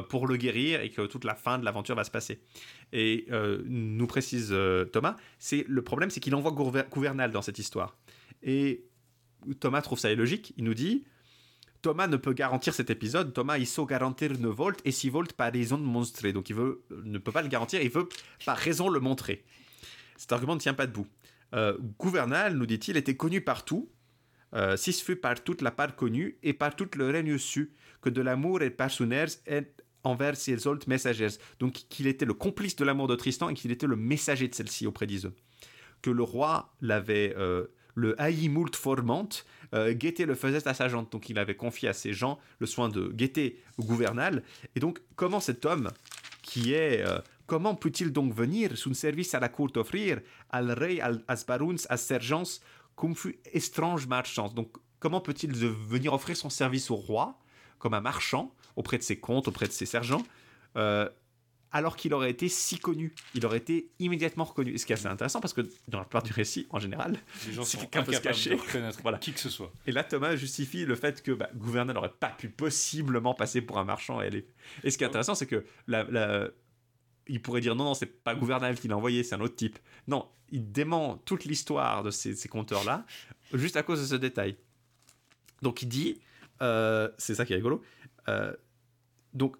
pour le guérir et que toute la fin de l'aventure va se passer. Et nous précise Thomas, c'est le problème, c'est qu'il envoie Gouver- Gouvernal dans cette histoire. Et Thomas trouve ça illogique. Il nous dit Thomas ne peut garantir cet épisode. Thomas, il sait garantir une volte et si volte par raison de montrer. Donc il veut, ne peut pas le garantir, il veut par raison le montrer. Cet argument ne tient pas debout. Euh, Gouvernal, nous dit-il, était connu partout. Euh, si ce fut par toute la part connue et par tout le règne su que de l'amour et personnaires est envers ses autres messagers. Donc qu'il était le complice de l'amour de Tristan et qu'il était le messager de celle-ci auprès d'Iseux. Que le roi l'avait euh, le haï moult formante, euh, le faisait à sa gente. Donc il avait confié à ses gens le soin de guetter au gouvernal. Et donc comment cet homme qui est euh, comment peut-il donc venir sous service à la cour offrir al rey al as baruns as sergents comme fut étrange marchand? Donc comment peut-il venir offrir son service au roi comme un marchand auprès de ses comtes auprès de ses sergents euh, alors qu'il aurait été si connu. Il aurait été immédiatement reconnu. Et ce qui est assez intéressant parce que dans la plupart du récit, en général, Les gens si quelqu'un peut se cacher. Voilà. qui que ce soit. Et là, Thomas justifie le fait que bah, Gouverneur n'aurait pas pu possiblement passer pour un marchand. Et, aller- et ce qui est intéressant, c'est que la, la- il pourrait dire non, non, c'est pas Gouverneur qui l'a envoyé, c'est un autre type. Non, il dément toute l'histoire de ces, ces compteurs-là juste à cause de ce détail. Donc il dit, euh, c'est ça qui est rigolo, euh, donc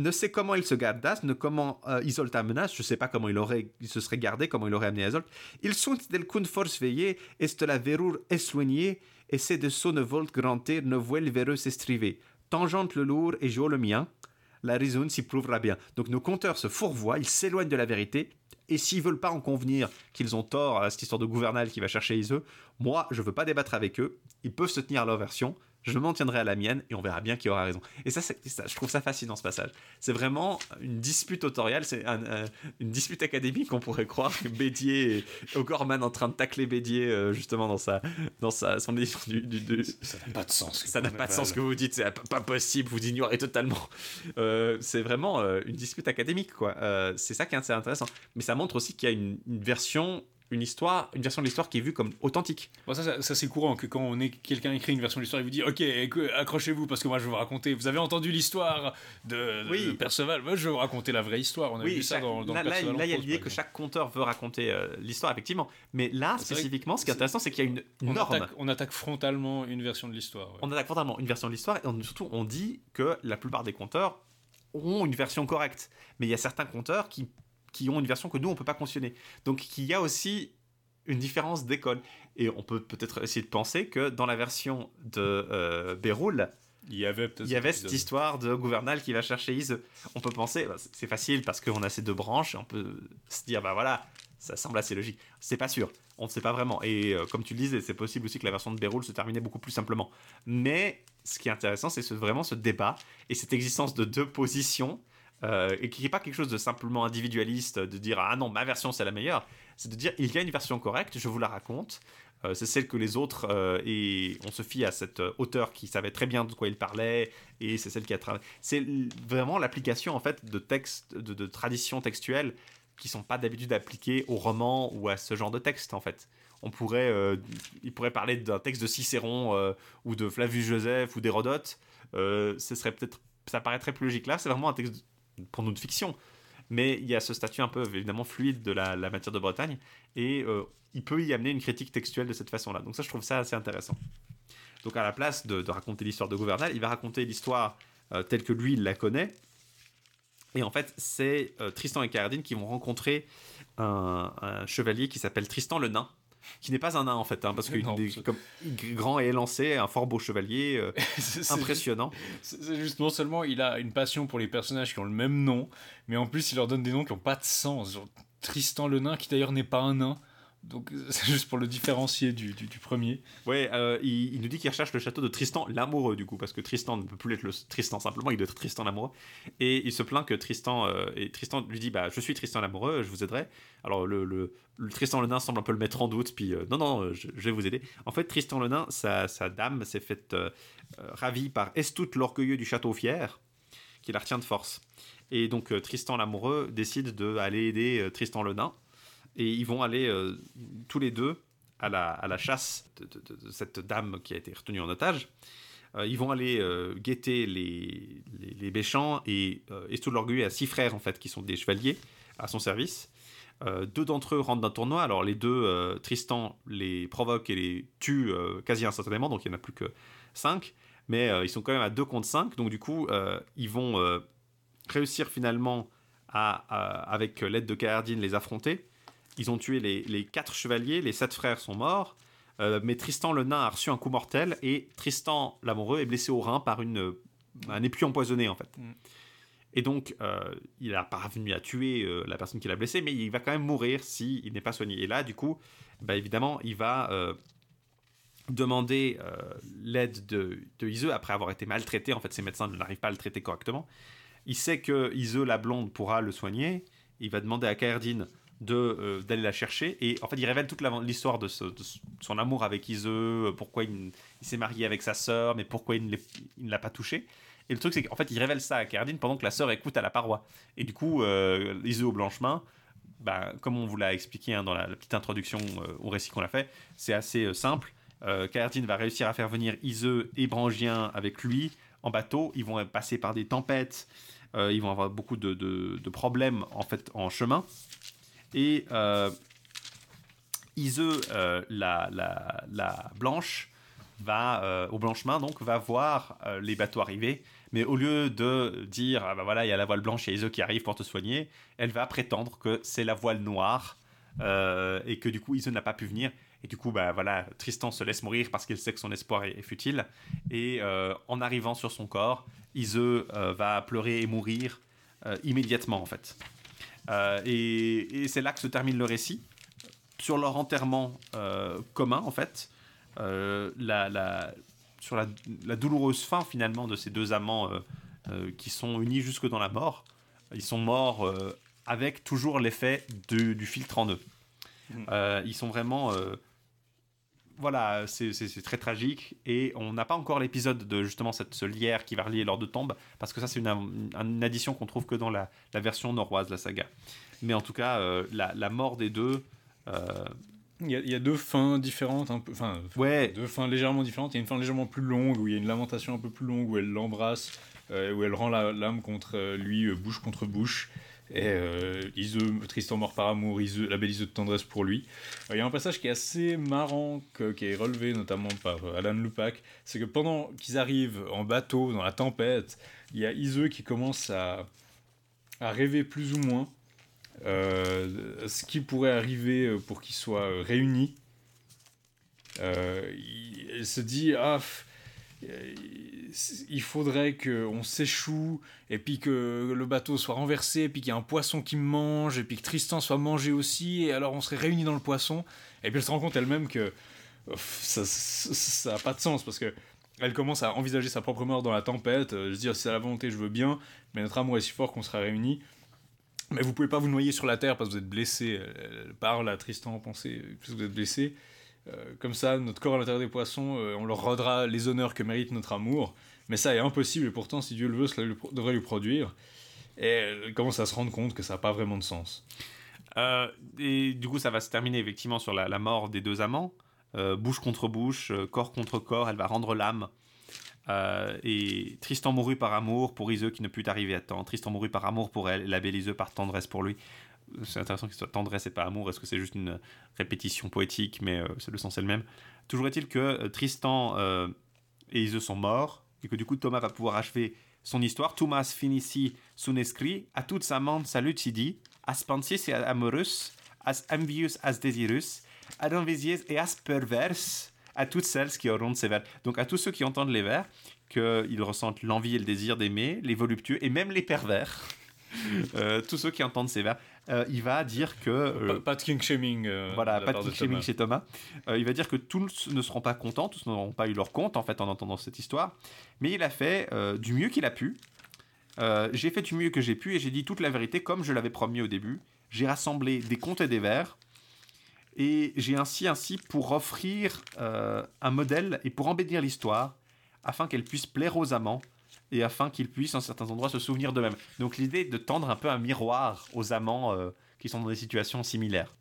ne sait comment il se garde d'As, ne comment euh, Isolt menace, je sais pas comment il aurait, se serait gardé, comment il aurait amené Isolt. Il sunt del kun force veillé, est la verrure esloignée, et c'est de sonne volt granter, ne vuel verreux s'estriver. Tangente le lourd et jo le mien, la raison s'y prouvera bien. Donc nos compteurs se fourvoient, ils s'éloignent de la vérité, et s'ils veulent pas en convenir qu'ils ont tort à cette histoire de gouvernal qui va chercher Iseux, moi je veux pas débattre avec eux, ils peuvent se tenir à leur version, je m'en tiendrai à la mienne et on verra bien qui aura raison. Et ça, ça, je trouve ça fascinant ce passage. C'est vraiment une dispute autoriale, c'est un- un- une dispute académique. On pourrait croire que Bédier et O'Gorman en train de tacler Bédier euh, justement dans sa, dans sa, son édition du, du- du- Ça n'a pas de sens. ça n'a pas de sens ce que vous dites, c'est pas possible, vous ignorez totalement. Euh, c'est vraiment euh, une dispute académique, quoi. Euh, c'est ça qui est intéressant. Mais ça montre aussi qu'il y a une, une version, une histoire, une version de l'histoire qui est vue comme authentique. Bon, ça, ça, ça, c'est courant que quand on est quelqu'un écrit une version de l'histoire, il vous dit Ok, accrochez-vous parce que moi je vais vous raconter. Vous avez entendu l'histoire de, de- Oui. de Perceval Moi je vais vous raconter la vraie histoire. On a vu ça dans, dans là, Perceval là, il y a l'idée que chaque conteur veut raconter euh, l'histoire, effectivement. Mais là, spécifiquement, ce qui est intéressant, c'est qu'il y a une, une on norme. attaque, on attaque frontalement une version de l'histoire. ouais. On attaque frontalement une version de l'histoire et on- surtout on dit que la plupart des conteurs ont une version correcte. Mais il y a certains conteurs qui, qui ont une version que nous on peut pas cautionner. Donc il y a aussi une différence d'école. Et on peut peut-être essayer de penser que dans la version de euh, Béroul, Il y avait peut-être il y avait cet cette histoire de gouvernal qui va chercher Ise. On peut penser, bah, c'est- c'est facile parce qu'on a ces deux branches, et on peut se dire, bah voilà, ça semble assez logique. C'est pas sûr, on ne sait pas vraiment. Et euh, comme tu le disais, c'est possible aussi que la version de Béroul se terminait beaucoup plus simplement. Mais ce qui est intéressant, c'est ce- vraiment ce débat et cette existence de deux positions. Euh, et qui n'est pas quelque chose de simplement individualiste, de dire ah non, ma version c'est la meilleure. C'est de dire il y a une version correcte, je vous la raconte. Euh, c'est celle que les autres, euh, et on se fie à cet auteur qui savait très bien de quoi il parlait, et c'est celle qui a travaillé. C'est vraiment l'application en fait de textes, de, de traditions textuelles qui sont pas d'habitude appliquées au roman ou à ce genre de texte en fait. On pourrait, euh, il pourrait parler d'un texte de Cicéron ou de Flavius Joseph ou d'Hérodote. Euh, ce serait peut-être, ça paraîtrait plus logique là. C'est vraiment un texte pour nous de fiction. Mais il y a ce statut un peu évidemment fluide de la, matière de Bretagne et euh, il peut y amener une critique textuelle de cette façon-là. Donc ça, je trouve ça assez intéressant. Donc à la place de, raconter l'histoire de Gouvernal, il va raconter l'histoire euh, telle que lui, il la connaît. Et en fait, c'est euh, Tristan et Caradine qui vont rencontrer un chevalier qui s'appelle Tristan le Nain, qui n'est pas un nain en fait, hein, parce qu'il est comme grand et élancé, un fort beau chevalier, euh, impressionnant. C'est c'est juste non seulement il a une passion pour les personnages qui ont le même nom, mais en plus il leur donne des noms qui n'ont pas de sens. Genre Tristan le nain, qui d'ailleurs n'est pas un nain. Donc c'est juste pour le différencier du, du, premier. Ouais, euh, il, il nous dit qu'il recherche le château de Tristan l'amoureux, du coup, parce que Tristan ne peut plus être le Tristan simplement, il doit être Tristan l'amoureux. Et il se plaint que Tristan, euh, et Tristan lui dit Bah, je suis Tristan l'amoureux, je vous aiderai. Alors, le, le- Tristan le nain semble un peu le mettre en doute, puis euh, non, non, je, vais vous aider. En fait, Tristan le nain, sa, sa dame s'est faite ravie par Estout l'orgueilleux du château fier, qui la retient de force. Et donc, Tristan l'amoureux décide d'aller aider Tristan le nain. Et ils vont aller euh, tous les deux à la, à la chasse de, cette dame qui a été retenue en otage. Euh, ils vont aller euh, guetter les, les, les méchants et Estou a six frères en fait qui sont des chevaliers à son service. Deux d'entre eux rentrent d'un tournoi. Alors les deux, Tristan les provoque et les tue quasi instantanément, donc il n'y en a plus que cinq. Mais ils sont quand même à deux contre cinq, donc du coup ils vont réussir finalement à, à- avec l'aide de Kaerdin les affronter. Ils ont tué les, les quatre chevaliers, les sept frères sont morts, euh, mais Tristan le nain a reçu un coup mortel et Tristan l'amoureux est blessé au rein par une, un épieu empoisonné en fait. Mm. Et donc, euh, il a parvenu à tuer euh, la personne qui l'a blessé, mais il va quand même mourir s'il n'est pas soigné. Et là, du coup, bah, évidemment, il va euh, demander l'aide de, de après avoir été maltraité. En fait, ses médecins n'arrivent pas à le traiter correctement. Il sait que Iseux, la blonde, pourra le soigner. Il va demander à Kaerdin de, euh, d'aller la chercher. Et en fait, il révèle toute l'histoire de, son amour avec Iseux, euh, pourquoi il, s'est marié avec sa sœur, mais pourquoi il ne l'a pas touché. Et le truc, c'est qu'en fait, il révèle ça à Cardine pendant que la sœur écoute à la paroi. Et du coup, euh, Iseu Blanchemin, bah, comme on vous l'a expliqué hein, dans la, petite introduction euh, au récit qu'on a fait, c'est assez simple. Cardine va réussir à faire venir Iseu et Brangien avec lui en bateau. Ils vont passer par des tempêtes. ils vont avoir beaucoup de, de- de problèmes en fait en chemin. Et euh, Iseu, euh, la, la, la blanche, va euh, au blanchemin donc va voir les bateaux arriver, mais au lieu de dire ah bah voilà il y a la voile blanche et Iseu qui arrive pour te soigner, elle va prétendre que c'est la voile noire et que du coup Iseu n'a pas pu venir. Et du coup, bah voilà, Tristan se laisse mourir parce qu'il sait que son espoir est, futile. Et en arrivant sur son corps, euh, va pleurer et mourir immédiatement en fait. Euh, et, et c'est là que se termine le récit. Sur leur enterrement euh, commun, en fait, euh, la, la- sur la, la douloureuse fin finalement de ces deux amants qui sont unis jusque dans la mort, ils sont morts avec toujours l'effet du, du filtre en eux. Euh, ils sont vraiment. euh, voilà, c'est très tragique. Et on n'a pas encore l'épisode de justement cette, ce lierre qui va relier leurs deux tombes, parce que ça, c'est une, une addition qu'on trouve que dans la, la version norroise de la saga. Mais en tout cas, euh, la, la mort des deux. euh, Il y, a, il y a deux fins différentes, un peu, enfin, Ouais. deux fins légèrement différentes. Il y a une fin légèrement plus longue où il y a une lamentation un peu plus longue où elle l'embrasse, euh, où elle rend l'âme contre lui, bouche contre bouche. Et euh, Tristan mort par amour, la belle Iseu de tendresse pour lui. Euh, Il y a un passage qui est assez marrant, qui est relevé notamment par euh, Alan Lupac, c'est que pendant qu'ils arrivent en bateau dans la tempête, il y a Iseu qui commence à, rêver plus ou moins euh, ce qui pourrait arriver pour qu'ils soient réunis. Euh, il, se dit ah il faudrait qu'on s'échoue et puis que le bateau soit renversé et puis qu'il y ait un poisson qui me mange et puis que Tristan soit mangé aussi et alors on serait réunis dans le poisson et puis elle se rend compte elle-même que euh, ça n'a pas de sens parce que elle commence à envisager sa propre mort dans la tempête, euh, se dire si c'est la volonté je veux bien, mais notre amour est si fort qu'on sera réunis. Mais vous pouvez pas vous noyer sur la terre parce que vous êtes blessé. Elle, parle à Tristan, pensez que vous êtes blessé. Euh, comme ça, notre corps à l'intérieur des poissons, euh, on leur rendra les honneurs que mérite notre amour. Mais ça est impossible et pourtant, si Dieu le veut, cela devrait lui produire. Et elle commence à se rendre compte que ça n'a pas vraiment de sens. Euh, et du coup, ça va se terminer effectivement sur la, mort des deux amants. Euh, bouche contre bouche, euh, corps contre corps, elle va rendre l'âme. Euh, et Tristan mourut par amour pour Iseu qui ne put arriver à temps. Tristan mourut par amour pour elle, la belle Iseu par tendresse pour lui. C'est intéressant qu'il soit tendresse et pas amour. Est-ce que c'est juste une répétition poétique, mais euh, le sens est le même. Toujours est-il que euh, Tristan euh, et Iseu sont morts, et que du coup Thomas va pouvoir achever son histoire. Thomas finissi son escrit, à toute sa mente salut dit, as pensis et amorus, as envious as desirus, ad envisies et as pervers, à toutes celles qui auront ces vers. Donc à tous ceux qui entendent les vers, qu'ils ressentent l'envie et le désir d'aimer, les voluptueux et même les pervers. Tous ceux qui entendent ces vers, euh, il va dire que euh, Pas, pas de king shaming. euh, voilà, pas de king shaming Thomas. chez Thomas. Euh, il va dire que tous ne seront pas contents, tous n'auront pas eu leur compte en fait en entendant cette histoire, mais il a fait euh, du mieux qu'il a pu. Euh, j'ai fait du mieux que j'ai pu et j'ai dit toute la vérité comme je l'avais promis au début. J'ai rassemblé des contes et des vers et j'ai ainsi ainsi pour offrir euh, un modèle et pour embellir l'histoire afin qu'elle puisse plaire aux amants et afin qu'ils puissent en certains endroits se souvenir d'eux-mêmes. Donc l'idée est de tendre un peu un miroir aux amants euh, qui sont dans des situations similaires.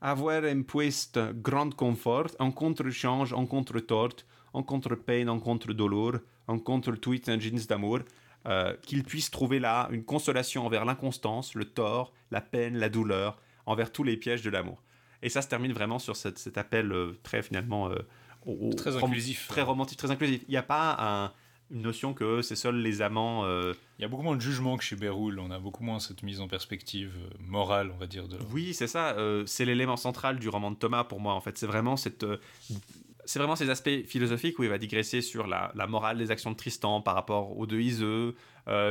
Avoir un puest grand confort, en contre-change, en contre-tort, en contre-peine, en contre-dolor, en contre-tweet engines d'amour, euh, qu'ils puissent trouver là une consolation envers l'inconstance, le tort, la peine, la douleur, envers tous les pièges de l'amour. Et ça se termine vraiment sur cette- cet appel euh, très finalement euh, au- Très rom- inclusif. très romantique, très inclusif. Il n'y a pas un- une notion que c'est seuls les amants. euh, Il y a beaucoup moins de jugement que chez Béroul. On a beaucoup moins cette mise en perspective euh, morale, on va dire. De... Oui, c'est ça. euh, c'est l'élément central du roman de Thomas pour moi. En fait, c'est vraiment cette, c'est vraiment ces aspects philosophiques où il va digresser sur la, la morale des actions de Tristan par rapport aux deux Iseux,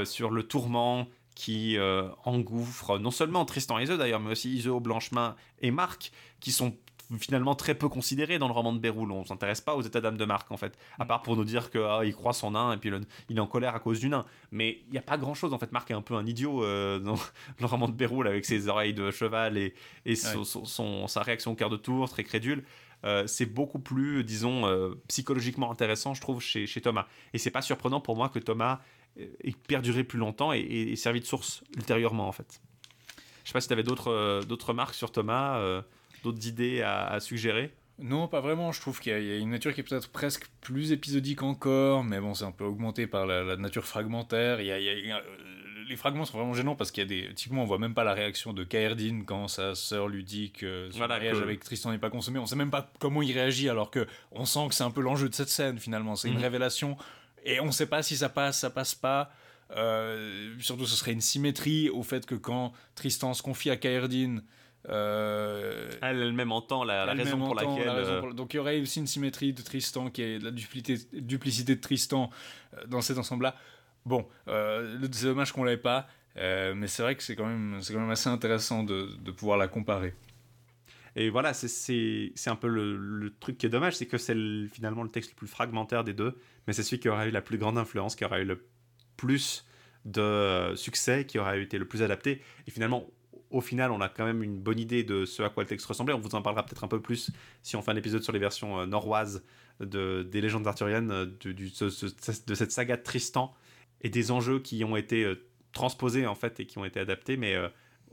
sur le tourment qui engouffre non seulement Tristan et Iseux d'ailleurs, mais aussi Iseux, Blanchemin et Marc, qui sont finalement très peu considérés dans le roman de Béroul. On s'intéresse pas aux états d'âme de Marc en fait, à part pour nous dire que ah, il croit son nain et puis le- il est en colère à cause du nain. Mais il n'y a pas grand chose en fait. Marc est un peu un idiot euh, dans le roman de Béroul avec ses oreilles de cheval et, et son- Ouais. son- son- sa réaction au quart de tour très crédule. Euh, c'est beaucoup plus, disons, euh, psychologiquement intéressant, je trouve, chez, chez Thomas. Et c'est pas surprenant pour moi que Thomas ait perduré plus longtemps et, et, et servi de source ultérieurement en fait. Je sais pas si tu avais d'autres remarques sur Thomas, d'autres idées à, à suggérer? Non, pas vraiment. Je trouve qu'il y, a- une nature qui est peut-être presque plus épisodique encore, mais bon, c'est un peu augmenté par la, la nature fragmentaire. Il y a- il y euh, les fragments sont vraiment gênants parce qu'il y a des. Typiquement, on voit même pas la réaction de Kaerdin quand sa sœur lui dit que son Voilà, mariage que- avec Tristan n'est pas consommé. On sait même pas comment il réagit alors que on sent que c'est un peu l'enjeu de cette scène finalement. C'est une Mhm. révélation et on sait pas si ça passe, ça passe pas. Euh, surtout, ce serait une symétrie au fait que quand Tristan se confie à Kaerdin. Euh, Elle elle-même entend la, raison pour entend laquelle. la raison euh, pour- Donc il y aurait aussi une symétrie de Tristan, qui est de la duplicité, duplicité de Tristan euh, dans cet ensemble-là. Bon, euh, c'est dommage qu'on l'ait pas, euh, mais c'est vrai que c'est quand, même- c'est quand même assez intéressant de, de pouvoir la comparer. Et voilà, c'est- un peu le, le truc qui est dommage, c'est que c'est le- finalement le texte le plus fragmentaire des deux, mais c'est celui qui aura eu la plus grande influence, qui aura eu le plus de succès, qui aura été le plus adapté. Et finalement, au final, on a quand même une bonne idée de ce à quoi le texte ressemblait. On vous en parlera peut-être un peu plus si on fait un épisode sur les versions euh, norroises de, des légendes arthuriennes, euh, de, cette saga de Tristan, et des enjeux qui ont été euh, transposés en fait et qui ont été adaptés, mais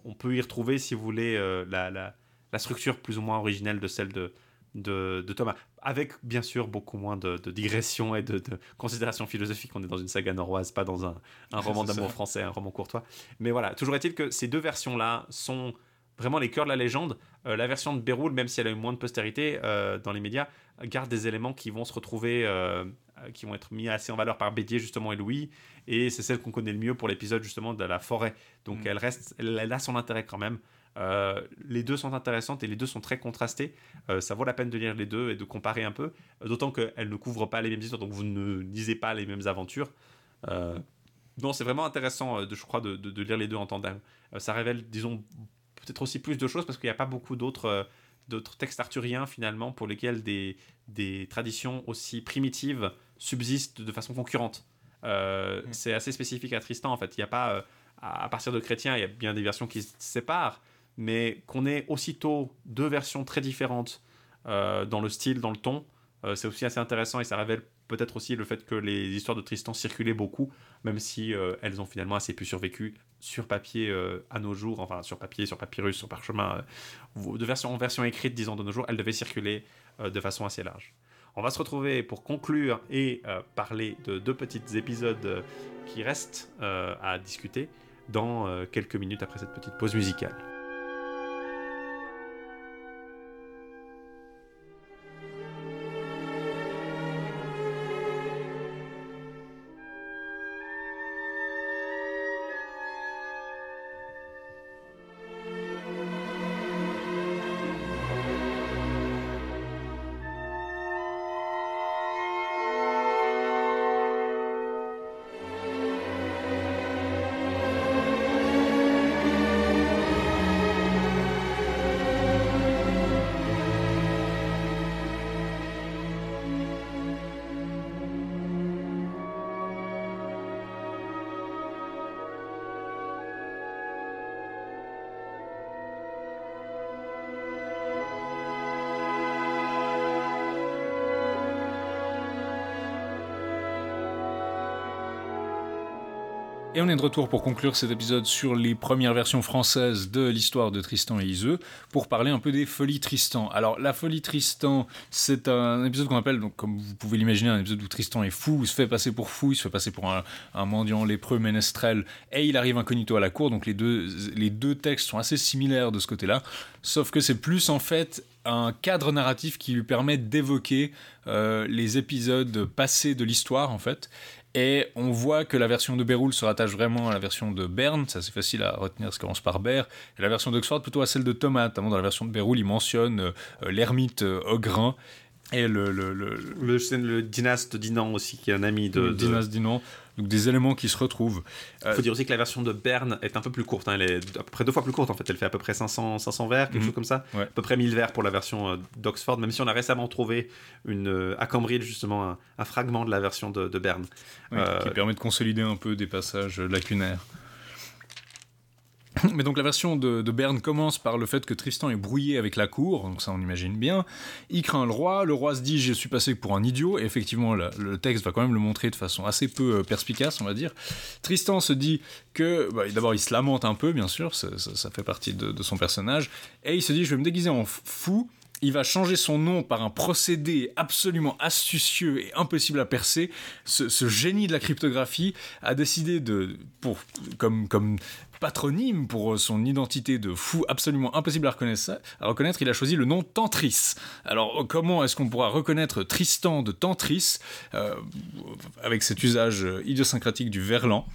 on peut y retrouver, si vous voulez, la, structure plus ou moins originelle de celle de Thomas, avec bien sûr beaucoup moins de, de digressions et de, de considérations philosophiques. On est dans une saga norroise, pas dans un, un roman d'amour ça. français, un roman courtois. Mais voilà, toujours est-il que ces deux versions-là sont vraiment les cœurs de la légende. Euh, la version de Béroul, même si elle a eu moins de postérité euh, dans les médias, garde des éléments qui vont se retrouver, euh, qui vont être mis assez en valeur par Bédier justement et Louis. Et c'est celle qu'on connaît le mieux pour l'épisode justement de la forêt. Donc Mm. elle reste, elle, elle a son intérêt quand même. Euh, les deux sont intéressantes et les deux sont très contrastées. Euh, ça vaut la peine de lire les deux et de comparer un peu. Euh, D'autant qu'elles ne couvrent pas les mêmes histoires, donc vous ne lisez pas les mêmes aventures. Euh, non, c'est vraiment intéressant, de, je crois, de, de- de lire les deux en tandem. Ça révèle, disons, peut-être aussi plus de choses parce qu'il n'y a pas beaucoup d'autres d'autres textes arthuriens finalement pour lesquels des, des traditions aussi primitives subsistent de façon concurrente. Euh, Mm. C'est assez spécifique à Tristan en fait. Il n'y a pas, euh, à à partir de Chrétien, il y a bien des versions qui se séparent, mais qu'on ait aussitôt deux versions très différentes euh, dans le style, dans le ton, euh, c'est aussi assez intéressant et ça révèle peut-être aussi le fait que les histoires de Tristan circulaient beaucoup, même si euh, elles ont finalement assez pu survécu sur papier à nos jours, enfin sur papier, sur papyrus, sur parchemin, de version en version écrite, disons de nos jours, elles devaient circuler de façon assez large. On va se retrouver pour conclure et parler de deux petits épisodes qui restent à discuter dans quelques minutes après cette petite pause musicale. On est de retour pour conclure cet épisode sur les premières versions françaises de l'histoire de Tristan et Iseux, pour parler un peu des folies Tristan. Alors, la folie Tristan, c'est un épisode qu'on appelle, donc, comme vous pouvez l'imaginer, un épisode où Tristan est fou, il se fait passer pour fou, il se fait passer pour un, un mendiant lépreux ménestrel, et il arrive incognito à la cour, donc les deux, les deux textes sont assez similaires de ce côté-là, sauf que c'est plus en fait un cadre narratif qui lui permet d'évoquer euh, les épisodes passés de l'histoire, en fait, et on voit que la version de Béroul se rattache vraiment à la version de Berne, ça c'est facile à retenir, ça commence par Ber, et la version d'Oxford plutôt à celle de Thomas, notamment dans la version de Béroul, il mentionne euh, l'ermite euh, Ogrin, et le, le, le, le- Le, c'est le dynaste Dinan aussi, qui est un ami de. le de- Dinan, donc des éléments qui se retrouvent. Il faut dire aussi que la version de Berne est un peu plus courte. hein. Elle est à peu près deux fois plus courte en fait. Elle fait à peu près 500, 500 vers, quelque Mhm. chose comme ça. Ouais. À peu près 1000 vers pour la version euh, d'Oxford, même si on a récemment trouvé une, euh, à Cambridge justement un, un fragment de la version de, de Berne. Oui, Euh, qui permet de consolider un peu des passages lacunaires. Mais donc la version de, Berne commence par le fait que Tristan est brouillé avec la cour, donc ça on imagine bien. Il craint le roi, le roi se dit je suis passé pour un idiot, et effectivement le, texte va quand même le montrer de façon assez peu euh, perspicace, on va dire. Tristan se dit que, bah, d'abord il se lamente un peu, bien sûr, ça, fait partie de, de, son personnage, et il se dit je vais me déguiser en fou, il va changer son nom par un procédé absolument astucieux et impossible à percer. Ce, ce génie de la cryptographie a décidé de, pour, comme, comme patronyme pour son identité de fou absolument impossible à reconnaître, à reconnaître il a choisi le nom Tantris. Alors comment est-ce qu'on pourra reconnaître Tristan de Tantris euh, avec cet usage idiosyncratique du verlan?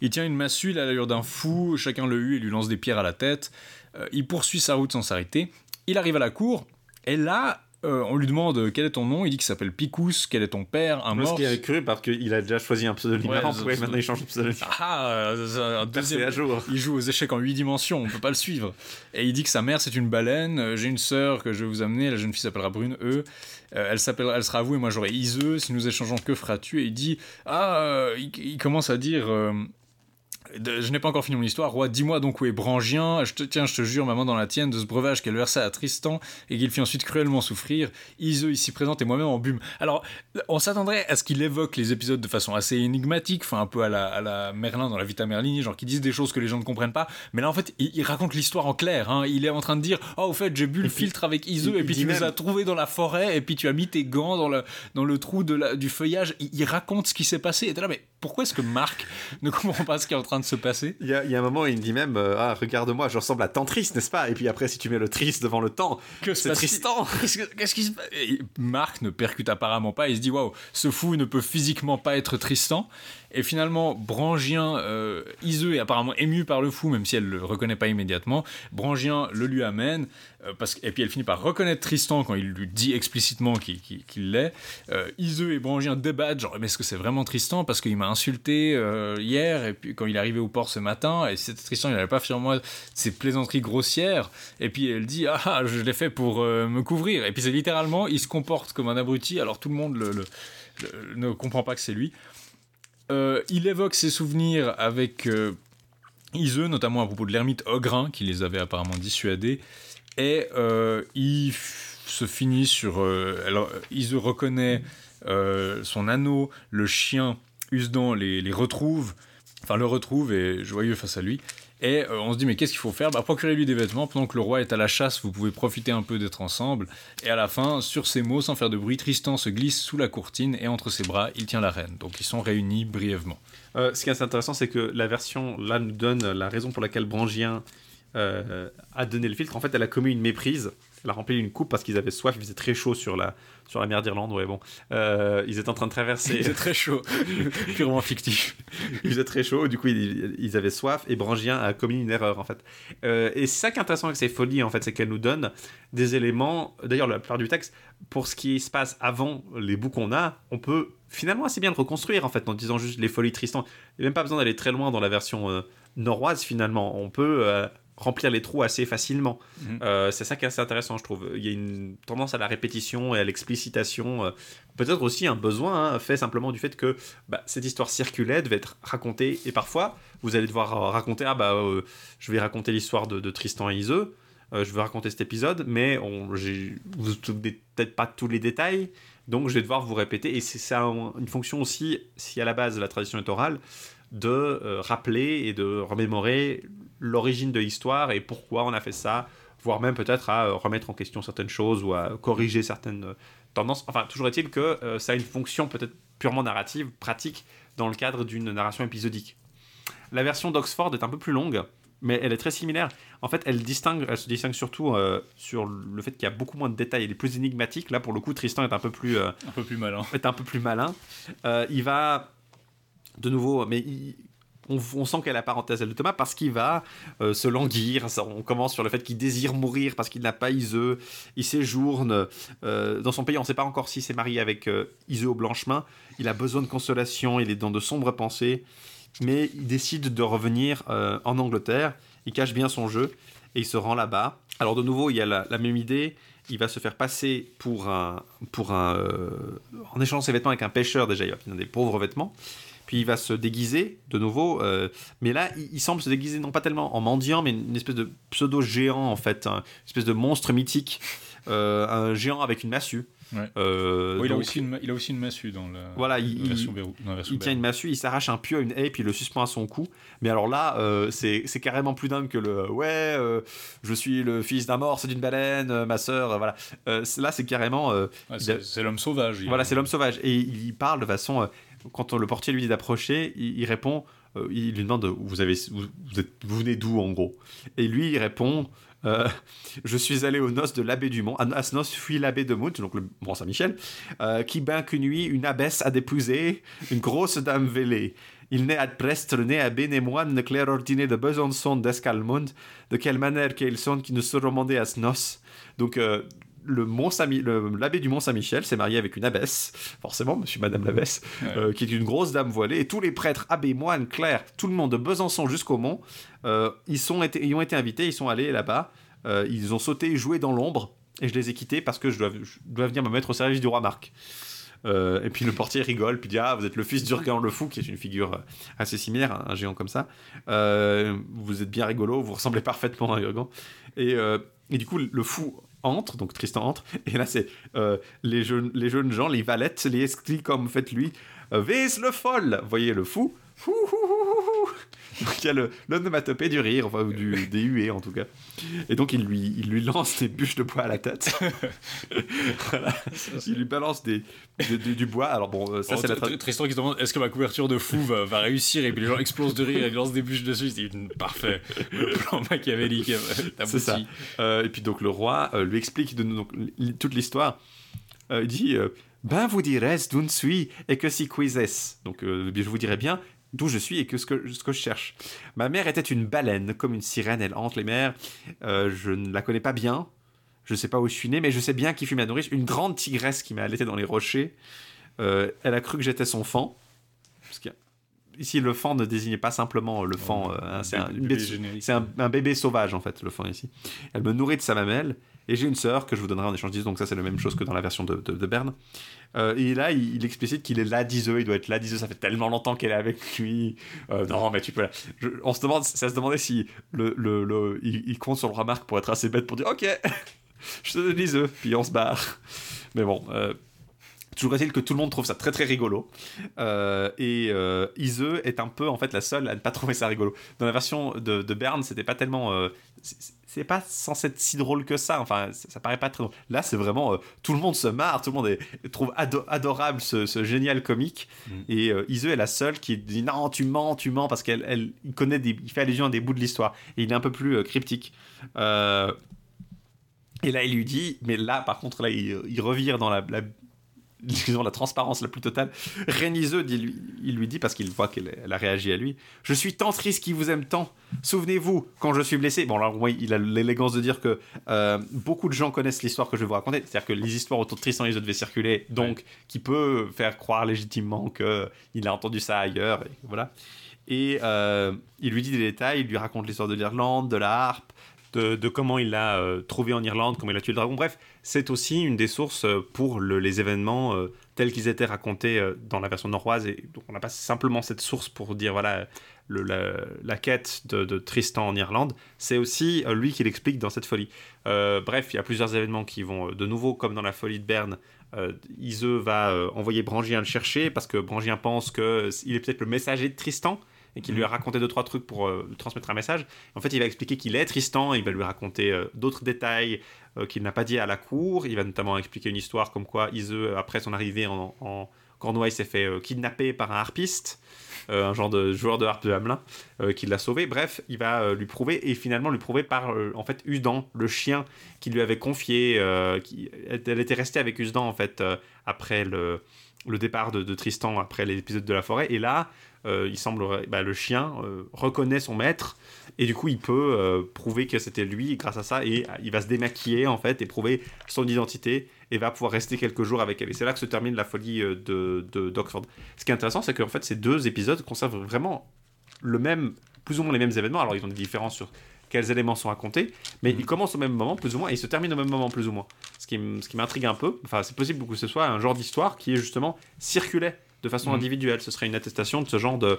Il tient une massue, il a l'allure d'un fou, chacun le hue et lui lance des pierres à la tête. Euh, il poursuit sa route sans s'arrêter. Il arrive à la cour, et là, euh, on lui demande quel est ton nom, il dit qu'il s'appelle Picous, quel est ton père, un mort. Parce qu'il avait cru parce qu'il a déjà choisi un pseudonyme ouais, ouais, maintenant il change de pseudonyme? Ah, euh, un deuxième, à jour. il joue aux échecs en 8 dimensions, on peut pas le suivre. Et il dit que sa mère c'est une baleine, euh, j'ai une sœur que je vais vous amener, la jeune fille s'appellera Brune, eux. elle, s'appellera, elle sera à vous et moi j'aurai Iseux, si nous échangeons que feras-tu? Et il dit, ah, il, il, commence à dire je n'ai pas encore fini mon histoire. Roi, dis-moi donc où est Brangien. Je te tiens, je te jure, maman dans la tienne, de ce breuvage qu'elle versa à Tristan et qu'il fit ensuite cruellement souffrir. Iseux ici présente et moi-même en bume. Alors, on s'attendrait à ce qu'il évoque les épisodes de façon assez énigmatique, enfin un peu à la, à la Merlin dans la Vita Merlini, genre qui disent des choses que les gens ne comprennent pas. Mais là, en fait, il, il raconte l'histoire en clair. Hein. Il est en train de dire, oh, au fait, j'ai bu le filtre avec Iseux et puis tu nous as trouvés dans la forêt et puis tu as mis tes gants dans le, dans le trou de la, du feuillage. Il, il raconte ce qui s'est passé. Et là, mais pourquoi est-ce que Marc ne comprend pas ce qui est en train de se passer. Il y a, il y a un moment où il me dit même euh, Ah, regarde-moi, je ressemble à Tantris, n'est-ce pas? Et puis après, si tu mets le triste devant le temps, que c'est Tristan. Qu'est-ce qui se passe? Marc ne percute apparemment pas, il se dit Waouh, ce fou ne peut physiquement pas être Tristan. Et finalement, Brangien, euh, Iseux est apparemment ému par le fou, même si elle le reconnaît pas immédiatement. Brangien le lui amène, euh, parce et puis elle finit par reconnaître Tristan quand il lui dit explicitement qu'il qu qu l'est. Euh, Iseux et Brangien débattent, genre, mais est-ce que c'est vraiment Tristan? Parce qu'il m'a insulté euh, hier, et puis quand il est arrivé au port ce matin, et c'était Tristan, il n'avait pas fait sur moi ces plaisanteries grossières. Et puis elle dit, ah, je l'ai fait pour euh, me couvrir. Et puis c'est littéralement, il se comporte comme un abruti, alors tout le monde ne comprend pas que c'est lui. Euh, il évoque ses souvenirs avec euh, notamment à propos de l'ermite Ogrin, qui les avait apparemment dissuadés. Et euh, il se finit sur. Euh, alors, Iseux reconnaît son anneau, le chien Usdan les, les retrouve, enfin le retrouve et joyeux face à lui. Et euh, on se dit, mais qu'est-ce qu'il faut faire? Bah, Procurez-lui des vêtements. Pendant que le roi est à la chasse, vous pouvez profiter un peu d'être ensemble. Et à la fin, sur ces mots, sans faire de bruit, Tristan se glisse sous la courtine et entre ses bras, il tient la reine. Donc ils sont réunis brièvement. Euh, ce qui est intéressant, c'est que la version là nous donne la raison pour laquelle Brangien euh, a donné le filtre. En fait, elle a commis une méprise. Elle a rempli une coupe parce qu'ils avaient soif. Il faisait très chaud sur la, sur la mer d'Irlande. Ouais, bon. Euh, ils étaient en train de traverser. Il faisait très chaud. Purement fictif. Il faisait très chaud. Du coup, ils, ils, avaient soif. Et Brangien a commis une erreur, en fait. Euh, et c'est ça qui est intéressant avec ces folies, en fait, c'est qu'elles nous donnent des éléments. D'ailleurs, la plupart du texte, pour ce qui se passe avant les bouts qu'on a, on peut finalement assez bien le reconstruire, en fait, en disant juste les folies Tristan. Il n'y a même pas besoin d'aller très loin dans la version euh, noroise, finalement. On peut remplir les trous assez facilement. Mmh. Euh, c'est ça qui est assez intéressant, je trouve. Il y a une tendance à la répétition et à l'explicitation. Euh, Peut-être aussi un besoin hein, fait simplement du fait que bah, cette histoire circulait, devait être racontée. Et parfois, vous allez devoir raconter ah bah, euh, je vais raconter l'histoire de, de, Tristan et Iseux. je vais raconter cet épisode, mais on, vous peut-être pas tous les détails. Donc, je vais devoir vous répéter. Et c'est ça une fonction aussi, si à la base la tradition est orale, de euh, rappeler et de remémorer l'origine de l'histoire et pourquoi on a fait ça, voire même peut-être à remettre en question certaines choses ou à corriger certaines tendances. Enfin, toujours est-il que euh, ça a une fonction peut-être purement narrative, pratique, dans le cadre d'une narration épisodique. La version d'Oxford est un peu plus longue, mais elle est très similaire. En fait, elle, distingue, elle se distingue surtout euh, sur le fait qu'il y a beaucoup moins de détails. Elle est plus énigmatique. Là, pour le coup, Tristan est un peu plus, euh, un peu plus malin. Est un peu plus malin. Euh, il va de nouveau, mais il, on, sent qu'elle a la parenthèse de Thomas parce qu'il va euh, se languir. On commence sur le fait qu'il désire mourir parce qu'il n'a pas Iseux. Il séjourne euh, dans son pays. On ne sait pas encore s'il s'est marié avec euh, Iseux au Blanchemin. Il a besoin de consolation. Il est dans de sombres pensées. Mais il décide de revenir en Angleterre. Il cache bien son jeu et il se rend là-bas. Alors de nouveau, il y a la, la, même idée. Il va se faire passer pour un, pour un, en échangeant ses vêtements avec un pêcheur déjà. Il va finir des pauvres vêtements puis il va se déguiser de nouveau, euh, mais là il, semble se déguiser non pas tellement en mendiant, mais une espèce de pseudo géant en fait, un- une espèce de monstre mythique, euh, un géant avec une massue. Ouais. Euh, Oui, il, a aussi une, ma- il a aussi une massue dans la, Voilà, la il- version il- Bérou- dans la version il tient une massue, il s'arrache un pieu à une haie, puis il le suspend à son cou. Mais alors là, euh, c'est carrément plus dingue que le ouais, euh, je suis le fils d'un morse et d'une baleine, euh, ma sœur, voilà. Euh, là, c'est carrément. euh, Ouais, c'est a- l'homme sauvage. il- voilà, c'est l'homme sauvage. Et il parle de façon. euh, quand le portier lui dit d'approcher, il, il répond. euh, il lui demande vous, avez, vous, vous êtes, vous venez d'où en gros? Et lui, il répond euh, Je suis allé aux noces de l'abbé Dumont. À, ce noces fuit l'abbé de Mout, donc le Mont Saint-Michel, euh, qui ben qu'une nuit, une abbesse a dépoussé une grosse dame vélée. Il à Brest, le nez à bénémoine, clair ordiné de Besançon d'Escalmonde, de quelle manière qu'ils sont qui nous se remondaient à ce noces. Donc, euh, le Mont l'abbé du Mont Saint-Michel s'est marié avec une abbesse, forcément, monsieur, madame l'abbesse, Ouais. euh, qui est une grosse dame voilée, et tous les prêtres, abbés, moines, clercs, tout le monde de Besançon jusqu'au Mont, euh, ils, sont été, ils ont été invités, ils sont allés là-bas, euh, ils ont sauté, joué dans l'ombre, et je les ai quittés parce que je dois, je dois venir me mettre au service du roi Marc. Euh, et puis le portier rigole, puis dit Ah, vous êtes le fils d'Urgan le Fou, qui est une figure assez similaire, un, un géant comme ça. Euh, vous êtes bien rigolo, vous ressemblez parfaitement à Urgan. Et, euh, et du coup, le fou entre, donc Tristan entre, et là c'est euh, les, jeunes, les jeunes gens, les valettes, les esprits comme faites lui, euh, Vis le Vous voyez le fou hou, hou, hou, hou. Donc il y a l'onomatopée du rire, enfin, ou du, des huées en tout cas. Et donc il lui, il lui lance des bûches de bois à la tête. Voilà. Il lui balance des, des- des- du bois. Alors bon, euh, ça c'est la Tristan qui se demande est-ce que ma couverture de fou va, va réussir? Et puis les gens explosent de rire et lancent des bûches dessus c'est une- parfait le plan machiavélique C'est ça. Euh, et puis donc le roi euh, lui explique de, donc, toute l'histoire. Euh, il dit Ben vous dirais d'où suis et que si quises. Donc euh, je vous dirai bien d'où je suis et que ce, que ce que je cherche. Ma mère était une baleine, comme une sirène, elle hante les mers. Euh, je ne la connais pas bien. Je ne sais pas où je suis né, mais je sais bien qui fut ma nourrice. Une grande tigresse qui m'a allaité dans les rochers. Euh, elle a cru que j'étais son fan. Parce que ici, le fan ne désignait pas simplement le fan. euh, hein, c'est un, un bébé sauvage, en fait, le fan ici. Elle me nourrit de sa mamelle. Et j'ai une sœur que je vous donnerai en échange d'Iseux, donc ça c'est la même chose que dans la version de, de, Berne. Euh, et là, il, il explicite qu'il est là d'Iseux, il doit être là d'Iseux, ça fait tellement longtemps qu'elle est avec lui. Euh, non, mais tu peux. Je- on se demande, ça se demandait si le, le, le- il, compte sur le remarque pour être assez bête pour dire Ok, je te donne l'Iseux, puis on se barre. Mais bon, euh, toujours est-il que tout le monde trouve ça très très rigolo. Euh, et euh, est un peu en fait la seule à ne pas trouver ça rigolo. Dans la version de, de Berne, c'était pas tellement. euh, c'est- pas censé être si drôle que ça. Enfin, ça, ça paraît pas très drôle. Là, c'est vraiment. euh, tout le monde se marre, tout le monde est- trouve ado- adorable ce, ce génial comique. Mm. Et Iseux est la seule qui dit non, tu mens, tu mens, parce qu'elle elle, il connaît des, il fait allusion à des bouts de l'histoire. Et il est un peu plus cryptique. Euh, et là, il lui dit, mais là, par contre, là, il, il revire dans la, la, disons, la transparence la plus totale. Réniseux, dit lui, il lui dit, parce qu'il voit qu'elle elle a réagi à lui, Je suis tant triste qu'il vous aime tant. Souvenez-vous, quand je suis blessé. Bon, alors, oui, il a l'élégance de dire que euh, beaucoup de gens connaissent l'histoire que je vais vous raconter. C'est-à-dire que les histoires autour de Tristan et Isolde devaient circuler, donc, qui peut faire croire légitimement qu'il a entendu ça ailleurs. Et voilà. Et euh, il lui dit des détails, il lui raconte l'histoire de l'Irlande, de la harpe, de, comment il l'a euh, trouvé en Irlande, comment il a tué le dragon. Bref, c'est aussi une des sources euh, pour le- les événements euh, tels qu'ils étaient racontés dans la version norroise. Et donc on n'a pas simplement cette source pour dire voilà la, quête de, de Tristan en Irlande. C'est aussi lui qui l'explique dans cette folie. Bref, il y a plusieurs événements qui vont de nouveau, comme dans la folie de Berne. Iseux va envoyer Brangien le chercher parce que Brangien pense qu'il est peut-être le messager de Tristan et qu'il lui a raconté deux trois trucs pour euh, lui transmettre un message. En fait, il va expliquer qu'il est Tristan, il va lui raconter euh, d'autres détails euh, qu'il n'a pas dit à la cour. Il va notamment expliquer une histoire comme quoi Iseux, après son arrivée en, en Cornouailles, s'est fait kidnapper par un harpiste, un genre de joueur de harpe de Hamelin, qui l'a sauvé. Bref, il va lui prouver, et finalement lui prouver par, en fait, Usdan, le chien qu'il lui avait confié. qui, elle était restée avec Usdan, en fait, après le, le départ de, de Tristan, après l'épisode de la forêt. Et là, euh, il semblerait, bah, le chien euh, reconnaît son maître et du coup il peut euh, prouver que c'était lui grâce à ça et il va se démaquiller en fait et prouver son identité et va pouvoir rester quelques jours avec elle. Et c'est là que se termine la folie de, d'Oxford. Ce qui est intéressant, c'est qu'en fait ces deux épisodes conservent vraiment le même, plus ou moins les mêmes événements. Alors ils ont des différences sur quels éléments sont racontés, mais ils commencent au même moment plus ou moins et ils se terminent au même moment plus ou moins. Ce qui, ce qui m'intrigue un peu, enfin c'est possible que ce soit un genre d'histoire qui est justement circulait de façon Mhm. individuelle. Ce serait une attestation de ce genre de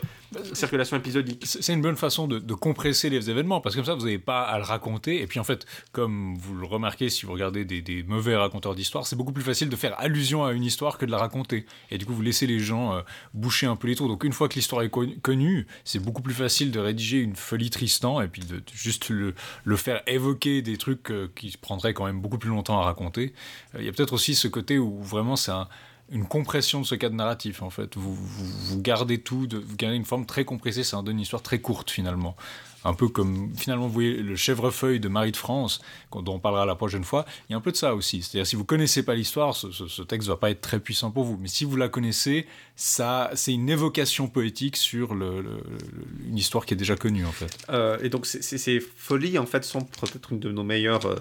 circulation épisodique. C'est une bonne façon de, de compresser les événements, parce que comme ça, vous n'avez pas à le raconter. Et puis en fait, comme vous le remarquez si vous regardez des, des mauvais raconteurs d'histoire, c'est beaucoup plus facile de faire allusion à une histoire que de la raconter. Et du coup, vous laissez les gens euh, boucher un peu les trous. Donc une fois que l'histoire est con- connue, c'est beaucoup plus facile de rédiger une folie Tristan et puis de, de juste le, le faire évoquer des trucs euh, qui prendraient quand même beaucoup plus longtemps à raconter. Euh, Il y a peut-être aussi ce côté où vraiment c'est un- une compression de ce cadre narratif en fait. Vous, vous, vous gardez tout, de, vous gardez une forme très compressée, en donne une histoire très courte finalement. Un peu comme finalement vous voyez le chèvrefeuille de Marie de France, dont on parlera la prochaine fois, il y a un peu de ça aussi. C'est-à-dire si vous connaissez pas l'histoire, ce, ce- ce texte va pas être très puissant pour vous. Mais si vous la connaissez, ça, c'est une évocation poétique sur le- une histoire qui est déjà connue en fait. Euh, et donc ces, folies en fait sont peut-être une de nos meilleures euh,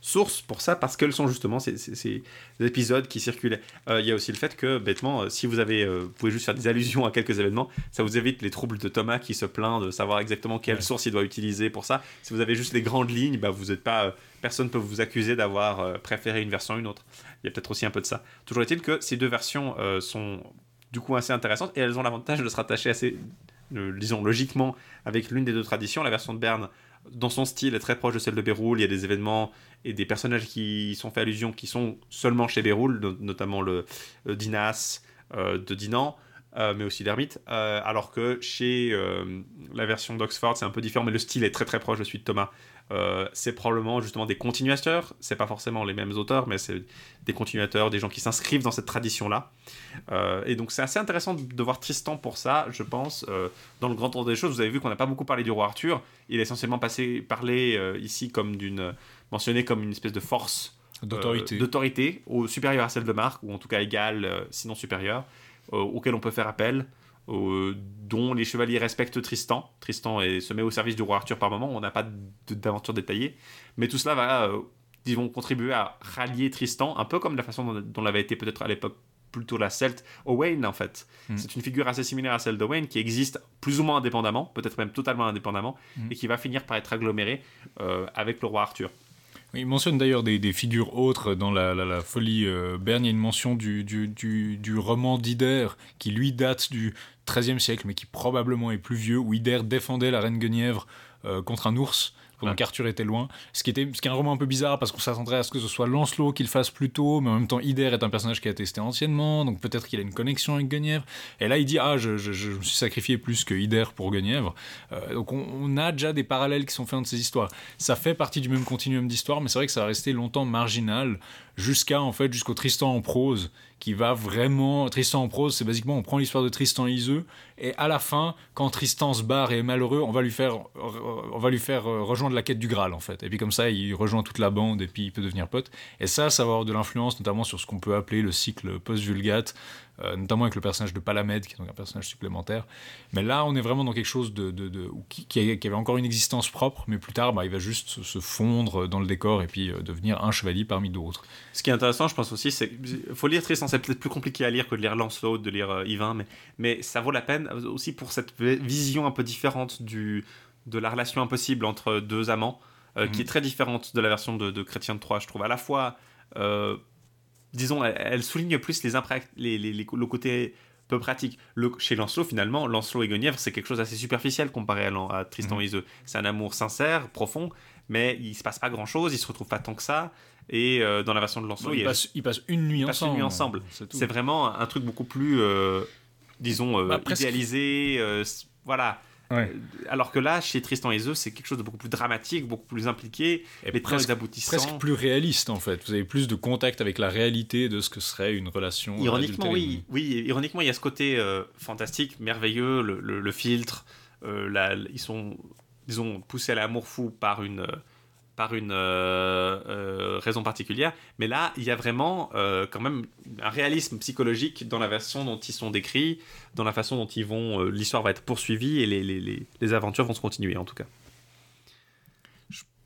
sources pour ça parce qu'elles sont justement ces, ces- ces épisodes qui circulaient. Euh, Il y a aussi le fait que bêtement, si vous avez, vous pouvez juste faire des allusions à quelques événements, ça vous évite les troubles de Thomas qui se plaint de savoir exactement quelle Ouais. source il doit utiliser pour ça. Si vous avez juste les grandes lignes, bah, vous pas, euh, personne peut vous accuser d'avoir euh, préféré une version à une autre. Il y a peut-être aussi un peu de ça. Toujours est-il que ces deux versions euh, sont du coup assez intéressantes et elles ont l'avantage de se rattacher assez, disons logiquement, avec l'une des deux traditions. La version de Berne, dans son style, est très proche de celle de Béroul. Il y a des événements et des personnages qui sont fait allusion qui sont seulement chez Béroul, no- notamment le euh, Dinas de Dinan. Euh, mais aussi d'Hermite, euh, alors que chez euh, la version d'Oxford c'est un peu différent, mais le style est très très proche de celui de Thomas. Euh, c'est probablement justement des continuateurs, c'est pas forcément les mêmes auteurs, mais c'est des continuateurs, des gens qui s'inscrivent dans cette tradition-là. Et donc c'est assez intéressant de, voir Tristan pour ça, je pense. Dans le grand ordre des choses, vous avez vu qu'on n'a pas beaucoup parlé du roi Arthur. Il est essentiellement passé, parlé ici comme d'une, mentionné comme une espèce de force euh, D'autorité. d'autorité, au supérieur à celle de Marc, ou en tout cas égale, euh, sinon supérieure, euh, auquel on peut faire appel, euh, dont les chevaliers respectent Tristan. Tristan est, se met au service du roi Arthur par moment, on n'a pas d'aventure détaillée, mais tout cela va, euh, disons, contribuer à rallier Tristan, un peu comme la façon dont, dont l'avait été peut-être à l'époque plutôt la Celte, Owain en fait. Mm. C'est une figure assez similaire à celle d'Owain qui existe plus ou moins indépendamment, peut-être même totalement indépendamment, Mm. et qui va finir par être agglomérée euh, avec le roi Arthur. Il mentionne d'ailleurs des, figures autres dans la, folie euh, Berne. Il y a une mention du roman d'Ider qui lui date du XIIIe siècle, mais qui probablement est plus vieux, où Ider défendait la reine Guenièvre euh, contre un ours Ouais. qu'Arthur était loin. Ce qui, était, ce qui est un roman un peu bizarre parce qu'on s'attendrait à ce que ce soit Lancelot qui le fasse plus tôt, mais en même temps Ider est un personnage qui a testé anciennement, donc peut-être qu'il a une connexion avec Guenièvre. Et là il dit ah je, je- je me suis sacrifié plus que Ider pour Guenièvre. Euh, donc on, on a déjà des parallèles qui sont faits entre ces histoires. Ça fait partie du même continuum d'histoire, mais c'est vrai que ça va rester longtemps marginal jusqu'à en fait jusqu'au Tristan en prose qui va vraiment Tristan en prose c'est basiquement on prend l'histoire de Tristan Iseux et à la fin quand Tristan se barre et est malheureux on va lui faire on va lui faire euh, rejoindre la quête du Graal en fait. Et puis comme ça il rejoint toute la bande et puis il peut devenir pote. Et ça ça va avoir de l'influence notamment sur ce qu'on peut appeler le cycle post-vulgate euh, notamment avec le personnage de Palamède qui est donc un personnage supplémentaire mais là on est vraiment dans quelque chose de, de- de- qui, qui avait encore une existence propre mais plus tard bah, il va juste se, fondre dans le décor et puis euh, devenir un chevalier parmi d'autres Ce qui est intéressant, je pense aussi, c'est qu'il faut lire Tristan. C'est peut-être plus compliqué à lire que de lire Lancelot, de lire euh, Yvain, mais, mais ça vaut la peine aussi pour cette vi- vision un peu différente du, de la relation impossible entre deux amants, euh, qui Mhm. est très différente de la version de, de Chrétien de Troyes, je trouve. À la fois, euh, disons, elle, elle souligne plus les les, les- les- le côté peu pratique. Le, chez Lancelot, finalement, Lancelot et Guenièvre, c'est quelque chose d'assez superficiel comparé à, Tristan Mhm. et Iseux. C'est un amour sincère, profond, mais il se passe pas grand-chose, ils se retrouvent pas tant que ça. Et euh, dans la version de Lancelot, il a- passent, ils passent une nuit Ils passent une ensemble. nuit ensemble. C'est vraiment un truc beaucoup plus, euh, disons, euh, Bah, idéalisé. euh, voilà. Ouais. Euh, Alors que là, chez Tristan et Iseult, c'est quelque chose de beaucoup plus dramatique, beaucoup plus impliqué. Et les presque, aboutissants. presque plus réaliste en fait. Vous avez plus de contact avec la réalité de ce que serait une relation. Ironiquement, oui. oui. Ironiquement, il y a ce côté euh, fantastique, merveilleux, le, le- le filtre. euh, la- ils sont, disons, poussés à l'amour fou par une, euh, par une euh, euh, raison particulière. Mais là, il y a vraiment euh, quand même un réalisme psychologique dans la version dont ils sont décrits, dans la façon dont ils vont, l'histoire va être poursuivie et les- les- les aventures vont se continuer en tout cas.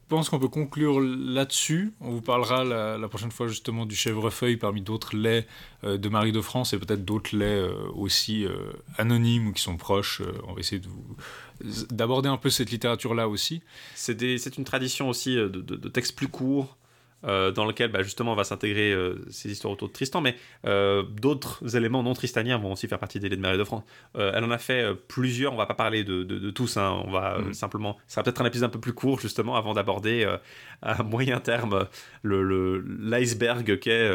Je pense qu'on peut conclure là-dessus. On vous parlera la, prochaine fois justement du chèvrefeuille parmi d'autres laits euh, de Marie de France et peut-être d'autres laits euh, aussi euh, anonymes ou qui sont proches. On va essayer d'aborder un peu cette littérature-là aussi. C'est une tradition aussi de textes plus courts, euh, dans lequel bah, justement va s'intégrer euh, ces histoires autour de Tristan, mais euh, d'autres éléments non tristaniens vont aussi faire partie des de et de France. Elle en a fait plusieurs, on va pas parler de, de- de tous, hein, on va Mhm. simplement, ça sera peut-être un épisode un peu plus court justement avant d'aborder à moyen terme le- l'iceberg qu'est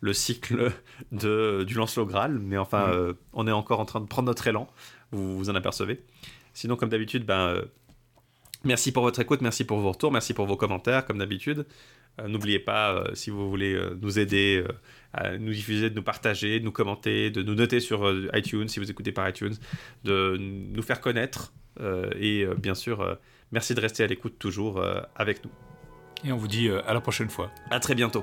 le cycle de, du Lancelot Graal, mais enfin euh, on est encore en train de prendre notre élan, vous vous en apercevez. Sinon comme d'habitude, ben... Merci pour votre écoute, merci pour vos retours, merci pour vos commentaires, comme d'habitude. Euh, N'oubliez pas, euh, si vous voulez euh, nous aider à nous diffuser, de nous partager, de nous commenter, de nous noter sur iTunes, si vous écoutez par iTunes, de nous faire connaître. et bien sûr, merci de rester à l'écoute toujours avec nous. Et on vous dit à la prochaine fois. À très bientôt.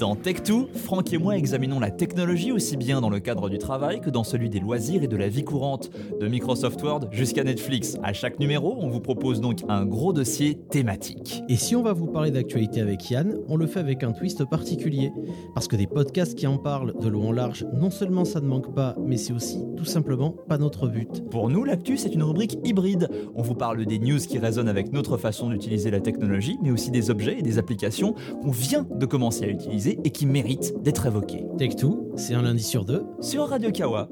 Dans Tech2, Franck et moi examinons la technologie aussi bien dans le cadre du travail que dans celui des loisirs et de la vie courante, de Microsoft Word jusqu'à Netflix. À chaque numéro, on vous propose donc un gros dossier thématique. Et si on va vous parler d'actualité avec Yann, on le fait avec un twist particulier. Parce que des podcasts qui en parlent de long en large, non seulement ça ne manque pas, mais c'est aussi tout simplement pas notre but. Pour nous, l'actu, c'est une rubrique hybride. On vous parle des news qui résonnent avec notre façon d'utiliser la technologie, mais aussi des objets et des applications qu'on vient de commencer à utiliser et qui méritent d'être évoqués. Tech2, c'est un lundi sur deux sur Radio Kawa.